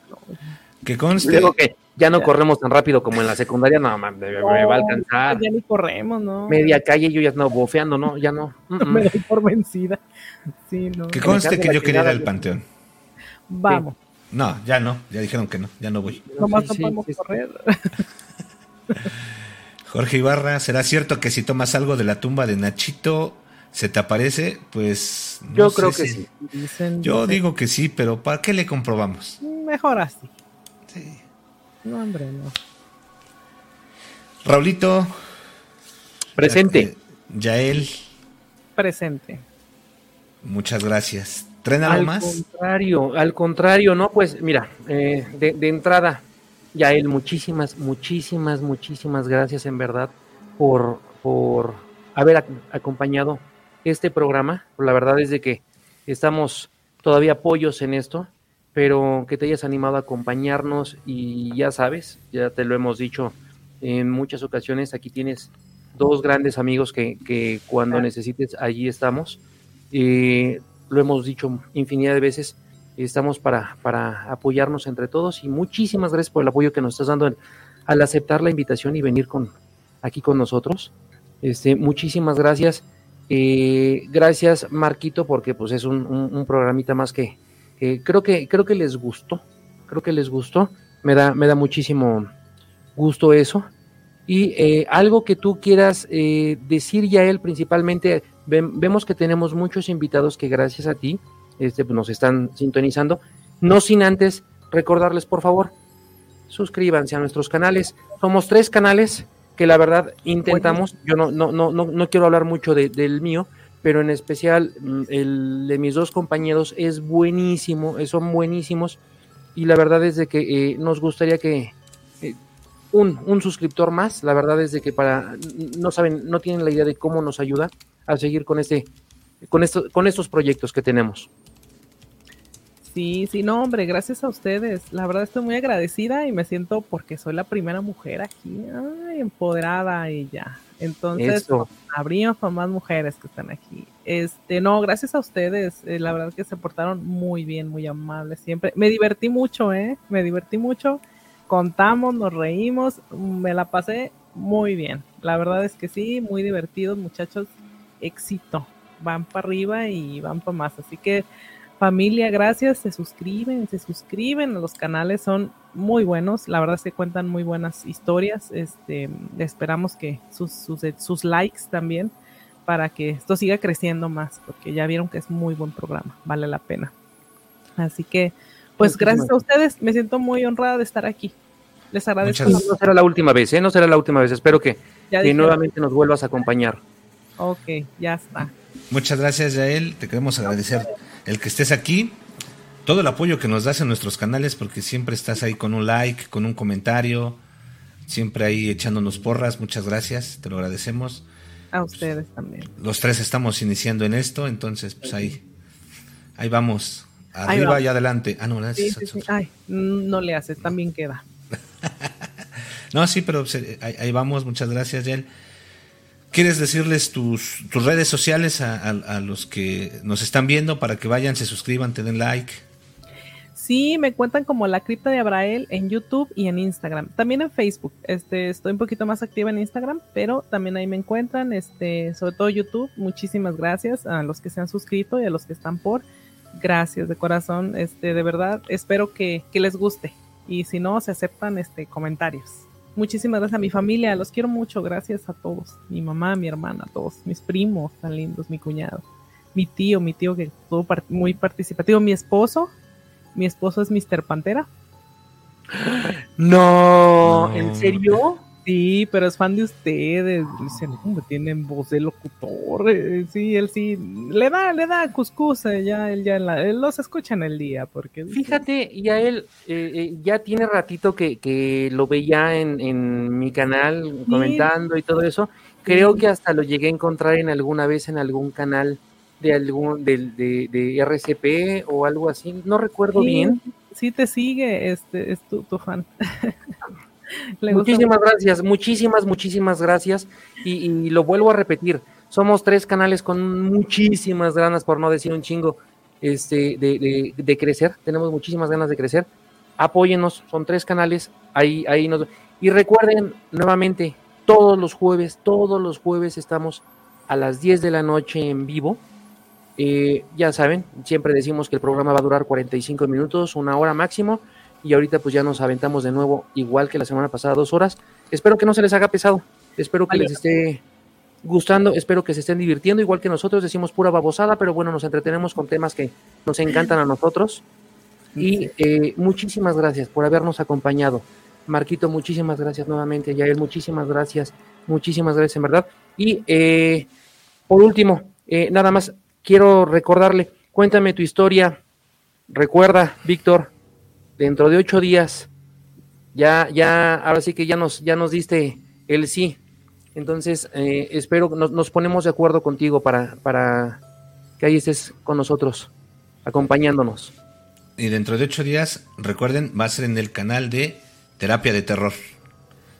Que conste. que ya no corremos tan rápido como en la secundaria, no, me, me, va a alcanzar. Ya ni corremos, ¿no? Media calle yo ya no bofeando, ¿no? Ya no. no me doy por vencida. Sí, no. Que conste que yo quería ir al panteón. Vamos. No, ya no, ya dijeron que no, ya no voy. Nomás no podemos correr. Jorge Ibarra, ¿será cierto que si tomas algo de la tumba de Nachito se te aparece? Pues yo creo que sí. yo digo que sí, pero ¿para qué le comprobamos? Mejor así. No, hombre, no. Raulito. Presente. Yael. Presente. Muchas gracias. ¿Tren algo más? Al contrario, al contrario, no, pues mira, eh, de entrada, Yael, muchísimas, muchísimas, muchísimas gracias en verdad por, por haber acompañado este programa. La verdad es de que estamos todavía apoyos en esto, pero que te hayas animado a acompañarnos y ya sabes, ya te lo hemos dicho en muchas ocasiones, aquí tienes dos grandes amigos que, que cuando necesites allí estamos. Eh, lo hemos dicho infinidad de veces, Estamos para, para apoyarnos entre todos y muchísimas gracias por el apoyo que nos estás dando al aceptar la invitación y venir con, aquí con nosotros. Este, muchísimas gracias. Eh, gracias, Marquito, porque pues es un, un, programita más que, creo que creo que les gustó. Creo que les gustó. Me da, me da muchísimo gusto eso. Y eh, algo que tú quieras eh, decir ya él principalmente, vemos que tenemos muchos invitados que gracias a ti este, pues, nos están sintonizando. No sin antes recordarles, por favor, suscríbanse a nuestros canales. Somos tres canales que la verdad intentamos. Yo no, no, no, no, quiero hablar mucho del mío, pero en especial mm, el de mis dos compañeros es buenísimo, eh, son buenísimos. Y la verdad es de que eh, nos gustaría que eh, un, un, suscriptor más, la verdad es de que para, no saben, no tienen la idea de cómo nos ayuda a seguir con este, con esto, con estos proyectos que tenemos. Sí, sí, no, hombre, gracias a ustedes. La verdad estoy muy agradecida y me siento porque soy la primera mujer aquí, ay, empoderada y ya. Entonces, abrimos para más mujeres que están aquí. Este, no, gracias a ustedes. Eh, la verdad que se portaron muy bien, muy amables siempre. Me divertí mucho, ¿eh? Me divertí mucho. Contamos, nos reímos, me la pasé muy bien. La verdad es que sí, muy divertidos, muchachos. Éxito. Van para arriba y van para más. Así que Familia, gracias, se suscriben, se suscriben, los canales son muy buenos, la verdad se cuentan muy buenas historias, este, esperamos que sus, sus, likes también para que esto siga creciendo más, porque ya vieron que es muy buen programa, vale la pena. Así que, pues gracias a ustedes, me siento muy honrada de estar aquí. Les agradezco. No será la última vez, ¿eh? No será la última vez, espero que, que nuevamente nos vuelvas a acompañar. Ok, ya está. Muchas gracias, Yael, te queremos agradecer el que estés aquí, todo el apoyo que nos das en nuestros canales, porque siempre estás ahí con un like, con un comentario, siempre ahí echándonos porras. Muchas gracias, te lo agradecemos. A ustedes también. Los tres estamos iniciando en esto, entonces pues ahí, ahí vamos. Arriba y adelante. Ah, no, Ay, no le haces, también queda. no, sí, pero ahí, ahí, vamos. Muchas gracias, Yael. ¿Quieres decirles tus, tus redes sociales a, los que nos están viendo para que vayan, se suscriban, te den like? Sí, me cuentan como la cripta de Abrael en YouTube y en Instagram. También en Facebook. Este, estoy un poquito más activa en Instagram, pero también ahí me encuentran, este, sobre todo YouTube. Muchísimas gracias a los que se han suscrito y a los que están por. Gracias de corazón. Este, de verdad, espero que, que les guste. Y si no, se aceptan este comentarios. Muchísimas gracias a mi familia, los quiero mucho, gracias a todos. Mi mamá, mi hermana, todos, mis primos tan lindos, mi cuñado, mi tío, mi tío que estuvo muy participativo, mi esposo, mi esposo es Mr. Pantera. No, ¿en serio? Sí, pero es fan de ustedes. Dicen, hombre, tienen voz de locutor. Eh, Sí, él sí. Le da, le da cuscús. eh, Ya, él ya la- él los escucha en el día. Porque dice, Fíjate, ya él eh, eh, ya tiene ratito que, que lo veía en, en mi canal comentando y todo eso. Creo que hasta lo llegué a encontrar en alguna vez en algún canal de algún del de, de RCP o algo así. No recuerdo sí, bien. Sí, te sigue. Este es tu, tu fan. Muchísimas gracias, muchísimas, muchísimas gracias. Y, y lo vuelvo a repetir, somos tres canales con muchísimas ganas, por no decir un chingo, este, de, de- de crecer. Tenemos muchísimas ganas de crecer. Apóyenos, son tres canales. Ahí, ahí nos. Y recuerden nuevamente, todos los jueves, todos los jueves estamos a las 10 de la noche en vivo. Eh, ya saben, siempre decimos que el programa va a durar 45 minutos, una hora máximo y ahorita pues ya nos aventamos de nuevo, igual que la semana pasada, dos horas. Espero que no se les haga pesado, espero que les esté gustando, espero que se estén divirtiendo, igual que nosotros decimos pura babosada, pero bueno, nos entretenemos con temas que nos encantan a nosotros. Y eh, muchísimas gracias por habernos acompañado. Marquito, muchísimas gracias nuevamente. Yael, muchísimas gracias. Muchísimas gracias, en verdad. Y eh, por último, eh, nada más quiero recordarle, cuéntame tu historia. Recuerda, Víctor, dentro de ocho días, ya, ya, ahora sí que ya nos, ya nos diste el sí. Entonces, eh, espero que nos, nos ponemos de acuerdo contigo para, para que ahí estés con nosotros, acompañándonos. Y dentro de ocho días, recuerden, va a ser en el canal de Terapia de Terror.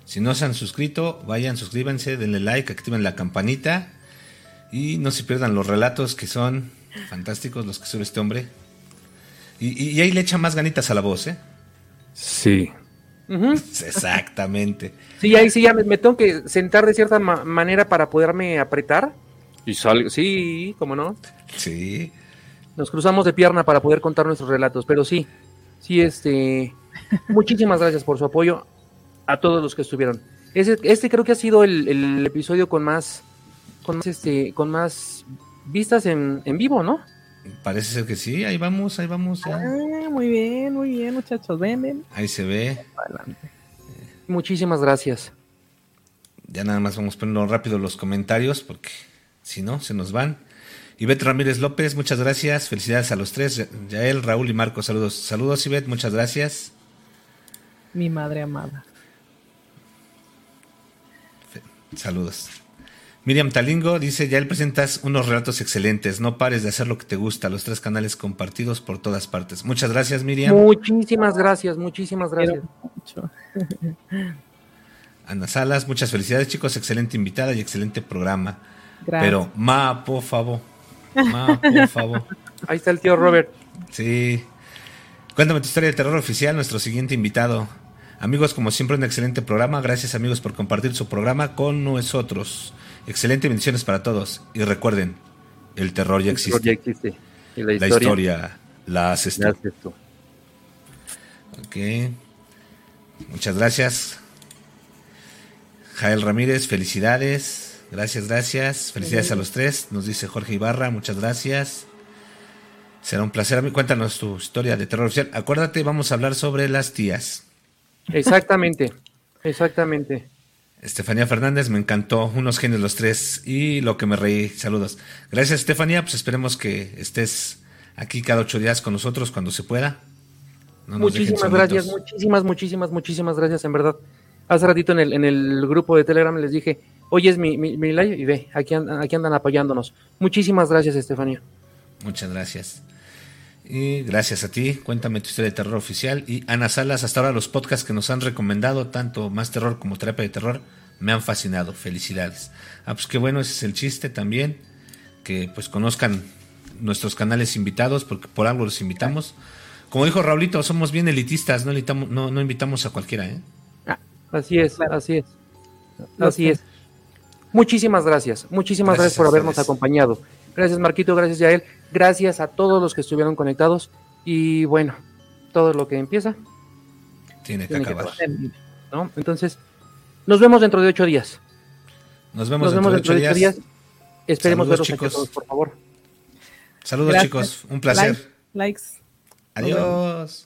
Si no se han suscrito, vayan, suscríbanse, denle like, activen la campanita y no se pierdan los relatos que son fantásticos los que sube este hombre. Y, y- y ahí le echa más ganitas a la voz, ¿eh? Sí. Exactamente. Sí, ahí sí ya me, me tengo que sentar de cierta ma- manera para poderme apretar. Y sal, sí, cómo no. Sí. Nos cruzamos de pierna para poder contar nuestros relatos, pero sí, sí, este, muchísimas gracias por su apoyo a todos los que estuvieron. Ese- este creo que ha sido el, el episodio con más, con más, este, con más vistas en, en vivo, ¿no? Parece ser que sí. Ahí vamos, ahí vamos. ya. Ah, muy bien, muy bien, muchachos. Ven, ven. Ahí se ve. Adelante. Muchísimas gracias. Ya nada más vamos poniendo rápido los comentarios porque si no, se nos van. Ivette Ramírez López, muchas gracias. Felicidades a los tres. Ya- Yael, Raúl y Marco, saludos. Saludos, Ivette, muchas gracias. Mi madre amada. Saludos. Miriam Talingo dice, Yael presentas unos relatos excelentes. No pares de hacer lo que te gusta. Los tres canales compartidos por todas partes. Muchas gracias, Miriam. Muchísimas gracias, muchísimas gracias. Ana Salas, muchas felicidades, chicos. Excelente invitada y excelente programa. Gracias. Pero, ma, por favor. Ma, por favor. Ahí está el tío Robert. Sí. Cuéntame tu historia de terror oficial, nuestro siguiente invitado. Amigos, como siempre, un excelente programa. Gracias, amigos, por compartir su programa con nosotros. Excelente bendiciones para todos. Y recuerden, el terror ya existe. Ya existe. Y la La historia. la haces tú. ya haces tú. Ok. Muchas gracias. Jael Ramírez, felicidades. Gracias, gracias. Felicidades a los tres. Nos dice Jorge Ibarra, muchas gracias. Será un placer. Cuéntanos tu historia de terror oficial. Acuérdate, vamos a hablar sobre las tías. Exactamente, exactamente. Estefanía Fernández, me encantó. Unos genios los tres. Y lo que me reí. Saludos. Gracias, Estefanía. Pues esperemos que estés aquí cada ocho días con nosotros cuando se pueda. No muchísimas gracias, muchísimas, muchísimas, muchísimas gracias, en verdad. Hace ratito en el, en el grupo de Telegram les dije, oye, es mi, mi, mi live y ve, aquí, aquí andan apoyándonos. Muchísimas gracias, Estefanía. Muchas gracias. Y gracias a ti. Cuéntame tu historia de terror oficial. Y Ana Salas, hasta ahora los podcasts que nos han recomendado, tanto Más Terror como Terapia de Terror, me han fascinado. Felicidades. Ah, pues qué bueno, ese es el chiste también. Que pues conozcan nuestros canales invitados, porque por algo los invitamos. Como dijo Raulito, somos bien elitistas, no, invitamos, no, no invitamos a cualquiera, ¿eh? Así es, así es. Así es. Muchísimas gracias, muchísimas gracias, Gracias por habernos acompañado. Gracias Marquito, gracias a él, gracias a todos los que estuvieron conectados y bueno, todo lo que empieza tiene que acabar. Entonces, nos vemos dentro de ocho días. Nos vemos, nos dentro, de ocho días. Esperemos Saludos, verlos chicos. Todos, por favor. Saludos chicos, un placer. Likes. Adiós.